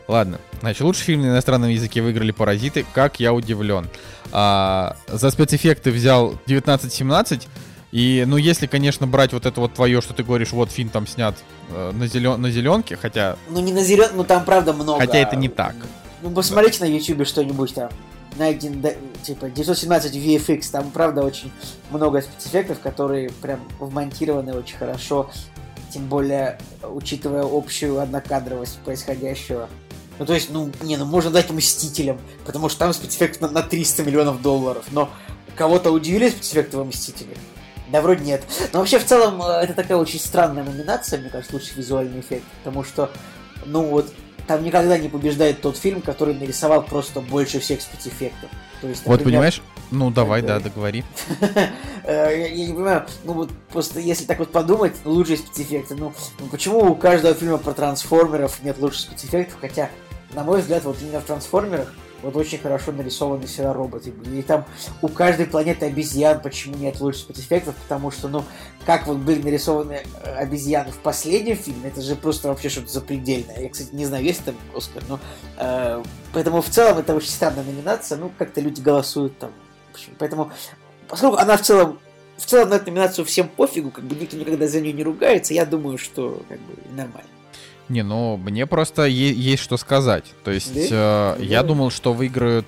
Ладно, значит, лучший фильм на иностранном языке выиграли «Паразиты». Как я удивлен. А, за спецэффекты взял 1917. И, ну, если, конечно, брать вот это вот твое, что ты говоришь, вот фильм там снят э, на, зелен... на зеленке, хотя... Ну не на зелен, ну там правда много. Хотя это не так. Ну посмотрите на ютубе что-нибудь там. Да, типа 917 VFX, там правда очень много спецэффектов, которые прям вмонтированы очень хорошо. Тем более, учитывая общую однокадровость происходящего. Ну то есть, ну, не, ну можно дать Мстителям, потому что там спецэффект на, на 300 миллионов долларов. Но кого-то удивили спецэффекты во Мстителях? Да, вроде нет. Но вообще, в целом, э, это такая очень странная номинация, мне кажется, лучший визуальный эффект. Потому что, ну вот, там никогда не побеждает тот фильм, который нарисовал просто больше всех спецэффектов. То есть, Вот, например, понимаешь? Ну, давай, да, договори. Э, я, я не понимаю, ну вот просто если так вот подумать, лучшие спецэффекты, ну, ну почему у каждого фильма про трансформеров нет лучших спецэффектов, хотя, на мой взгляд, вот именно в трансформерах Вот очень хорошо нарисованы всегда роботы. И там у каждой планеты обезьян, почему нет лучших спецэффектов, потому что, ну, как вот были нарисованы э, обезьяны в последнем фильме, это же просто вообще что-то запредельное. Я, кстати, не знаю, есть там Оскар, но... Э, поэтому в целом это очень странная номинация, ну, как-то люди голосуют там. Общем, поэтому, поскольку она в целом в целом на эту номинацию всем пофигу, как бы никто никогда за нее не ругается, я думаю, что как бы нормально. Не, ну мне просто есть что сказать. То есть э, я думал, что выиграют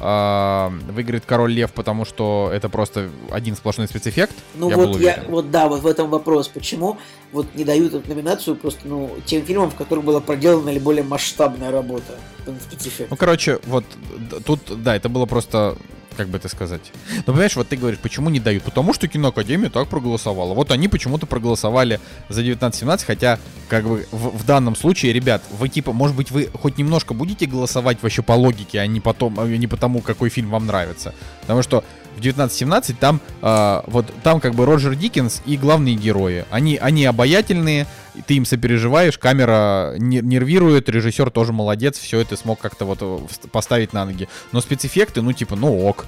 э, выиграет Король Лев, потому что это просто один сплошной спецэффект. Ну я вот я, вот да, вот в этом вопрос, почему вот не дают эту номинацию просто ну тем фильмам, в которых была проделана наиболее масштабная работа. Ну короче, вот тут да, это было просто как бы это сказать. Ну, понимаешь, вот ты говоришь, почему не дают? Потому что киноакадемия так проголосовала. Вот они почему-то проголосовали за 19-17, хотя, как бы, в, в данном случае, ребят, вы типа, может быть, вы хоть немножко будете голосовать вообще по логике, а не, потом, а не потому, какой фильм вам нравится. Потому что в 1917 там э, вот там как бы Роджер Диккенс и главные герои. Они, они обаятельные, ты им сопереживаешь, камера нервирует, режиссер тоже молодец, все это смог как-то вот э, поставить на ноги. Но спецэффекты, ну типа, ну ок.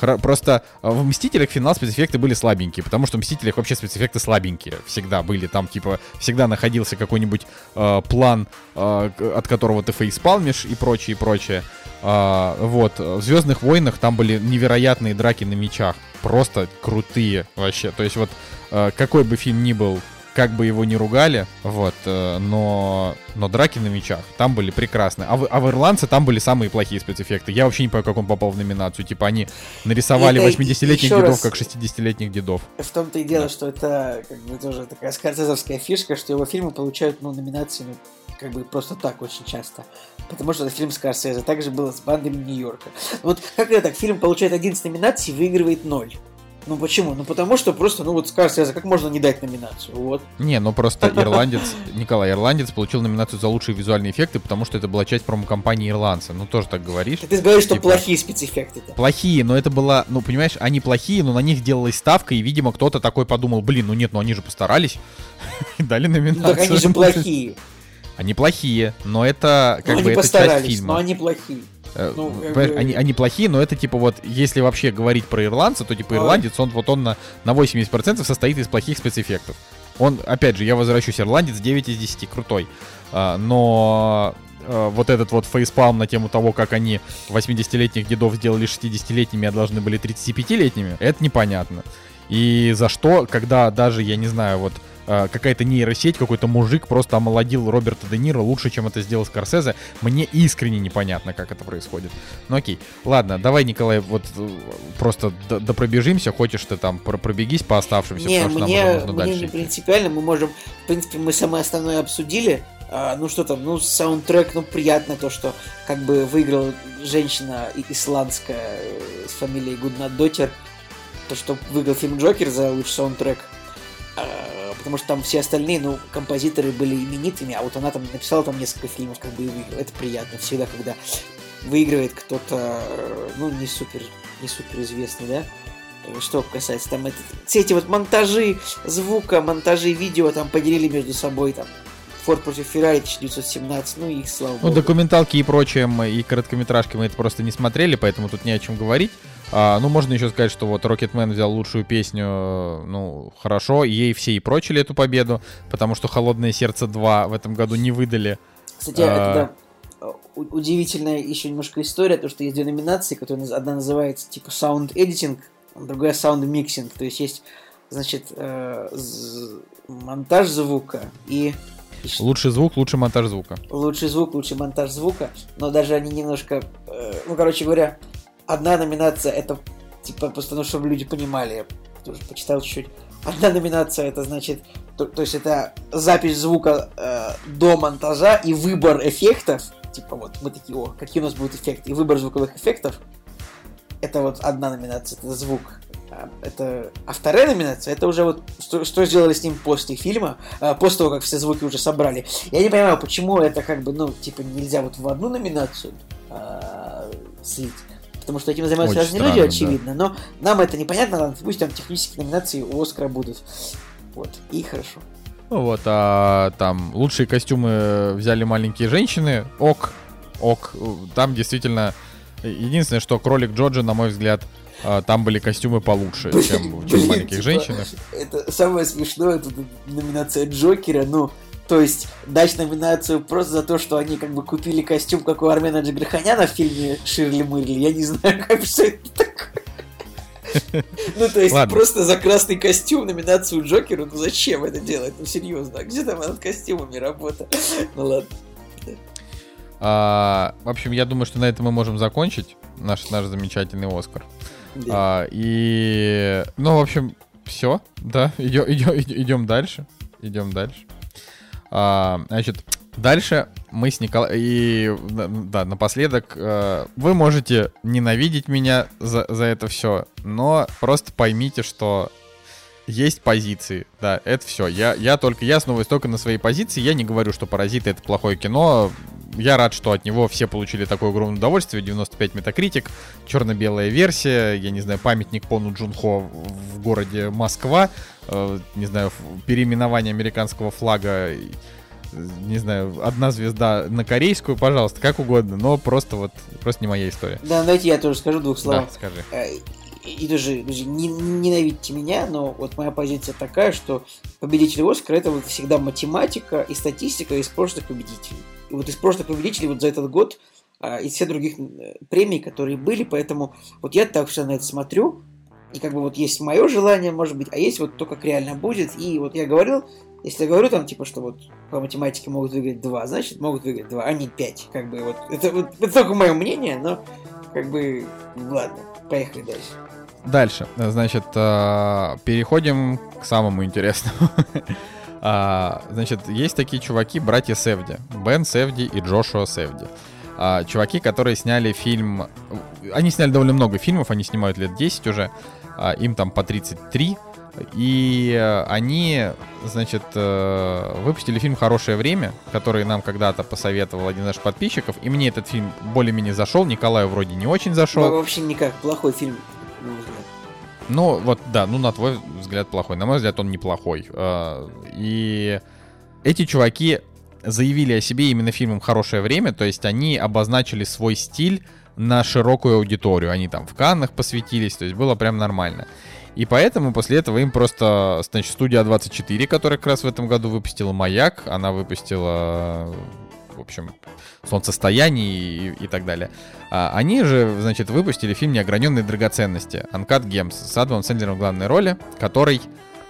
Просто э, в «Мстителях» финал спецэффекты были слабенькие, потому что в «Мстителях» вообще спецэффекты слабенькие всегда были. Там, типа, всегда находился какой-нибудь э, план, э, от которого ты фейспалмишь и прочее, и прочее. Э, вот. В «Звездных войнах» там были невероятные драки на мечах. Просто крутые вообще. То есть вот э, какой бы фильм ни был как бы его не ругали, вот, э, но, но драки на мечах там были прекрасные. А в, а в «Ирландце» там были самые плохие спецэффекты. Я вообще не понимаю, как он попал в номинацию. Типа они нарисовали 80-летних дедов, раз... как 60-летних дедов. В том-то и дело, да. что это как бы тоже такая скорцезовская фишка, что его фильмы получают ну, номинации ну, как бы просто так очень часто. Потому что это фильм Скорсезе. Также было с бандами Нью-Йорка. Вот как это так, фильм получает 11 номинаций, выигрывает 0. Ну почему? Ну потому что просто, ну вот скажешь, как можно не дать номинацию? Вот. Не, ну просто ирландец, Николай, ирландец получил номинацию за лучшие визуальные эффекты, потому что это была часть промо-компании ирландца. Ну тоже так говоришь. Ты говоришь, что типа, плохие спецэффекты. Плохие, но это было, ну понимаешь, они плохие, но на них делалась ставка, и, видимо, кто-то такой подумал, блин, ну нет, ну они же постарались. И дали номинацию. Ну, так они же плохие. Они плохие, но это как ну, бы это часть фильма. Но они плохие. Э, ну, бы... они, они плохие, но это типа вот, если вообще говорить про ирландца, то типа ирландец, он вот он на, на 80% состоит из плохих спецэффектов. Он, опять же, я возвращусь, ирландец 9 из 10, крутой. А, но а, вот этот вот фейспалм на тему того, как они 80-летних дедов сделали 60-летними, а должны были 35-летними, это непонятно. И за что, когда даже, я не знаю, вот какая-то нейросеть, какой-то мужик просто омолодил Роберта Де Ниро лучше, чем это сделал Скорсезе. Мне искренне непонятно, как это происходит. Ну окей, ладно, давай, Николай, вот э, просто допробежимся, хочешь ты там пробегись по оставшимся, не, потому мне, что нам нужно мне дальше. не принципиально, мы можем, в принципе, мы самое основное обсудили. А, ну что там, ну саундтрек, ну приятно то, что как бы выиграла женщина исландская э, с фамилией Гуднадотер, то, что выиграл фильм Джокер за лучший саундтрек. А, потому что там все остальные, ну, композиторы были именитыми, а вот она там написала там несколько фильмов, как бы и выиграла. Это приятно всегда, когда выигрывает кто-то, ну, не супер, не супер известный, да? Что касается там это, все эти вот монтажи звука, монтажи видео там поделили между собой там Форд против Феррари 1917, ну и слава Ну, документалки и прочее, и короткометражки мы это просто не смотрели, поэтому тут не о чем говорить. А, ну, можно еще сказать, что вот Rocketman взял лучшую песню, ну, хорошо, ей все и прочили эту победу, потому что «Холодное сердце 2» в этом году не выдали. Кстати, а... это, да, удивительная еще немножко история, то, что есть две номинации, которые одна называется типа Sound Editing, другая Sound Mixing, то есть есть, значит, э, монтаж звука и Лучший звук, лучший монтаж звука. Лучший звук, лучший монтаж звука. Но даже они немножко... Э, ну, короче говоря, одна номинация это типа просто, ну, чтобы люди понимали, я тоже почитал чуть-чуть. Одна номинация это значит, то, то есть это запись звука э, до монтажа и выбор эффектов. Типа вот мы такие, о, какие у нас будут эффекты. И выбор звуковых эффектов. Это вот одна номинация, это звук. А, это... А вторая номинация, это уже вот что, что сделали с ним после фильма, а, после того, как все звуки уже собрали. Я не понимаю, почему это как бы, ну, типа, нельзя вот в одну номинацию а, слить потому что этим занимаются Очень разные люди, очевидно. Да. Но нам это непонятно, пусть там технические номинации у Оскара будут. Вот, и хорошо. Ну вот, а там лучшие костюмы взяли маленькие женщины, ок, ок, там действительно Единственное, что кролик Джорджа, на мой взгляд, а, там были костюмы получше, чем, чем в маленьких типа, женщинах. Это самое смешное, это номинация Джокера, ну, то есть дать номинацию просто за то, что они как бы купили костюм, как у Армена Джигарханяна в фильме Ширли Мырли, я не знаю, как что это такое. Ну, то есть, Ладно. просто за красный костюм номинацию Джокеру, ну зачем это делать? Ну, серьезно, а где там над костюмами работа? Ну, ладно. А, в общем, я думаю, что на этом мы можем закончить наш, наш замечательный Оскар. Да. А, и, ну, в общем, все, да, идем, идем, идем дальше, идем дальше. А, значит, дальше мы с Николаем, и, да, напоследок, э, вы можете ненавидеть меня за, за это все, но просто поймите, что есть позиции, да, это все. Я, я только, я основываюсь только на своей позиции, я не говорю, что «Паразиты» — это плохое кино, я рад, что от него все получили такое огромное удовольствие. 95 метакритик, черно-белая версия, я не знаю, памятник Пону Джунхо в городе Москва, э, не знаю, переименование американского флага, не знаю, одна звезда на корейскую, пожалуйста, как угодно, но просто вот, просто не моя история. Да, давайте я тоже скажу двух Да, словах. скажи. Э, И даже не, ненавидьте меня, но вот моя позиция такая, что победитель Оскара это вот всегда математика и статистика из прошлых победителей. И вот из прошлых победителей вот за этот год а, из всех других э, премий, которые были, поэтому вот я так все на это смотрю, и как бы вот есть мое желание, может быть, а есть вот то, как реально будет, и вот я говорил, если я говорю там, типа, что вот по математике могут выиграть 2, значит, могут выиграть 2, а не 5, как бы вот, это, вот, это только мое мнение, но как бы, ладно, поехали дальше. Дальше, значит, э, переходим к самому интересному. А, Значит, есть такие чуваки, братья Севди, Бен Севди и Джошуа Севди. А, Чуваки, которые сняли фильм... Они сняли довольно много фильмов, они снимают лет 10 уже, а, им там по 33. И они, значит, э, выпустили фильм «Хорошее время», который нам когда-то посоветовал один из наших подписчиков. И мне этот фильм более-менее зашел, Николаю вроде не очень зашел. Вообще никак, плохой фильм. Ну, вот, да, ну, на твой взгляд, плохой. На мой взгляд, он неплохой. А, И эти чуваки заявили о себе именно фильмом «Хорошее время», то есть они обозначили свой стиль на широкую аудиторию. Они там в Каннах посвятились, то есть было прям нормально. И поэтому после этого им просто, значит, студия 24, которая как раз в этом году выпустила «Маяк», она выпустила, в общем, «Солнцестояние» и, и так далее. А, они же, значит, выпустили фильм «Неограненные драгоценности» Uncut Gems с Адамом Сэндлером в главной роли, который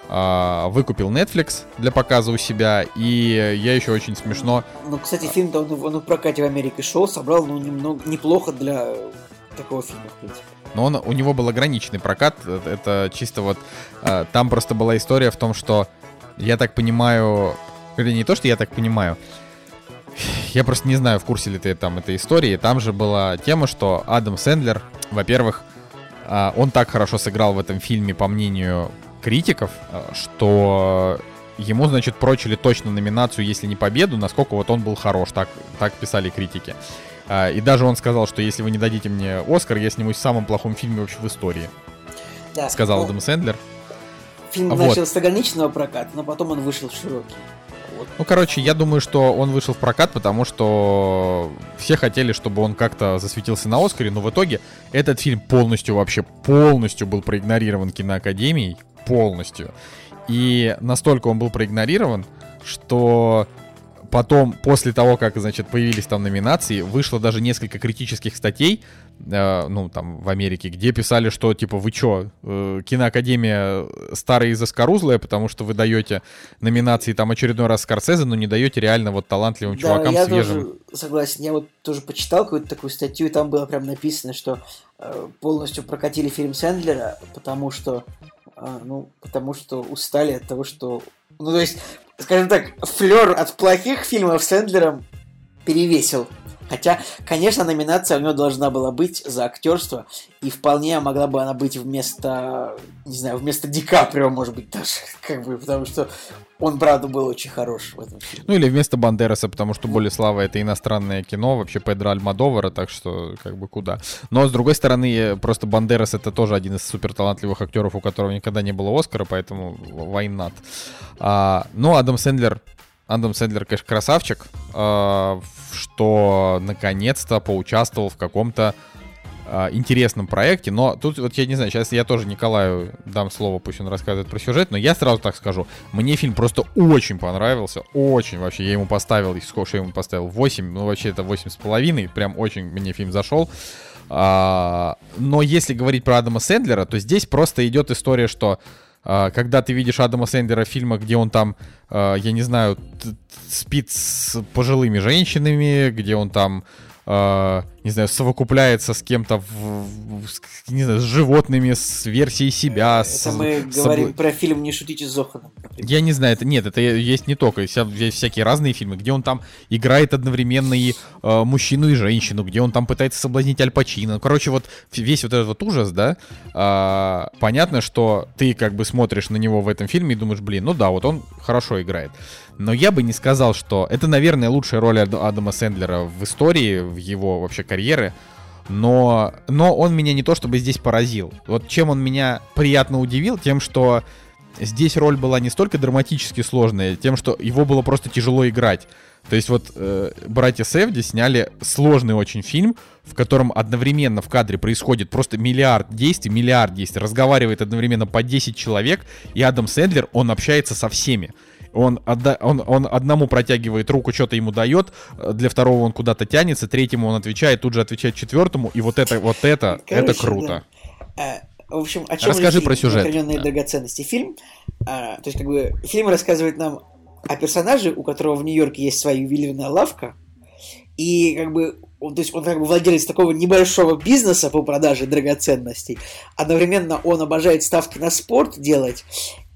а, выкупил Netflix для показа у себя, и я еще очень смешно... Ну, кстати, фильм-то он, он в прокате в Америке шел, собрал, ну, немного, неплохо для такого фильма, в принципе. Но он, у него был ограниченный прокат, э, это чисто вот... а, там просто была история в том, что, я так понимаю... Или не то, что я так понимаю, я просто не знаю, в курсе ли ты там этой истории. Там же была тема, что Адам Сэндлер, во-первых, а, он так хорошо сыграл в этом фильме, по мнению критиков, а, что ему, значит, прочили точно номинацию, если не победу, насколько вот он был хорош, так, так писали критики. А, И даже он сказал, что если вы не дадите мне Оскар, я снимусь в самом плохом фильме вообще в истории, Да, сказал ну, Адам Сэндлер. Фильм Вот. начал с ограниченного проката, но потом он вышел в широкий. Ну, короче, я думаю, что он вышел в прокат, потому что все хотели, чтобы он как-то засветился на Оскаре, но в итоге этот фильм полностью, вообще полностью был проигнорирован киноакадемией, полностью. И настолько он был проигнорирован, что потом, после того, как, значит, появились там номинации, вышло даже несколько критических статей, э, ну, там, в Америке, где писали, что, типа, вы чё, э, киноакадемия старая и заскорузлая, потому что вы даете номинации там очередной раз Скорсезе, но не даете реально вот талантливым чувакам я свежим. тоже согласен. Я вот тоже почитал какую-то такую статью, и там было прям написано, что э, полностью прокатили фильм Сэндлера, потому что, э, ну, потому что устали от того, что... Ну, то есть, скажем так, флер от плохих фильмов Сэндлером перевесил. Хотя, конечно, номинация у него должна была быть за актерство, и вполне могла бы она быть вместо, не знаю, вместо Ди Каприо, может быть, даже, как бы, потому что он, правда, был очень хорош в этом фильме. Ну или вместо Бандераса, потому что более слава это иностранное кино, вообще Педро Альмадовара, так что как бы куда. Но с другой стороны, э, просто Бандерас это тоже один из супер талантливых актеров, у которого никогда не было Оскара, поэтому not. А, ну, Адам Сэндлер, Адам Сэндлер, конечно, красавчик, а, что наконец-то поучаствовал в каком-то э, интересном проекте, но тут вот я не знаю, сейчас я тоже Николаю дам слово, пусть он рассказывает про сюжет, но я сразу так скажу, мне фильм просто очень понравился, очень вообще, я ему поставил, сколько я ему поставил, 8, ну вообще это 8 с половиной, прям очень мне фильм зашел. А, но если говорить про Адама Сэндлера, то здесь просто идет история, что а, когда ты видишь Адама Сэндлера в фильмах, где он там, а, я не знаю, спит с пожилыми женщинами, где он там э, не знаю, совокупляется с кем-то, в, в, не знаю, с животными, с версией себя. Это с, мы с, говорим с... про фильм «Не шутите с Зоханом». Я не знаю, это нет, это есть не только, есть всякие разные фильмы, где он там играет одновременно и э, мужчину, и женщину, где он там пытается соблазнить Аль Пачино. Ну, короче, вот весь вот этот вот ужас, да, э, понятно, что ты как бы смотришь на него в этом фильме и думаешь, блин, ну да, вот он хорошо играет. Но я бы не сказал, что это, наверное, лучшая роль Адама Сэндлера в истории, в его вообще карьеры. Но, но он меня не то чтобы здесь поразил. Вот чем он меня приятно удивил, тем, что здесь роль была не столько драматически сложная, тем, что его было просто тяжело играть. То есть вот э, братья Севди сняли сложный очень фильм, в котором одновременно в кадре происходит просто миллиард действий, миллиард действий, разговаривает одновременно по 10 человек, и Адам Сэндлер, он общается со всеми. Он, отда- он, он одному протягивает руку, что-то ему дает, для второго он куда-то тянется, третьему он отвечает, тут же отвечает четвертому, и вот это, вот это, Короче, это круто. Да. А, в общем, о чем Расскажи про сюжет. Сохраненные да. драгоценности. Фильм, а, то есть как бы фильм рассказывает нам о персонаже, у которого в Нью-Йорке есть своя ювелирная лавка, и как бы он, то есть он как бы владелец такого небольшого бизнеса по продаже драгоценностей. Одновременно он обожает ставки на спорт делать,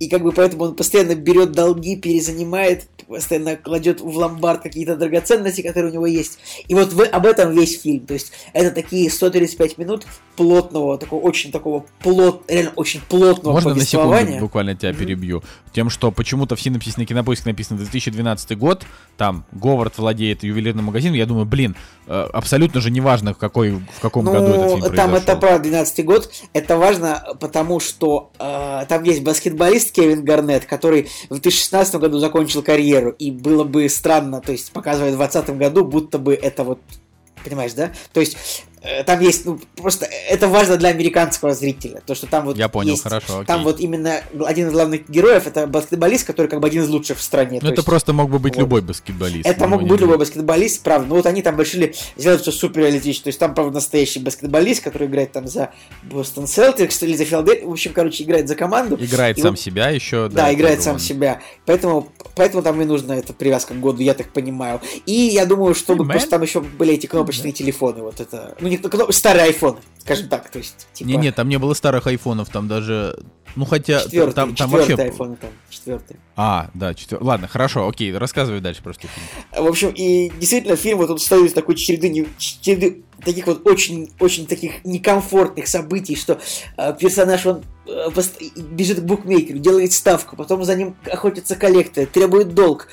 и как бы поэтому он постоянно берет долги, перезанимает, постоянно кладет в ломбард какие-то драгоценности, которые у него есть. И вот вы, об этом весь фильм. То есть это такие 135 минут плотного, такого очень такого плот, реально очень плотного Можно на секунду буквально тебя mm-hmm. перебью? Тем, что почему-то в синопсисе на кинопоиске написано 2012 год, там Говард владеет ювелирным магазином, я думаю, блин, э, абсолютно же неважно, в, какой, в каком ну, году этот фильм там произошел. это про 12 год, это важно, потому что э, там есть баскетболист Кевин Гарнет, который в 2016 году закончил карьеру, и было бы странно, то есть показывать в 2020 году, будто бы это вот Понимаешь, да? То есть там есть, ну, просто это важно для американского зрителя, то, что там вот Я понял, есть, хорошо, окей. Там вот именно один из главных героев, это баскетболист, который как бы один из лучших в стране. Ну, это есть, просто мог бы быть вот. любой баскетболист. Это мог быть любой баскетболист, правда. Ну, вот они там решили сделать все супер реалистично, то есть там, правда, настоящий баскетболист, который играет там за Бостон Селтикс или за Филадельфию, в общем, короче, играет за команду. Играет сам вот, себя еще. Да, да играет сам он... себя. Поэтому, поэтому там и нужна эта привязка к году, я так понимаю. И я думаю, hey, просто там еще были эти кнопочные телефоны, вот это, ну, не старые iPhone, скажем так, то есть, типа... Не-не, там не было старых айфонов, там даже... Ну, хотя... Четвертый, там, там вообще... iPhone там, четвертый. А, да, четвертый. Ладно, хорошо, окей, рассказывай дальше просто фильм. В общем, и действительно, фильм вот он стоит из такой череды, череды таких вот очень, очень таких некомфортных событий, что э, персонаж, он э, бежит к букмекеру, делает ставку, потом за ним охотятся коллекторы, требует долг,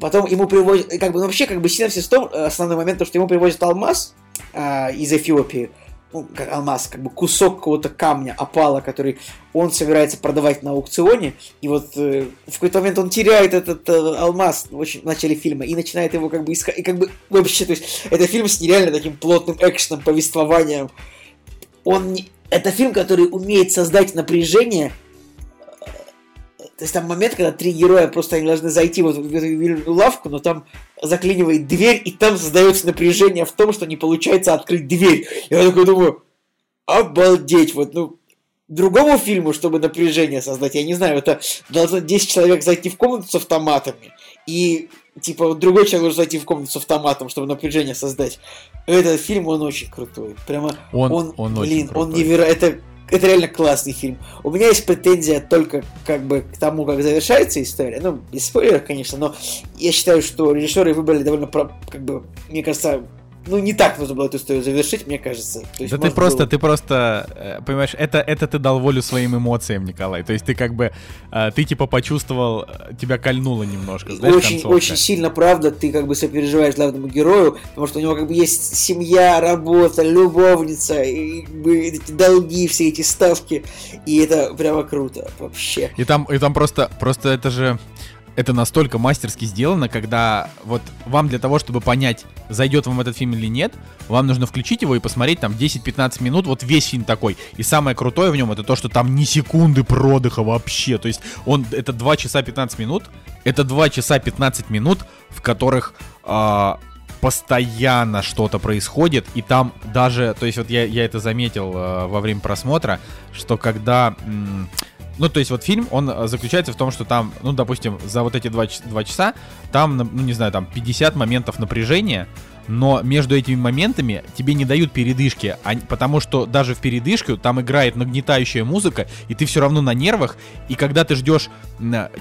потом ему привозят, как бы, ну, вообще, как бы, синапсис в том, э, основной момент, то, что ему привозят алмаз, э, из Эфиопии, ну, алмаз, как бы кусок какого-то камня, опала, который он собирается продавать на аукционе, и вот э, в какой-то момент он теряет этот э, алмаз в, очень, в начале фильма и начинает его как бы искать, и как бы вообще, то есть это фильм с нереально таким плотным экшеном, повествованием. Он не... Это фильм, который умеет создать напряжение, то есть там момент, когда три героя просто они должны зайти вот в эту лавку, но там заклинивает дверь, и там создается напряжение в том, что не получается открыть дверь. Я такой думаю, обалдеть, вот, ну, другому фильму, чтобы напряжение создать, я не знаю, это должно 10 человек зайти в комнату с автоматами, и, типа, другой человек должен зайти в комнату с автоматом, чтобы напряжение создать. Этот фильм, он очень крутой. Прямо, он, он, он блин, он невероятно это реально классный фильм. У меня есть претензия только как бы к тому, как завершается история. Ну, без спойлеров, конечно, но я считаю, что режиссеры выбрали довольно, как бы, мне кажется, ну, не так нужно было эту историю завершить, мне кажется. То есть, да ты просто, было... ты просто, э, понимаешь, это, это ты дал волю своим эмоциям, Николай. То есть ты как бы, э, ты типа почувствовал, э, тебя кольнуло немножко, знаешь, Очень, концовка. очень сильно, правда, ты как бы сопереживаешь главному герою, потому что у него как бы есть семья, работа, любовница, и, как бы, эти долги, все эти ставки, и это прямо круто, вообще. И там, и там просто, просто это же это настолько мастерски сделано, когда вот вам для того, чтобы понять, зайдет вам этот фильм или нет, вам нужно включить его и посмотреть там 10-15 минут, вот весь фильм такой. И самое крутое в нем это то, что там ни секунды продыха вообще. То есть он, это 2 часа 15 минут, это 2 часа 15 минут, в которых э, постоянно что-то происходит, и там даже, то есть вот я, я это заметил э, во время просмотра, что когда... М- ну, то есть вот фильм, он э, заключается в том, что там, ну, допустим, за вот эти два, два часа, там, ну, не знаю, там 50 моментов напряжения, но между этими моментами тебе не дают передышки, а, потому что даже в передышке там играет нагнетающая музыка, и ты все равно на нервах, и когда ты ждешь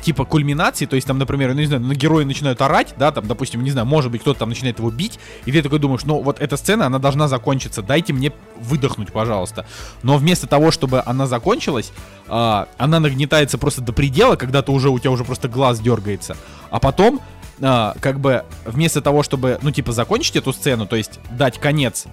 типа кульминации, то есть там, например, ну не знаю, на герои начинают орать, да, там, допустим, не знаю, может быть, кто-то там начинает его бить, и ты такой думаешь, ну вот эта сцена, она должна закончиться, дайте мне выдохнуть, пожалуйста. Но вместо того, чтобы она закончилась, э, она нагнетается просто до предела, когда ты уже, у тебя уже просто глаз дергается, а потом а, как бы вместо того, чтобы, ну, типа, закончить эту сцену, то есть дать конец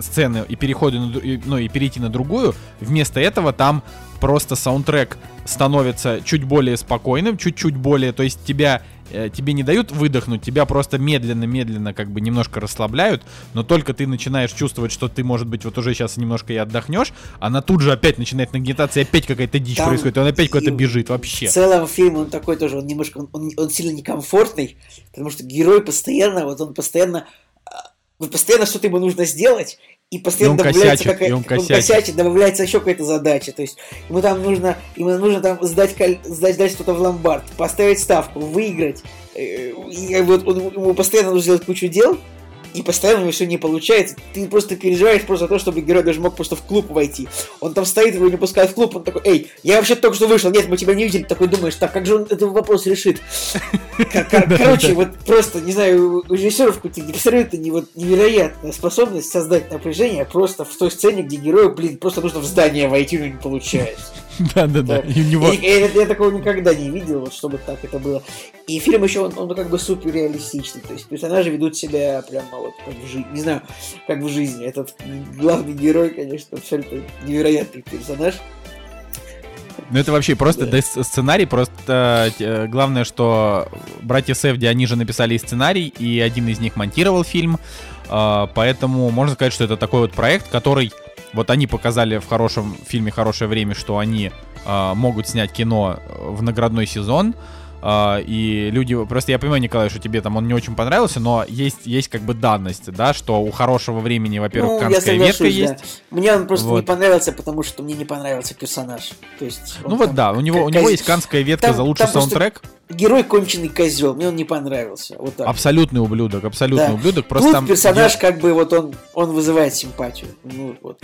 сцены и переходу, на, ну, и перейти на другую, вместо этого там просто саундтрек становится чуть более спокойным, чуть-чуть более, то есть тебя Э, тебе не дают выдохнуть, тебя просто медленно-медленно как бы немножко расслабляют, но только ты начинаешь чувствовать, что ты, может быть, вот уже сейчас немножко и отдохнешь, она тут же опять начинает нагнетаться, и опять какая-то дичь Там происходит, и он опять куда-то бежит вообще. В целом фильм, он такой тоже, он немножко, он, он, он сильно некомфортный, потому что герой постоянно, вот он постоянно а, вот постоянно что-то ему нужно сделать, и постоянно и добавляется косячит, и он косячит. он косячит, добавляется еще какая-то задача. То есть ему там нужно, ему нужно там сдать, сдать, сдать что-то в ломбард, поставить ставку, выиграть. Э, и вот он, ему постоянно нужно сделать кучу дел, и постоянно у него все не получается. Ты просто переживаешь просто за то, чтобы герой даже мог просто в клуб войти. Он там стоит, его не пускают в клуб, он такой, эй, я вообще только что вышел, нет, мы тебя не видели. Такой думаешь, так как же он этот вопрос решит? Короче, вот просто, не знаю, у режиссеров не вот невероятная способность создать напряжение просто в той сцене, где герою, блин, просто нужно в здание войти, но не получается. Да-да-да. Я такого никогда не видел, вот чтобы так это было. И фильм еще, он, он как бы супер реалистичный. То есть персонажи ведут себя прямо вот как в жизни. Не знаю, как в жизни. Этот главный герой, конечно, абсолютно невероятный персонаж. Ну это вообще просто да. сценарий, просто э, главное, что братья Севди, они же написали сценарий, и один из них монтировал фильм, э, поэтому можно сказать, что это такой вот проект, который вот они показали в хорошем фильме «Хорошее время», что они э, могут снять кино в наградной сезон, и люди, просто я понимаю, Николай, что тебе там он не очень понравился, но есть, есть как бы данность, да, что у хорошего времени, во-первых, ну, канская ветка есть. Да. Мне он просто вот. не понравился, потому что мне не понравился персонаж. То есть ну вот да, у него, у него есть канская ветка там, за лучший саундтрек. Герой конченый козел, мне он не понравился. Вот так. Абсолютный ублюдок, абсолютный да. ублюдок. Просто Тут там персонаж, я... как бы, вот он, он вызывает симпатию. Ну, вот.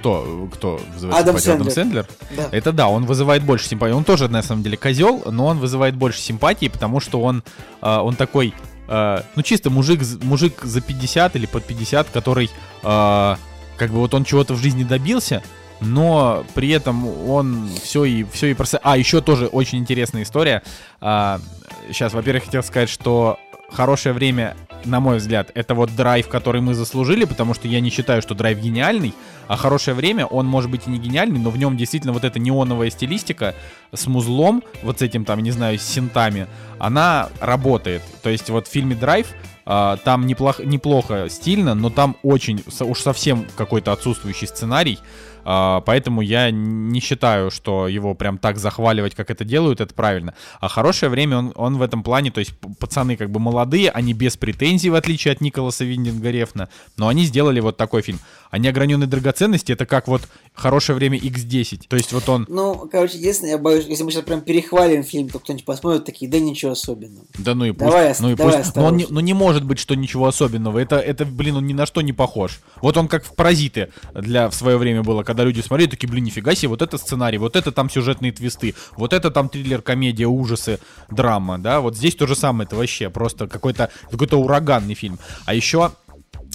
Кто, кто вызывает Адам симпатию? Сэндler. Адам Сэндлер? Да. Это да, он вызывает больше симпатии. Он тоже, на самом деле, козел, но он вызывает больше симпатии, потому что он, э, он такой, э, ну, чисто мужик, мужик за 50 или под 50, который, э, как бы вот он чего-то в жизни добился, но при этом он все и все и просто. А еще тоже очень интересная история. А, сейчас, во-первых, хотел сказать, что хорошее время, на мой взгляд, это вот драйв, который мы заслужили, потому что я не считаю, что драйв гениальный, а хорошее время, он может быть и не гениальный, но в нем действительно вот эта неоновая стилистика с музлом, вот с этим там, не знаю, с синтами, она работает. То есть вот в фильме «Драйв» Uh, там неплохо, неплохо стильно, но там очень уж совсем какой-то отсутствующий сценарий. А, поэтому я не считаю, что его прям так захваливать, как это делают, это правильно. А хорошее время он, он в этом плане, то есть пацаны как бы молодые, они без претензий, в отличие от Николаса Виндинга Рефна, но они сделали вот такой фильм. А неограненные драгоценности это как вот хорошее время X10. То есть вот он... Ну, короче, единственное, я боюсь, если мы сейчас прям перехвалим фильм, то кто-нибудь посмотрит такие, да ничего особенного. Да ну и пусть. Давай, ну и давай пусть. Но он не, ну не может быть, что ничего особенного. Это, это, блин, он ни на что не похож. Вот он как в «Паразиты» для в свое время было, когда люди смотрели, такие, блин, нифига себе, вот это сценарий, вот это там сюжетные твисты, вот это там триллер, комедия, ужасы, драма, да, вот здесь то же самое, это вообще просто какой-то какой-то ураганный фильм. А еще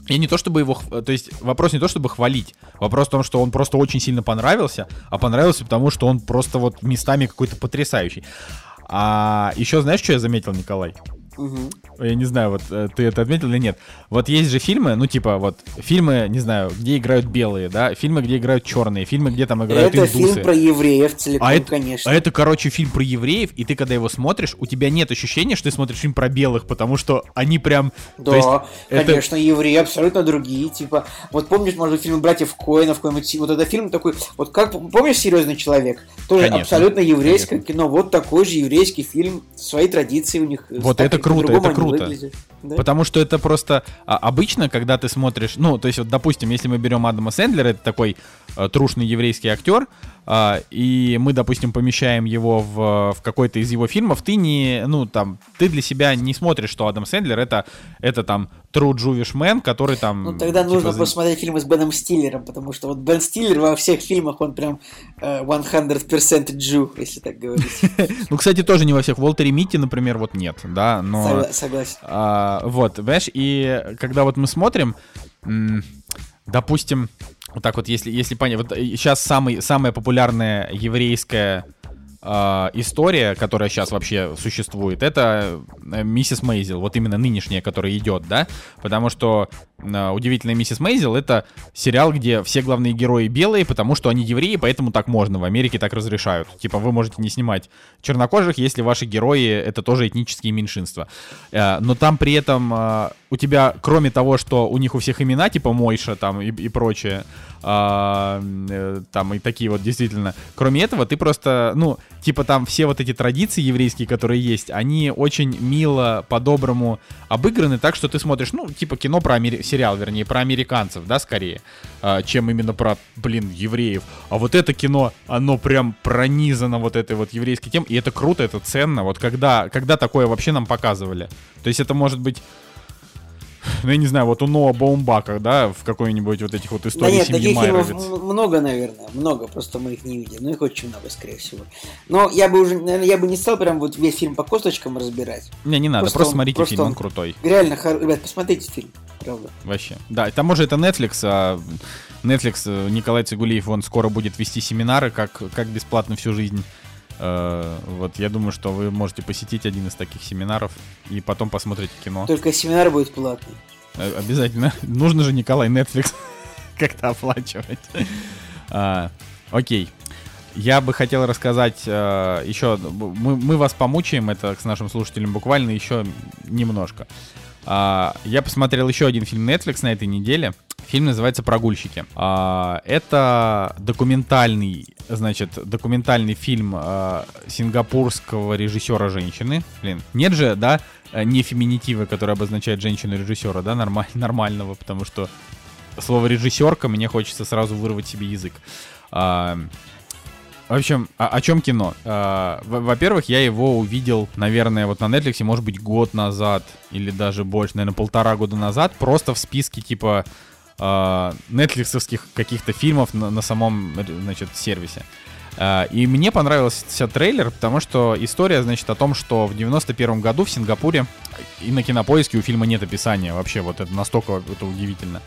я не то чтобы его, то есть вопрос не то чтобы хвалить, вопрос в том, что он просто очень сильно понравился, а понравился потому, что он просто вот местами какой-то потрясающий. А еще знаешь, что я заметил, Николай? Мгм. Я не знаю, вот э, ты это отметил или нет. Вот есть же фильмы, ну типа вот фильмы, не знаю, где играют белые, да, фильмы, где играют черные, фильмы, где там играют Это индусы. фильм про евреев целиком, А это, конечно. а это, короче, фильм про евреев, и ты, когда его смотришь, у тебя нет ощущения, что ты смотришь фильм про белых, потому что они прям... Да, есть это- конечно, евреи абсолютно другие. Типа, вот помнишь, может быть, фильм братьев Коинов, какой-нибудь, вот это фильм такой, вот как, помнишь «Серьезный человек»? Тоже Конечно, абсолютно еврейское кино. Вот такой же еврейский фильм, свои традиции у них. Вот так это круто, это они круто. выглядят. Да. Потому что это просто а, обычно, когда ты смотришь, ну, то есть вот, допустим, если мы берем Адама Сэндлера, это такой э, трушный еврейский актер, а, и мы, допустим, помещаем его в, в какой-то из его фильмов, ты не, ну, там, ты для себя не смотришь, что Адам Сэндлер это, это там true Jewish man, который там... Ну, тогда типа, нужно за- посмотреть фильмы с Беном Стиллером, потому что вот Бен Стиллер во всех фильмах, он прям э, 100% Jew, если так говорить. Ну, кстати, тоже не во всех. В Уолтере Митти, например, вот нет, да, но... Согла- Согласен. А, вот, понимаешь, и когда вот мы смотрим, допустим, вот так вот, если, если понять, вот сейчас самый, самая популярная еврейская история, которая сейчас вообще существует, это э, Миссис Мейзел, вот именно нынешняя, которая идет, да, потому что э, удивительная Миссис Мейзел это сериал, где все главные герои белые, потому что они евреи, поэтому так можно, в Америке так разрешают. Типа вы можете не снимать чернокожих, если ваши герои это тоже этнические меньшинства. Э, Но там при этом э, у тебя, кроме того, что у них у всех имена, типа Мойша там и, и прочее, а, э, там и такие вот действительно. Кроме этого, ты просто, ну, типа там все вот эти традиции еврейские, которые есть, они очень мило, по-доброму обыграны, так что ты смотришь, ну, типа кино про амери- сериал, вернее, про американцев, да, скорее, а, чем именно про, блин, евреев. А вот это кино, оно прям пронизано вот этой вот еврейской темой, и это круто, это ценно. Вот когда, когда такое вообще нам показывали? То есть это может быть ну, я не знаю, вот у Ноа Баумбака, да, в какой-нибудь вот этих вот Да историях нет, семьи таких фильмов много, наверное, много, просто мы их не видели, ну их очень много, скорее всего. Но я бы уже, наверное, я бы не стал прям вот весь фильм по косточкам разбирать. Не, не надо, Просто просто, он- смотрите просто фильм, он он- крутой. Реально, хор- ребят, посмотрите фильм, правда. Вообще. Да, тому же это Netflix, а Netflix, э, Николай Цигулиев, он скоро будет вести семинары, как, как бесплатно всю жизнь. Э, Вот я думаю, что вы можете посетить один из таких семинаров и потом посмотрите кино. Только семинар будет платный. Э, Обязательно. Нужно же, Николай, Netflix как-то оплачивать. А, Окей. Я бы хотел рассказать э, еще... Мы, мы вас помучаем, это с нашим слушателям буквально еще немножко. А, я посмотрел еще один фильм Netflix на этой неделе. Фильм называется «Прогульщики». А, это документальный, значит, документальный фильм а, сингапурского режиссера женщины. Блин, нет же, да, не феминитива, который обозначает женщину-режиссера, да, нормаль- нормального, потому что слово режиссерка мне хочется сразу вырвать себе язык. А, в общем, о, о чем кино? А, во- Во-первых, я его увидел, наверное, вот на Netflix, может быть, год назад, или даже больше, наверное, полтора года назад, просто в списке типа а, нетфликсовских каких-то фильмов на, на самом, значит, сервисе. А, И мне понравился трейлер, потому что история, значит, о том, что в 91 году в Сингапуре и на кинопоиске у фильма нет описания вообще, вот это настолько это удивительно.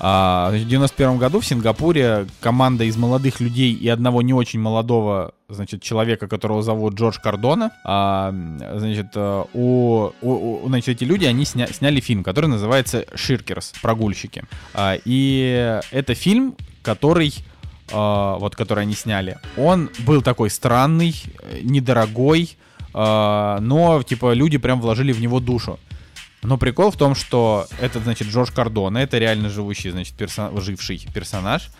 А, в 91 году в Сингапуре команда из молодых людей и одного не очень молодого, значит, человека, которого зовут Джордж Кардона, а, значит, э, у, у- значит, эти люди, они сня- сняли фильм, который называется «Ширкерс. Прогульщики». А, и это фильм, который а, вот который они сняли, он был такой странный, э, недорогой, а, но типа люди прям вложили в него душу. Но прикол в том, что этот, значит, Джордж Кардона, это реально живущий, значит, персо- живший персонаж,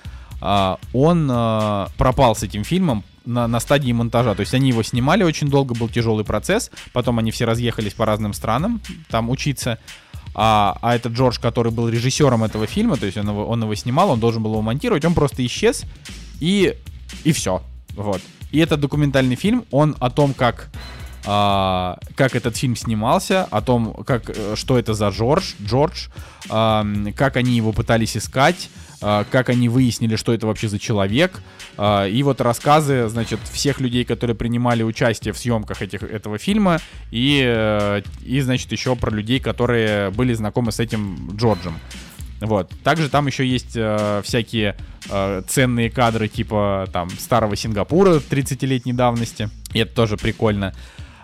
а, он а, пропал с этим фильмом на, на стадии монтажа. То есть они его снимали очень долго, был тяжелый процесс. Потом они все разъехались по разным странам там учиться. А, а этот Джордж, который был режиссером этого фильма, то есть он его, он его снимал, он должен был его монтировать, он просто исчез, и, и все. Вот. И этот документальный фильм, он о том, как, а, как этот фильм снимался, о том, как, э, что это за Джордж, Джордж, ам, как они его пытались искать, а, как они выяснили, что это вообще за человек, а, и вот рассказы, значит, всех людей, которые принимали участие в съемках этих, этого фильма, и, э, и, значит, еще про людей, которые были знакомы с этим Джорджем. Вот. Также там еще есть э, всякие э, ценные кадры типа там старого Сингапура 30-летней давности. И это тоже прикольно.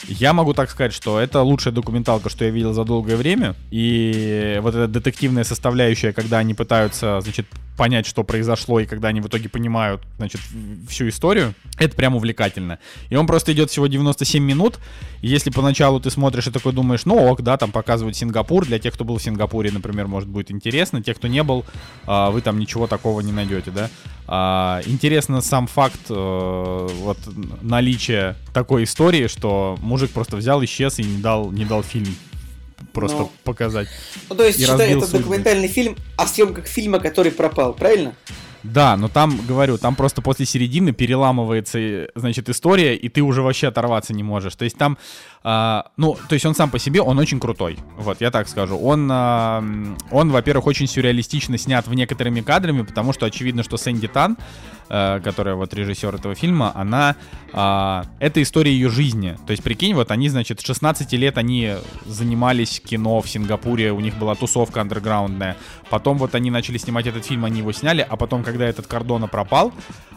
Я могу так сказать, что это лучшая документалка, что я видел за долгое время. И вот эта детективная составляющая, когда они пытаются, значит, понять, что произошло, и когда они в итоге понимают, значит, всю историю, это прям увлекательно. И он просто идет всего 97 минут, и если поначалу ты смотришь и такой думаешь, ну ок, да, там показывают Сингапур, для тех, кто был в Сингапуре, например, может будет интересно, тех, кто не был, а, вы там ничего такого не найдете, да. А, интересно сам факт э, вот наличия такой истории, что мужик просто взял, исчез и не дал, не дал фильм просто Ну. показать. Ну, то есть, считай, это судьбы. документальный фильм о съемках фильма, который пропал, правильно? Да, но там, говорю, там просто после середины переламывается, э, значит, история, и ты уже вообще оторваться не можешь. То есть там, а, ну, то есть он сам по себе, он очень крутой. Вот, я так скажу. Он, а, он во-первых, очень сюрреалистично снят в некоторыми кадрами, потому что очевидно, что Сэнди Тан, э, которая вот режиссер этого фильма, она, а, это история ее жизни. То есть, прикинь, вот они, значит, с 16 лет они занимались кино в Сингапуре, у них была тусовка андерграундная. Потом вот они начали снимать этот фильм, они его сняли, а потом, когда этот Кордона пропал,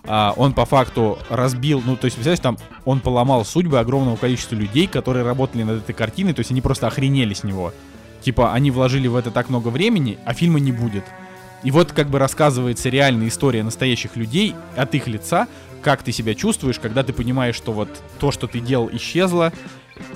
а, он по факту разбил, ну, то есть, представляешь, там он поломал судьбы огромного количества людей, которые работали над этой картиной, то есть они просто охренели с него. Типа, они вложили в это так много времени, а фильма не будет. И вот как бы рассказывается реальная история настоящих людей от их лица, как ты себя чувствуешь, когда ты понимаешь, что вот то, что ты делал, исчезло,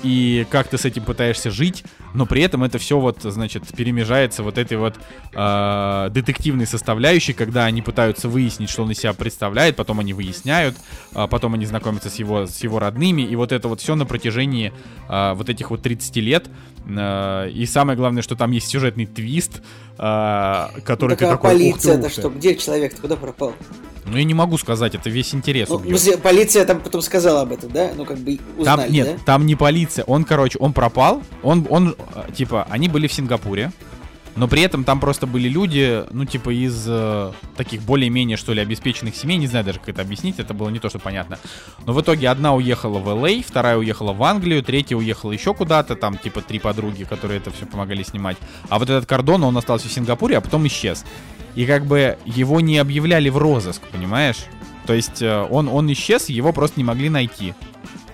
и как ты с этим пытаешься жить, но при этом это все вот, значит, перемежается вот этой вот э, детективной составляющей, когда они пытаются выяснить, что он из себя представляет, потом они выясняют, а потом они знакомятся с его, с его родными, и вот это вот все на протяжении э, вот этих вот 30 лет. Э, и самое главное, что там есть сюжетный твист, э, который Ну, ты так, такой, «Ух ты, полиция-то ух ты». что? Где человек-то? Куда пропал? Ну я не могу сказать, это весь интерес Ну, убьет. ну, полиция там потом сказала об этом, да? Ну, как бы узнали, Там, нет, да? там не полиция. Он, короче, он пропал. Он, он, э, типа, они были в Сингапуре. Но при этом там просто были люди, ну, типа, из э, таких более-менее, что ли, обеспеченных семей. Не знаю даже, как это объяснить, это было не то, что понятно. Но в итоге одна уехала в Л.А., вторая уехала в Англию, третья уехала еще куда-то, там, типа, три подруги, которые это все помогали снимать. А вот этот кордон, он остался в Сингапуре, а потом исчез. И как бы его не объявляли в розыск, понимаешь? То есть э, он, он исчез, его просто не могли найти.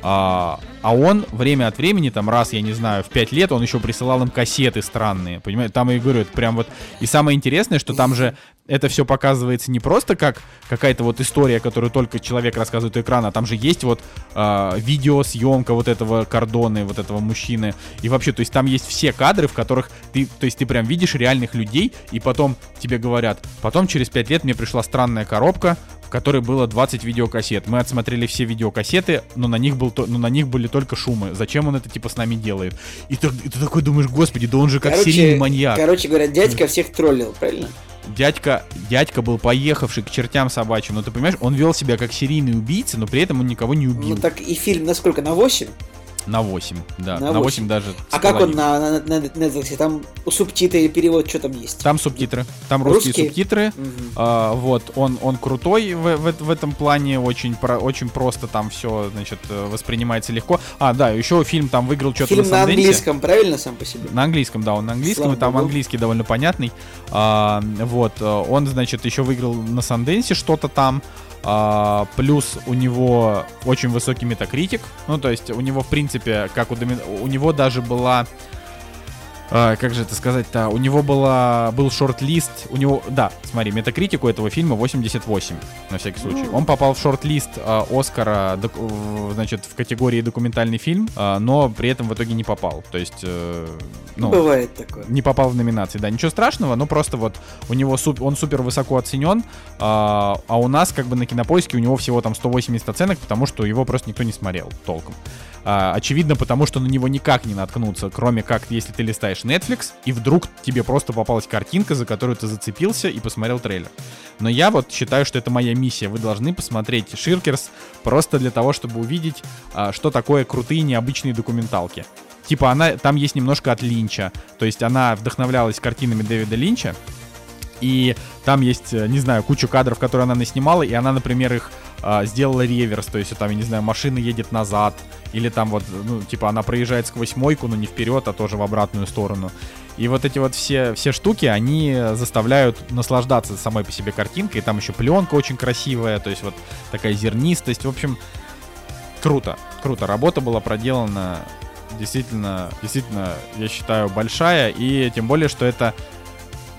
А, а он время от времени, там раз, я не знаю, в пять лет, он еще присылал им кассеты странные, понимаете? Там, я говорю, это прям вот... И самое интересное, что там же это все показывается не просто как какая-то вот история, которую только человек рассказывает у экрана, а там же есть вот а, видеосъемка вот этого кордона, вот этого мужчины. И вообще, то есть там есть все кадры, в которых ты, то есть ты прям видишь реальных людей, и потом тебе говорят, потом через пять лет мне пришла странная коробка, в которой было 20 видеокассет. Мы отсмотрели все видеокассеты, но на них, был, но на них были только шумы. Зачем он это типа с нами делает? И ты, и ты такой думаешь, господи, да он же как серийный маньяк. короче говоря, дядька всех троллил, правильно? Дядька, дядька был поехавший к чертям собачьим, но ты понимаешь, он вел себя как серийный убийца, но при этом он никого не убил. Ну так и фильм на сколько? На 8? На 8, да. На На 8, 8 даже. А как он на, на, на Netflix? Там субтитры или перевод, что там есть? Там субтитры. Там русские, Русские? субтитры. Мгм. А, вот, он, он крутой в, в, в этом плане, очень, про, очень просто там все, значит, воспринимается легко. А, да, еще фильм там выиграл что-то Фильм на на Санденсе. английском, правильно, сам по себе? На английском, да, он на английском, Слава и там богу. английский довольно понятный. А, вот, он, значит, еще выиграл на Санденсе что-то там. А, плюс у него очень высокий метакритик. Ну, то есть у него, в принципе, как у Доми- у него даже была а, как же это сказать-то? У него была, был шорт-лист, у него, да, смотри, метакритик у этого фильма 88, на всякий случай. Ну. Он попал в шорт-лист а, Оскара, док- в- значит, в категории документальный фильм, а, но при этом в итоге не попал. То есть, э, ну, Бывает такое. не попал в номинации, да, ничего страшного, но просто вот у него суп, он супер высоко оценен, а, а у нас как бы на кинопоиске у него всего там 180 оценок, потому что его просто никто не смотрел толком. А, очевидно, потому что на него никак не наткнуться, кроме как если ты листаешь Netflix, и вдруг тебе просто попалась картинка, за которую ты зацепился и посмотрел трейлер. Но я вот считаю, что это моя миссия. Вы должны посмотреть Ширкерс просто для того, чтобы увидеть, а, что такое крутые необычные документалки. Типа она, там есть немножко от Линча. То есть она вдохновлялась картинами Дэвида Линча. И там есть, э, не знаю, кучу кадров, которые она наснимала, и она, например, их а, сделала реверс, то есть там, я не знаю, машина едет назад, или там вот, ну, типа она проезжает сквозь мойку, но не вперед, а тоже в обратную сторону. И вот эти вот все, все штуки, они заставляют наслаждаться самой по себе картинкой, там еще пленка очень красивая, то есть вот такая зернистость, в общем, круто, круто. Работа была проделана действительно, действительно, я считаю, большая, и тем более, что это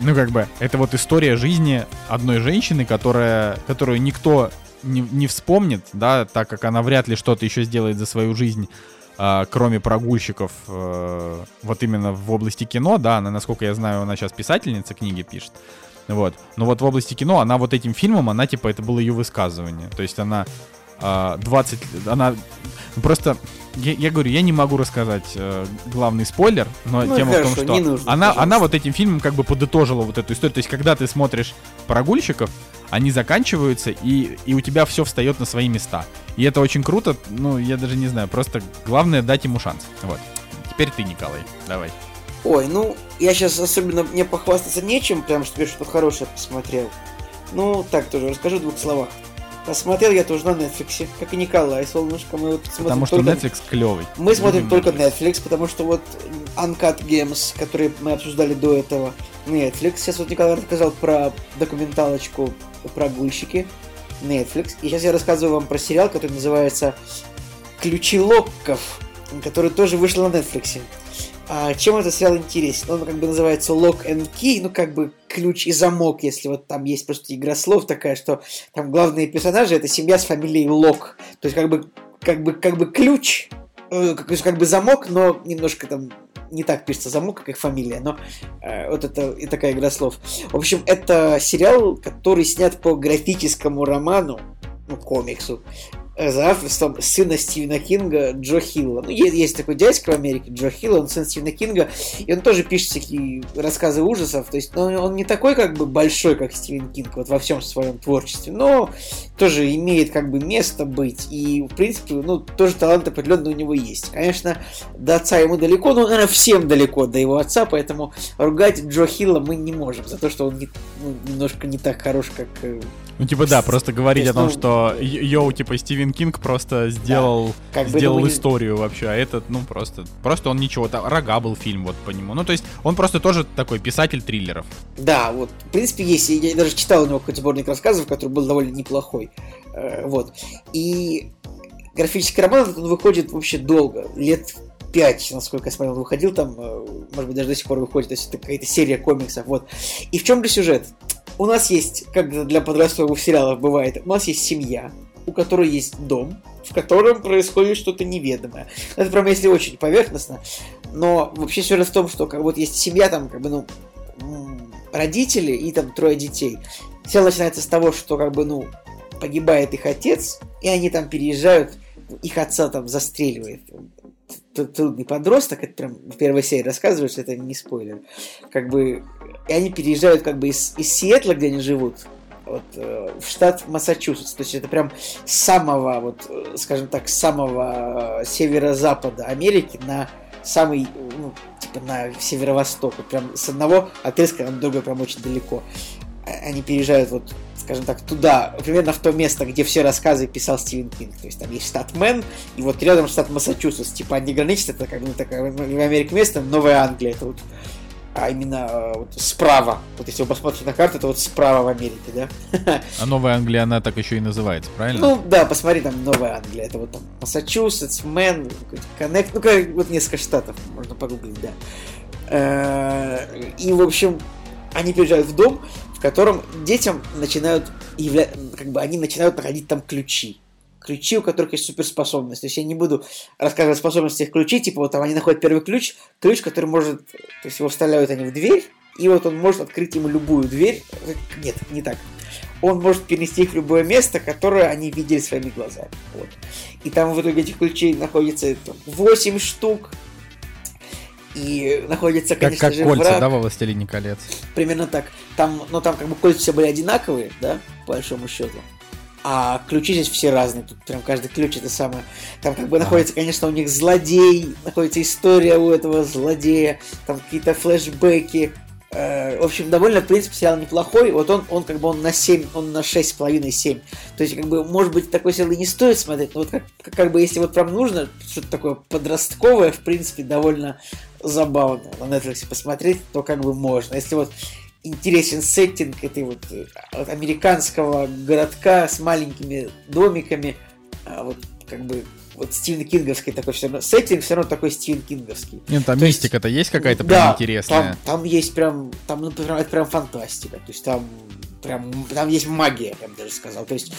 ну, как бы, это вот история жизни одной женщины, которая, которую никто не, не вспомнит, да, так как она вряд ли что-то еще сделает за свою жизнь, э, кроме прогульщиков, э, вот именно в области кино, да, она, насколько я знаю, она сейчас писательница книги пишет, вот, но вот в области кино она вот этим фильмом, она, типа, это было ее высказывание, то есть она э, 20, она просто я, я говорю, я не могу рассказать э, главный спойлер, но ну, тема хорошо, в том, что нужно, она, она вот этим фильмом как бы подытожила вот эту историю. То есть, когда ты смотришь прогульщиков, они заканчиваются, и, и у тебя все встает на свои места. И это очень круто, ну, я даже не знаю, просто главное дать ему шанс. Вот. Теперь ты, Николай, давай. Ой, ну, я сейчас особенно мне похвастаться нечем, прям что я что-то хорошее посмотрел. Ну, так тоже, расскажу в двух словах. Посмотрел я тоже на Netflix, как и Николай, солнышко. Мы вот потому что только... Netflix клевый. Мы смотрим Любим только Netflix, потому что вот Uncut Games, которые мы обсуждали до этого, Netflix. Сейчас вот Николай рассказал про документалочку «Прогульщики», Netflix. И сейчас я рассказываю вам про сериал, который называется «Ключи Локков», который тоже вышел на Netflix. А чем этот сериал интересен? Он как бы называется Lock and Key, ну как бы ключ и замок, если вот там есть просто игра слов такая, что там главные персонажи это семья с фамилией Лок. То есть как бы как бы как бы ключ, э, как, как бы замок, но немножко там не так пишется замок, как их фамилия, но э, вот это и такая игра слов. В общем, это сериал, который снят по графическому роману, ну, комиксу, за авторством сына Стивена Кинга Джо Хилла. Ну, есть, такой дядька в Америке, Джо Хилл, он сын Стивена Кинга, и он тоже пишет всякие рассказы ужасов, то есть ну, он не такой как бы большой, как Стивен Кинг, вот во всем своем творчестве, но тоже имеет как бы место быть, и в принципе, ну, тоже талант определенно у него есть. Конечно, до отца ему далеко, но, наверное, всем далеко до его отца, поэтому ругать Джо Хилла мы не можем за то, что он не, ну, немножко не так хорош, как э, ну, типа, да, просто говорить есть, о том, ну, что йоу, типа, Стивен Кинг просто сделал, да, как сделал бы, историю вообще, а этот, ну, просто, просто он ничего, там, Рога был фильм вот по нему. Ну, то есть, он просто тоже такой писатель триллеров. Да, вот, в принципе, есть, я даже читал у него какой-то сборник рассказов, который был довольно неплохой, э, вот. И графический роман, он выходит вообще долго, лет 5, насколько я смотрел, выходил там, э, может быть, даже до сих пор выходит, то есть это какая-то серия комиксов, вот. И в чем же сюжет? У нас есть, как для подростковых сериалов бывает, у нас есть семья, у которой есть дом, в котором происходит что-то неведомое. Это прям если очень поверхностно. Но вообще все в том, что как вот есть семья, там, как бы, ну, родители и там трое детей. Все начинается с того, что как бы, ну, погибает их отец, и они там переезжают, их отца там застреливает трудный подросток, это прям в первой серии рассказывается, это не спойлер. Как бы, и они переезжают как бы из, из Сиэтла, где они живут, вот, э, в штат Массачусетс. То есть это прям с самого, вот, э, скажем так, с самого северо-запада Америки на самый, ну, типа на северо-восток. Вот прям с одного отрезка на другой прям очень далеко. А, они переезжают вот скажем так, туда, примерно в то место, где все рассказы писал Стивен Кинг. То есть там есть штат Мэн, и вот рядом штат Массачусетс. Типа они граничат, это как бы такая в Америке место, Новая Англия. Это вот а именно э, вот справа. Вот если вы посмотрите на карту, это вот справа в Америке, да? А Новая Англия, она так еще и называется, правильно? Ну, да, посмотри, там Новая Англия. Это вот там Массачусетс, Мэн, Коннект, ну, как вот несколько штатов, можно погуглить, да. Э, и, в общем, они приезжают в дом, в котором детям начинают явля... как бы они начинают находить там ключи. Ключи, у которых есть суперспособность. То есть я не буду рассказывать о способностях ключей, типа вот там они находят первый ключ, ключ, который может, то есть его вставляют они в дверь, и вот он может открыть ему любую дверь. Нет, не так. Он может перенести их в любое место, которое они видели своими глазами. Вот. И там в итоге этих ключей находится 8 штук, и находится, конечно как, как же, кольца, враг. да, во «Властелине колец»? Примерно так. Там, ну, там как бы кольца все были одинаковые, да, по большому счету. А ключи здесь все разные. Тут прям каждый ключ это самое. Там как бы ага. находится, конечно, у них злодей, находится история у этого злодея, там какие-то флешбеки, Э, в общем, довольно, в принципе, сериал неплохой. Вот он, он как бы он на 7, он на 6,5-7. То есть, как бы, может быть, такой сериал и не стоит смотреть, но вот как, как бы, если вот прям нужно что-то такое подростковое, в принципе, довольно забавно на Netflix посмотреть, то как бы можно. Если вот интересен сеттинг этой вот, э, вот американского городка с маленькими домиками, а вот как бы вот Стивен Кинговский такой все равно, сеттинг все равно такой Стивен Кинговский. Нет, там То есть- мистика-то есть какая-то Да, прям интересная. Там, там есть прям, там, ну, прям, это прям фантастика. То есть там прям, там есть магия, я бы даже сказал. То есть,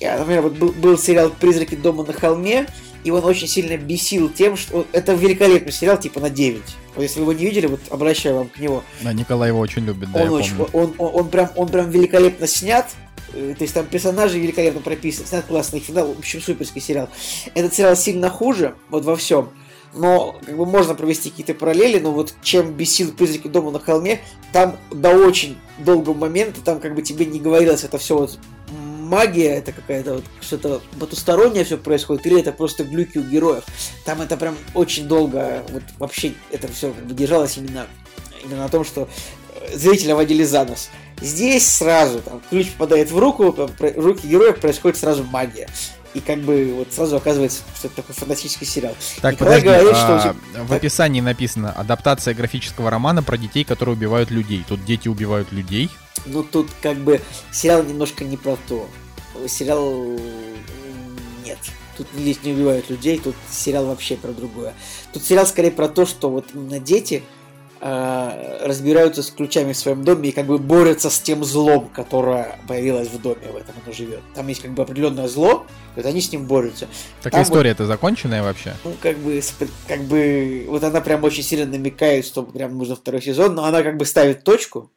я, например, вот был, был сериал «Призраки дома на холме», и он очень сильно бесил тем, что это великолепный сериал, типа на 9. Вот если вы его не видели, вот обращаю вам к нему. Да, Николай его очень любит, да, он, очень, помню. он, он, он прям, он прям великолепно снят. Э, То есть там персонажи великолепно прописаны, снят классный финал, в общем, суперский сериал. Этот сериал сильно хуже, вот во всем. Но как бы можно провести какие-то параллели, но вот чем бесил призраки дома на холме, там до очень долгого момента, там как бы тебе не говорилось, это все вот магия, это какая-то вот что-то потустороннее все происходит, или это просто глюки у героев. Там это прям очень долго, вот вообще это все держалось именно, именно на том, что э, зрителя водили за нос. Здесь сразу там ключ попадает в руку, про- руки героев происходит сразу магия. И как бы вот сразу оказывается, что это такой фантастический сериал. Так, Николай подожди, говорит, что а, тебя- в описании написано адаптация графического романа про детей, которые убивают людей. Тут дети убивают людей. Ну тут как бы сериал немножко не про то. Сериал нет. Тут здесь не убивают людей, тут сериал вообще про другое. Тут сериал скорее про то, что вот именно дети а, разбираются с ключами в своем доме и как бы борются с тем злом, которое появилось в доме, в этом оно живет. Там есть как бы определенное зло, и вот они с ним борются. Так Там история-то законченная вообще? Ну, как бы, как бы, вот она прям очень сильно намекает, что прям нужно второй сезон, но она как бы ставит точку.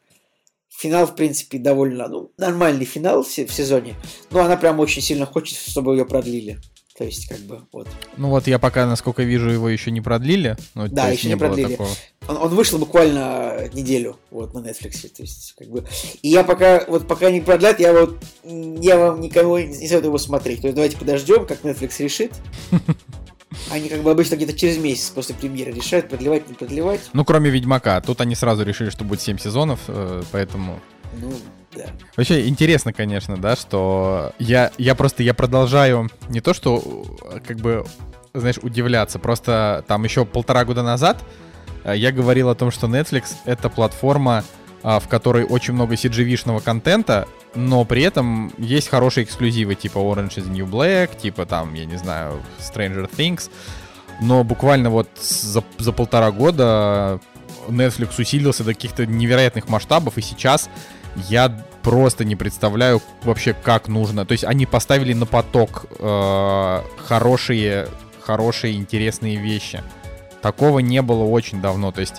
Финал, в принципе, довольно, ну, нормальный финал в, в сезоне, но она прям очень сильно хочет, чтобы ее продлили. То есть, как бы, вот. Ну вот я пока, насколько вижу, его еще не продлили. Ну, Да, еще не было продлили. такого. Он, он вышел буквально неделю, вот, на Netflix, то есть, как бы... И я пока, вот, пока не продлят, я вот, я вам никого не советую его смотреть. То есть, давайте подождем, как Netflix решит. Они как бы обычно где-то через месяц после премьеры решают, продлевать, не продлевать. Ну, кроме Ведьмака. Тут они сразу решили, что будет 7 сезонов, э, поэтому... Ну, да. Вообще интересно, конечно, да, что я, я просто, я продолжаю не то, что как бы, знаешь, удивляться, просто там еще полтора года назад э, я говорил о том, что Netflix это платформа, а, в которой очень много CGV-шного контента, но при этом есть хорошие эксклюзивы, типа Orange is the New Black, типа там, я не знаю, Stranger Things, но буквально вот за, за полтора года Netflix усилился до каких-то невероятных масштабов, и сейчас я просто не представляю вообще, как нужно. То есть они поставили на поток э, хорошие, хорошие, интересные вещи. Такого не было очень давно. То есть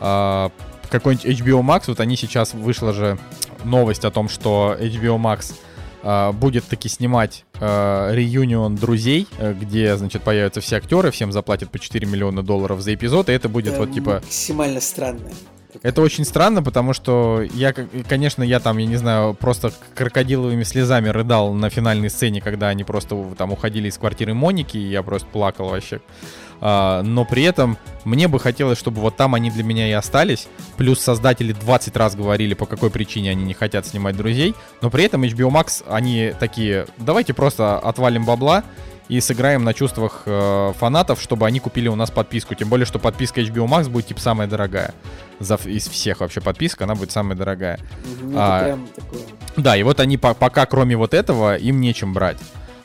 э, какой-нибудь HBO Max, вот они сейчас вышла же новость о том, что HBO Max э, будет таки снимать э, реюнион друзей, э, где, значит, появятся все актеры, всем заплатят по 4 миллиона долларов за эпизод, и это будет Это вот типа максимально странно. Это очень странно, потому что я, конечно, я там, я не знаю, просто крокодиловыми слезами рыдал на финальной сцене, когда они просто там уходили из квартиры Моники, и я просто плакал вообще. А, но при этом мне бы хотелось, чтобы вот там они для меня и остались. Плюс создатели 20 раз говорили, по какой причине они не хотят снимать друзей. Но при этом HBO Max, они такие, давайте просто отвалим бабла и сыграем на чувствах э, фанатов, чтобы они купили у нас подписку. Тем более, что подписка HBO Max будет типа самая дорогая. За, из всех вообще подписок она будет самая дорогая. Ну, А, такое. Да, и вот они по- пока, кроме вот этого, им нечем брать.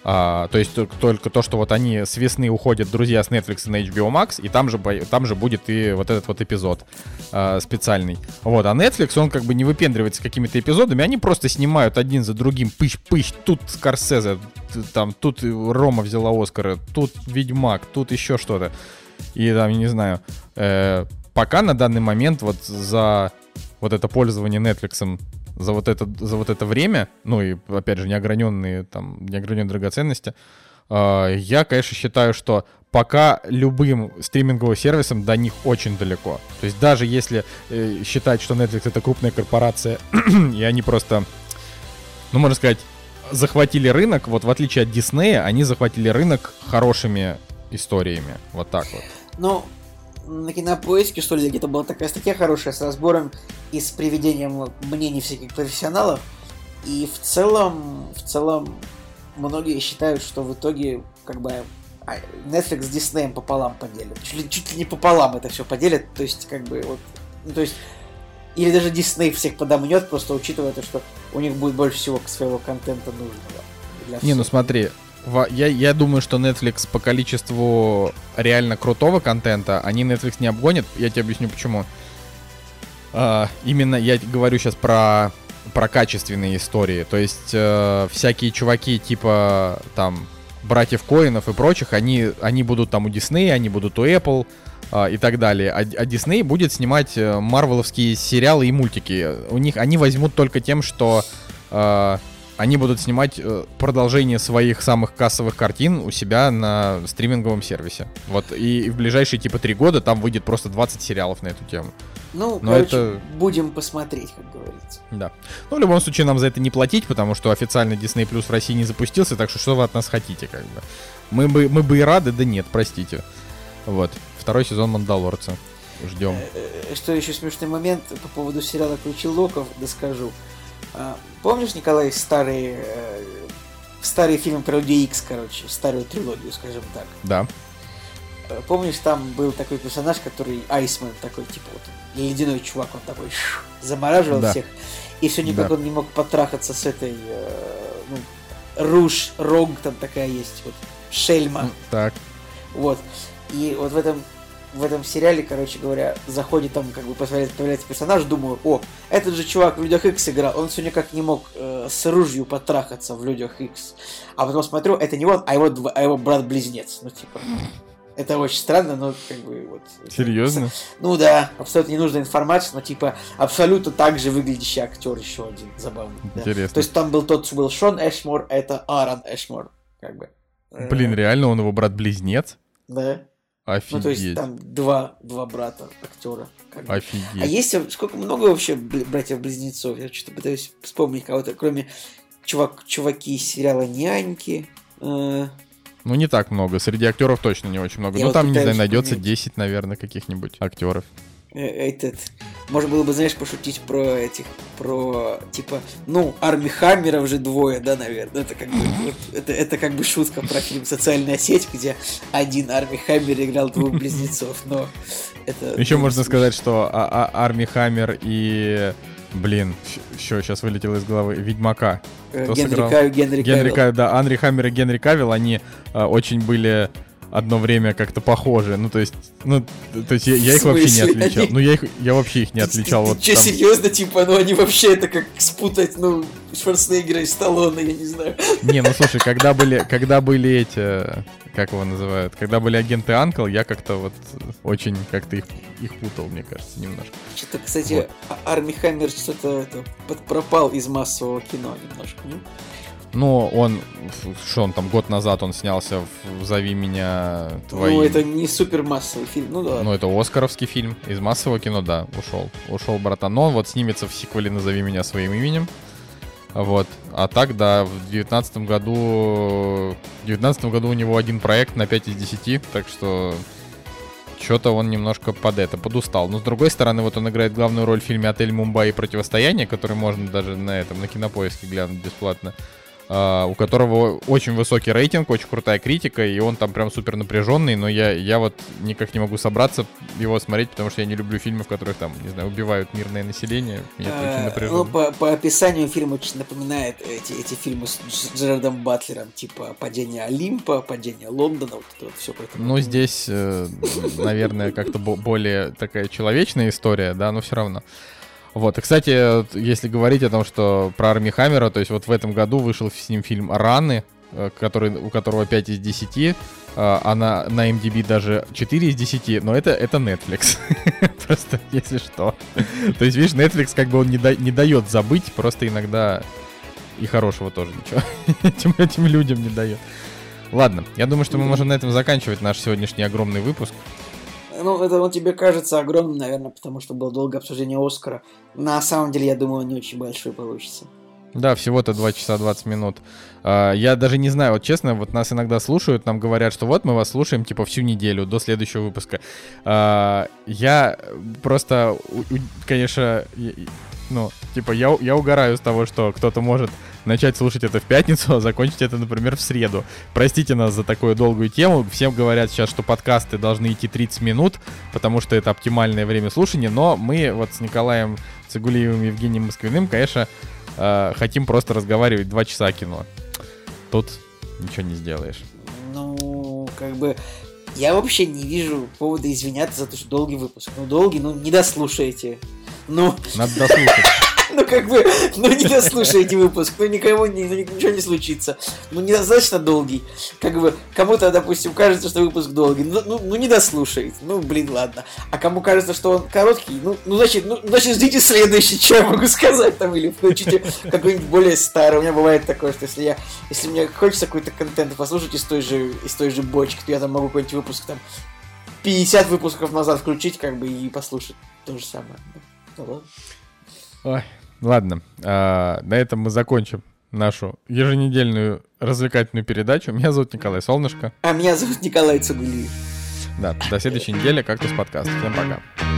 А, то есть только, то, что вот они с весны уходят, друзья, с Netflix на HBO Max, и там же, там же будет и вот этот вот эпизод а, специальный. Вот, а Netflix, он как бы не выпендривается какими-то эпизодами, они просто снимают один за другим, пыщ-пыщ, тут Скорсезе, там, тут Рома взяла Оскара, тут Ведьмак, тут еще что-то. И там, не знаю, э, пока на данный момент вот за вот это пользование Netflix за вот это, за вот это время, ну и, опять же, неограненные, там, неограненные драгоценности, э, я, конечно, считаю, что пока любым стриминговым сервисом до них очень далеко. То есть даже если э, считать, что Netflix это крупная корпорация, и они просто, ну, можно сказать, захватили рынок, вот в отличие от Disney, они захватили рынок хорошими историями. Вот так вот. Ну, на кинопоиске, что ли, где-то была такая статья хорошая с разбором и с приведением мнений всяких профессионалов. И в целом, в целом, многие считают, что в итоге, как бы, а, Netflix с Disney пополам поделят. Чуть ли, чуть ли не пополам это все поделят. То есть, как бы, вот, ну, то есть, или даже Disney всех подомнет, просто учитывая то, что у них будет больше всего своего контента нужного. Не, ну смотри, Я, я думаю, что Netflix по количеству реально крутого контента, они Netflix не обгонят. Я тебе объясню почему. А, именно я говорю сейчас про, про качественные истории. То есть э, всякие чуваки типа там братьев Коинов и прочих, они, они будут там у Disney, они будут у Apple а, и так далее. А, а Disney будет снимать э, марвеловские сериалы и мультики. У них они возьмут только тем, что э, они будут снимать э, продолжение своих самых кассовых картин у себя на стриминговом сервисе. Вот и в ближайшие типа три года там выйдет просто 20 сериалов на эту тему. Ну, Но короче, это- будем посмотреть, как говорится. Да. Ну, в любом случае, нам за это не платить, потому что официально Disney Plus в России не запустился, так что что вы от нас хотите, как бы. Мы бы, мы бы и рады, да нет, простите. Вот. Второй сезон Мандалорца. Ждем. Э, Что еще смешный момент по поводу сериала «Ключи Локов», доскажу. А, Помнишь, Николай, старые, э, старые фильмы про Люди Икс, короче, старую трилогию, скажем так. Да. Э, Помнишь, там был такой персонаж, который Айсмен, такой, типа, вот, ледяной чувак, он такой ш- замораживал Да. всех. И все никак Да. он не мог потрахаться с этой, э, ну, Руж, Рог там такая есть, вот, Шельма. Так. Вот. И вот в этом в этом сериале, короче говоря, заходит там, как бы появляется, появляется персонаж, думаю, о, этот же чувак в Людях Икс играл, он все никак не мог э, с ружью потрахаться в Людях Икс. А потом смотрю, это не он, а его, дв- а его брат-близнец. Ну, типа, это очень странно, но как бы вот... Серьезно? Ну да, абсолютно ненужная информация, но типа абсолютно так же выглядящий актер еще один, забавный. да. Интересно. То есть там был тот был Шон Эшмор, это Аарон Эшмор, как бы. Э, Блин, реально он его брат-близнец? Да. Офигеть. Ну, то есть там два, два брата актера. как бы. Офигеть. А есть сколько много вообще бл- братьев-близнецов? Я что-то пытаюсь вспомнить кого-то, кроме чувак, чуваки из сериала Няньки. Э, Ну, не так много. Среди актеров точно не очень много. Я ну, вот там, не знаю, найдется понять. 10, наверное, каких-нибудь актеров. Э, этот. Можно было бы, знаешь, пошутить про этих, про типа, ну, Арми Хаммеров же двое, да, наверное. Это как бы, вот, это, это как бы шутка про фильм «Социальная сеть», где один Арми Хаммер играл двух близнецов, но это... Еще ну, можно сказать, что а- а- Арми Хаммер и... Блин, еще сейчас вылетело из головы. Ведьмака. Э, кто Генри сыграл? Кавилл, Генри Генри Кавилл. Да, Анри Хаммер и Генри Кавилл, они а, очень были одно время как-то похожи. Ну, то есть, ну, то есть я, я их вообще не отличал. Они- Ну, я их, я вообще их не отличал. Ты, Вот что, там- серьезно, типа, ну они вообще это как спутать, ну, Шварценеггера и Сталлоне, я не знаю. Не, ну слушай, когда были, когда были эти, как его называют, когда были агенты Анкл, я как-то вот очень как-то их, их путал, мне кажется, немножко. Что-то, кстати, Вот. Арми Хаммер что-то это, подпропал из массового кино немножко, не? Ну, он, что он там, год назад он снялся в «Зови меня твоим». Ну, это не супер массовый фильм, ну да. Ну, это Оскаровский фильм. Из массового кино, да, ушел. Ушел, братан. Но он вот снимется в сиквеле «Назови меня своим именем». Вот. А так, да, в девятнадцатом году... В девятнадцатом году у него один проект на 5 из 10, так что... Что-то он немножко под это, подустал. Но с другой стороны, вот он играет главную роль в фильме «Отель Мумбаи противостояние», который можно даже на этом, на кинопоиске глянуть бесплатно. А, у которого очень высокий рейтинг, очень крутая критика, и он там прям супер напряженный, но я, я вот никак не могу собраться его смотреть, потому что я не люблю фильмы, в которых там, не знаю, убивают мирное население. Меня это очень напряженно. ну, по, по описанию фильм очень напоминает эти, эти фильмы с Дж- Джерардом Батлером, типа «Падение Олимпа», «Падение Лондона», вот это вот все поэтому. Ну, здесь, э, наверное, как-то бо- более такая человечная история, да, но все равно. Вот, и, кстати, если говорить о том, что про Арми Хаммера, то есть вот в этом году вышел с ним фильм «Раны», э, который, у которого 5 из 10, э, а на, на MDB даже 4 из 10, но это, это Netflix. Просто, если что. То есть, видишь, Netflix как бы он не, да- не дает забыть, просто иногда и хорошего тоже ничего этим, этим людям не дает. Ладно, я думаю, что мы можем на этом заканчивать наш сегодняшний огромный выпуск. Ну, это он тебе кажется огромным, наверное, потому что было долгое обсуждение Оскара. На самом деле, я думаю, он не очень большой получится. Да, всего-то 2 часа 20 минут. А, Я даже не знаю, вот честно, вот нас иногда слушают, нам говорят, что вот мы вас слушаем, типа, всю неделю до следующего выпуска. А, Я просто, конечно, ну, типа, я, я угораю с того, что кто-то может начать слушать это в пятницу, а закончить это, например, в среду. Простите нас за такую долгую тему. Всем говорят сейчас, что подкасты должны идти 30 минут, потому что это оптимальное время слушания, но мы вот с Николаем Цигулиевым и Евгением Москвиным, конечно, э, хотим просто разговаривать два часа кино. Тут ничего не сделаешь. Ну, как бы я вообще не вижу повода извиняться за то, что долгий выпуск. Ну, долгий, ну, не дослушайте. Ну... Надо дослушать. Ну, как бы, ну, не дослушайте выпуск, ну, никому не, ничего не случится. Ну, недостаточно долгий. Как бы, кому-то, допустим, кажется, что выпуск долгий, ну, ну, ну, не дослушает. Ну, блин, ладно. А кому кажется, что он короткий, ну, ну значит, ну, значит, ждите следующий, что я могу сказать там, или включите какой-нибудь более старый. У меня бывает такое, что если я, если мне хочется какой-то контент послушать из той же, из той же бочки, то я там могу какой-нибудь выпуск там 50 выпусков назад включить, как бы, и послушать то же самое. Ой, ладно, а, на этом мы закончим нашу еженедельную развлекательную передачу. Меня зовут Николай Солнышко. А меня зовут Николай Цугулиев. Да, до следующей недели как-то с подкаста. Всем пока.